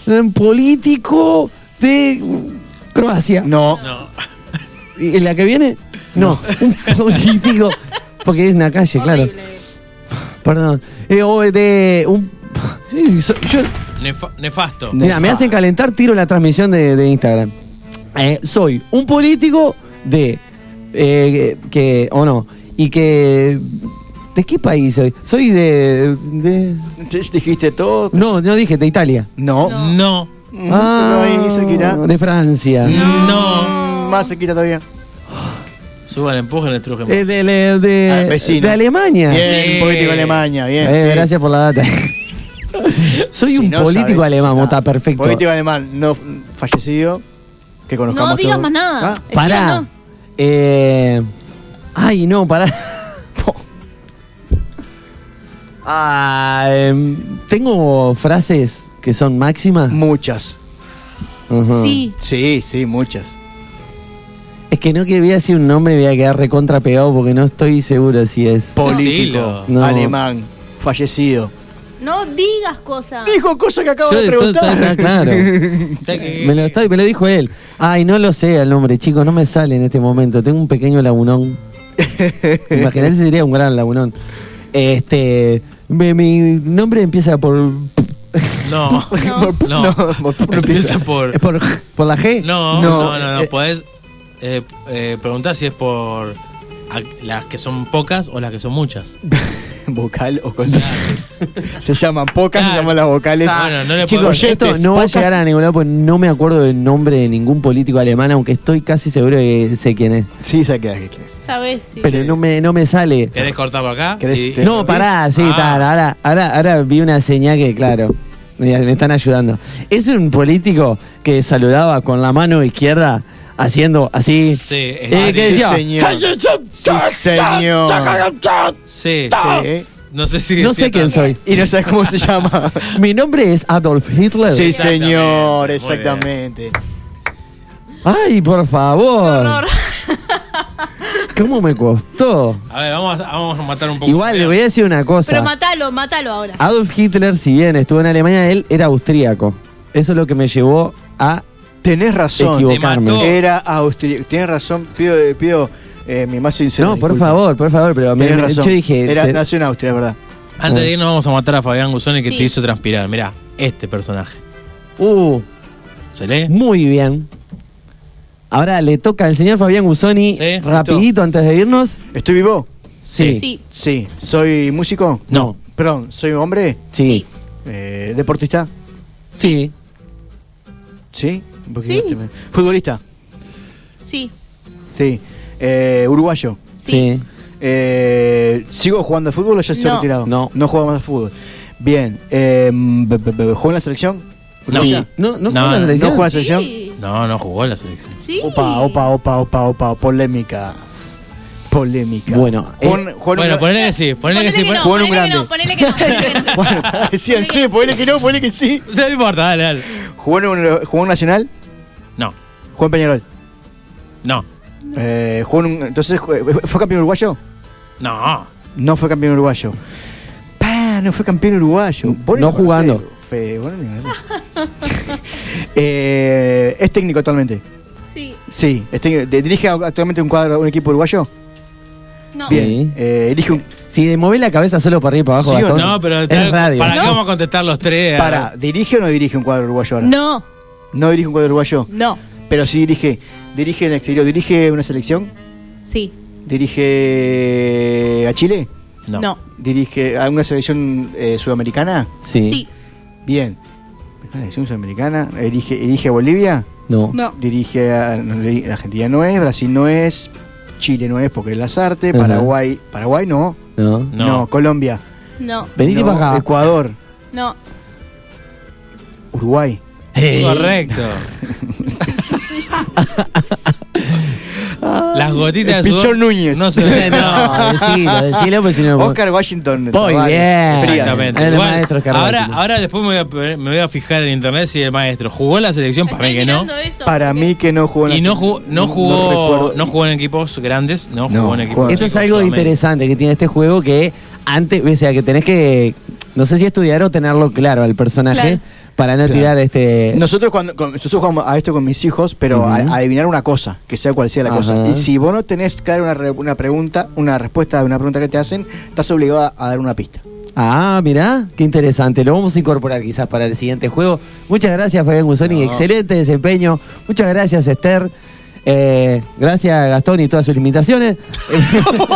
Un político de Croacia. No. No. ¿Y la que viene? No. Un político. Porque es una calle, claro. Perdón. Eh, o de un. Yo- Nefa- nefasto. mira, me hacen calentar, tiro la transmisión de, de Instagram. Eh, soy un político de. eh, que. o no. Y que. ¿De qué país soy? Soy de. de Dijiste todo. no, no dije, de Italia. No. No. Ah, ahí cerquita. de Francia. No. Más cerquita todavía. Suban, empujen el truje. Eh, de, de, de- Ah, vecino. de Alemania. Bien, Sí. político de Alemania. Bien. Eh, sí. Gracias por la data. Soy Si un no político sabes, alemán, ah, está perfecto. Político alemán no fallecido. Que conozcamos No digas todos. más nada. Ah, Pará. Eh, ay, no, pará. Ah, em, tengo frases que son máximas. Muchas. Ujú. Sí. Sí, sí, muchas. Es que no que voy a decir un nombre y voy a quedar recontra pegado porque no estoy seguro si es. Político. No. Alemán. Fallecido. No digas cosas. Dijo cosa que acabo Yo de preguntar. está- está claro. Me lo, está- me lo dijo él. Ay, no lo sé el nombre, chicos, no me sale en este momento. Tengo un pequeño lagunón. Imagínate si sería un gran lagunón. Este. mi, mi nombre empieza por. No. No. No, no Empieza por. ¿Es por, por la G? No, no, no, no. eh, Podés eh, eh, preguntar si es por las que son pocas o las que son muchas. Vocal o consonantes. se llaman pocas, se llaman las vocales. Bueno, no le Chicos, esto Oyentes, no va a llegar a ningún lado porque no me acuerdo del nombre de ningún político alemán, aunque estoy casi seguro que sé quién es. Sí, a quién es. Sabes, sí. Pero no me, no me sale. ¿Querés cortarlo acá? ¿Querés- Y- te- No, pará, sí, Ah. tal, ahora, ahora, ahora vi una señal que, claro, me, me están ayudando. Es un político que saludaba con la mano izquierda haciendo así. Sí, eh, que decía, señor. Sí, señor. Sí, Sí. No sé si no decía sé quién soy. Y no sabes cómo se llama. Mi nombre es Adolf Hitler. Sí, Exactamente, señor, exactamente. Ay, por favor. ¿Cómo me costó? A ver, vamos a, vamos a matar un poco. Igual le voy a decir una cosa. Pero matalo, matalo ahora. Adolf Hitler, si bien estuvo en Alemania, él era austríaco. Eso es lo que me llevó a Tenés razón. equivocarme. mató. Era austríaco. Tienes razón, pido, pido eh, mi más sincero. No, por favor, por favor, pero me- me- yo dije. Era, se- nació en Austria, ¿verdad? Antes de irnos vamos a matar a Fabián Guzoni que Sí. te hizo transpirar. Mirá, este personaje. uh, ¿Se lee? muy bien. Ahora le toca al señor Fabián Guzoni, Sí, rapidito antes de irnos. ¿Estoy vivo? Sí. Sí. Sí. ¿Soy músico? No. Perdón, ¿soy hombre? Sí. Eh, ¿Deportista? Sí. ¿Sí? Sí. ¿Futbolista? Sí. Sí. Eh, ¿Uruguayo? Sí. Eh, ¿Sigo jugando al fútbol o ya estoy No. retirado? No. No juego más al fútbol. Bien. Eh, b- b- b- ¿Juego en la selección? No. ¿No, no, No, fue la no, selección? ¿No juega en la selección? Sí. No, no jugó en la selección. Sí. Opa, opa, opa, opa, opa, polémica. Polémica. Bueno, eh, en- en Bueno, un- ponele que sí, ponele que sí. Ponele que no, ponele que no, grande. ponele que no, ponele que no. Bueno, decían sí, ponele que no, ponele que sí. No importa, dale, dale. ¿Jugó en, un- jugó en Nacional? No, ¿Jugó en Peñarol? no, Eh, ¿jugó en un- entonces, ¿fue campeón uruguayo? no. No fue campeón uruguayo. Pa, no fue campeón uruguayo. Vos No lo conocés, jugando. Fe, vos no lo conocés. Eh, ¿Es técnico actualmente? Sí. Sí. es técnico. ¿De- ¿Dirige actualmente un cuadro, un equipo uruguayo? No. Bien. Sí. Eh, elige un. Si mover la cabeza solo para arriba y para abajo, ¿Sí o Gastón, No, pero es radio. ¿para qué No. vamos a contestar los tres? Para, ¿dirige o no dirige un cuadro uruguayo ahora? No. No dirige un cuadro uruguayo. No. Pero sí dirige. Dirige en el exterior. ¿Dirige una selección? Sí. ¿Dirige a Chile? No. No. ¿Dirige a una selección eh, sudamericana? Sí. Sí. Bien. Una selección sudamericana. ¿Dirige, dirige a Bolivia? No. No. Dirige a Argentina no es, Brasil no es, Chile no es porque es Lazarte, Ajá. Paraguay, Paraguay no, No. no, No. Colombia, No. Venite no, para acá. Ecuador, No. Uruguay. Hey. Correcto. Las gotitas El de sudor. Pichón Núñez. No se ven. no, decilo, decilo, pues si no. Oscar Washington. Muy bien. Exactamente. El Igual, maestro Carvalho. ahora, ahora después me voy, a, me voy a fijar en internet si el maestro jugó en la selección, para mí que no. Eso, Para mí que no jugó en la Y no selección. jugó, no jugó, no jugó en equipos grandes, no, No, jugó en equipos jugó- Esto es algo interesante que tiene este juego que antes, o sea, que tenés que, no sé si estudiar o tenerlo claro al personaje Claro. Para no Claro. tirar este... Nosotros cuando con- nosotros jugamos a esto con mis hijos, pero a, adivinar una cosa, que sea cual sea la cosa. Y si vos no tenés claro una, re- una pregunta, una respuesta a una pregunta que te hacen, estás obligado a, a dar una pista. Ah, mirá, qué interesante. Lo vamos a incorporar quizás para el siguiente juego. Muchas gracias, Fabián Guzoni. No. Excelente desempeño. Muchas gracias, Esther. Eh, gracias, Gastón, y todas sus limitaciones.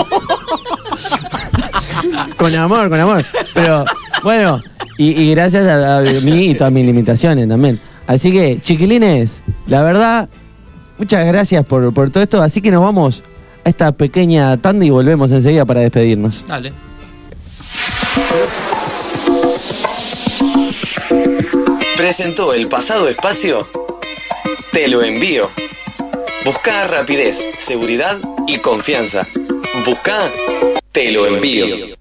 con amor, con amor. Pero bueno, y, y gracias a, a mí y todas mis limitaciones también. Así que, chiquilines, la verdad, muchas gracias por, por todo esto. Así que nos vamos a esta pequeña tanda y volvemos enseguida para despedirnos. Dale. Presentó el pasado espacio. Te lo envío. Busca rapidez, seguridad y confianza. Busca Te lo envío.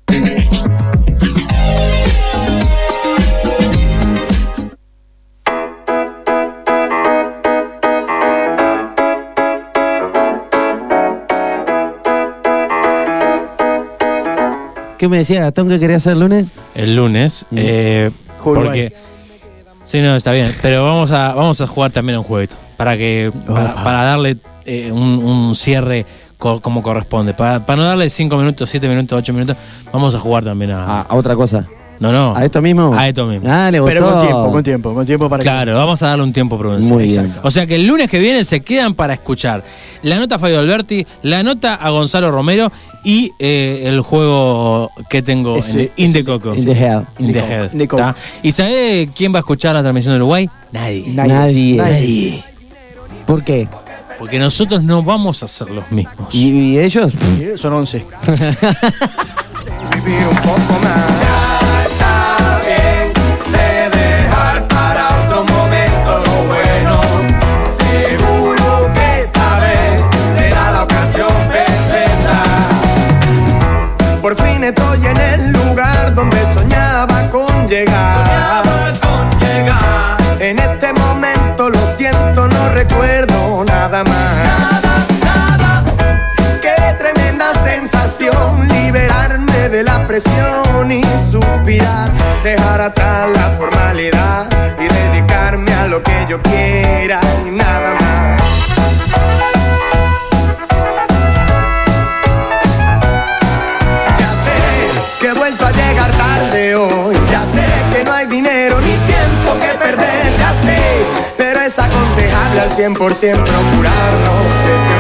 ¿Qué me decía Gastón que quería hacer el lunes? El lunes. Mm. eh, Juego porque. Sí, no, está bien. Pero vamos a, vamos a jugar también un jueguito. Para que. Para, Opa. para darle eh, un, un cierre co- como corresponde. Para, para no darle 5 minutos, 7 minutos, 8 minutos, vamos a jugar también a. A, a otra cosa. No, no. ¿A esto mismo? A esto mismo. Ah, le gustó. Pero con tiempo, con tiempo, con tiempo para que- Claro, vamos a darle un tiempo prudencial. Muy bien. O sea que el lunes que viene se quedan para escuchar la nota a Fabio Alberti, la nota a Gonzalo Romero y eh, el juego que tengo en In the Coco. In the Hell. In the In the. ¿Y sabe quién va a escuchar la transmisión de Uruguay? Nadie. Nadie. Nadie. ¿Por qué? Porque nosotros no vamos a ser los mismos. ¿Y, y ellos? Son 11. vivir un poco más. De la presión y suspirar, dejar atrás la formalidad y dedicarme a lo que yo quiera y nada más. Ya sé que he vuelto a llegar tarde hoy, ya sé que no hay dinero ni tiempo que perder, ya sé, pero es aconsejable al 100% procurarnos ese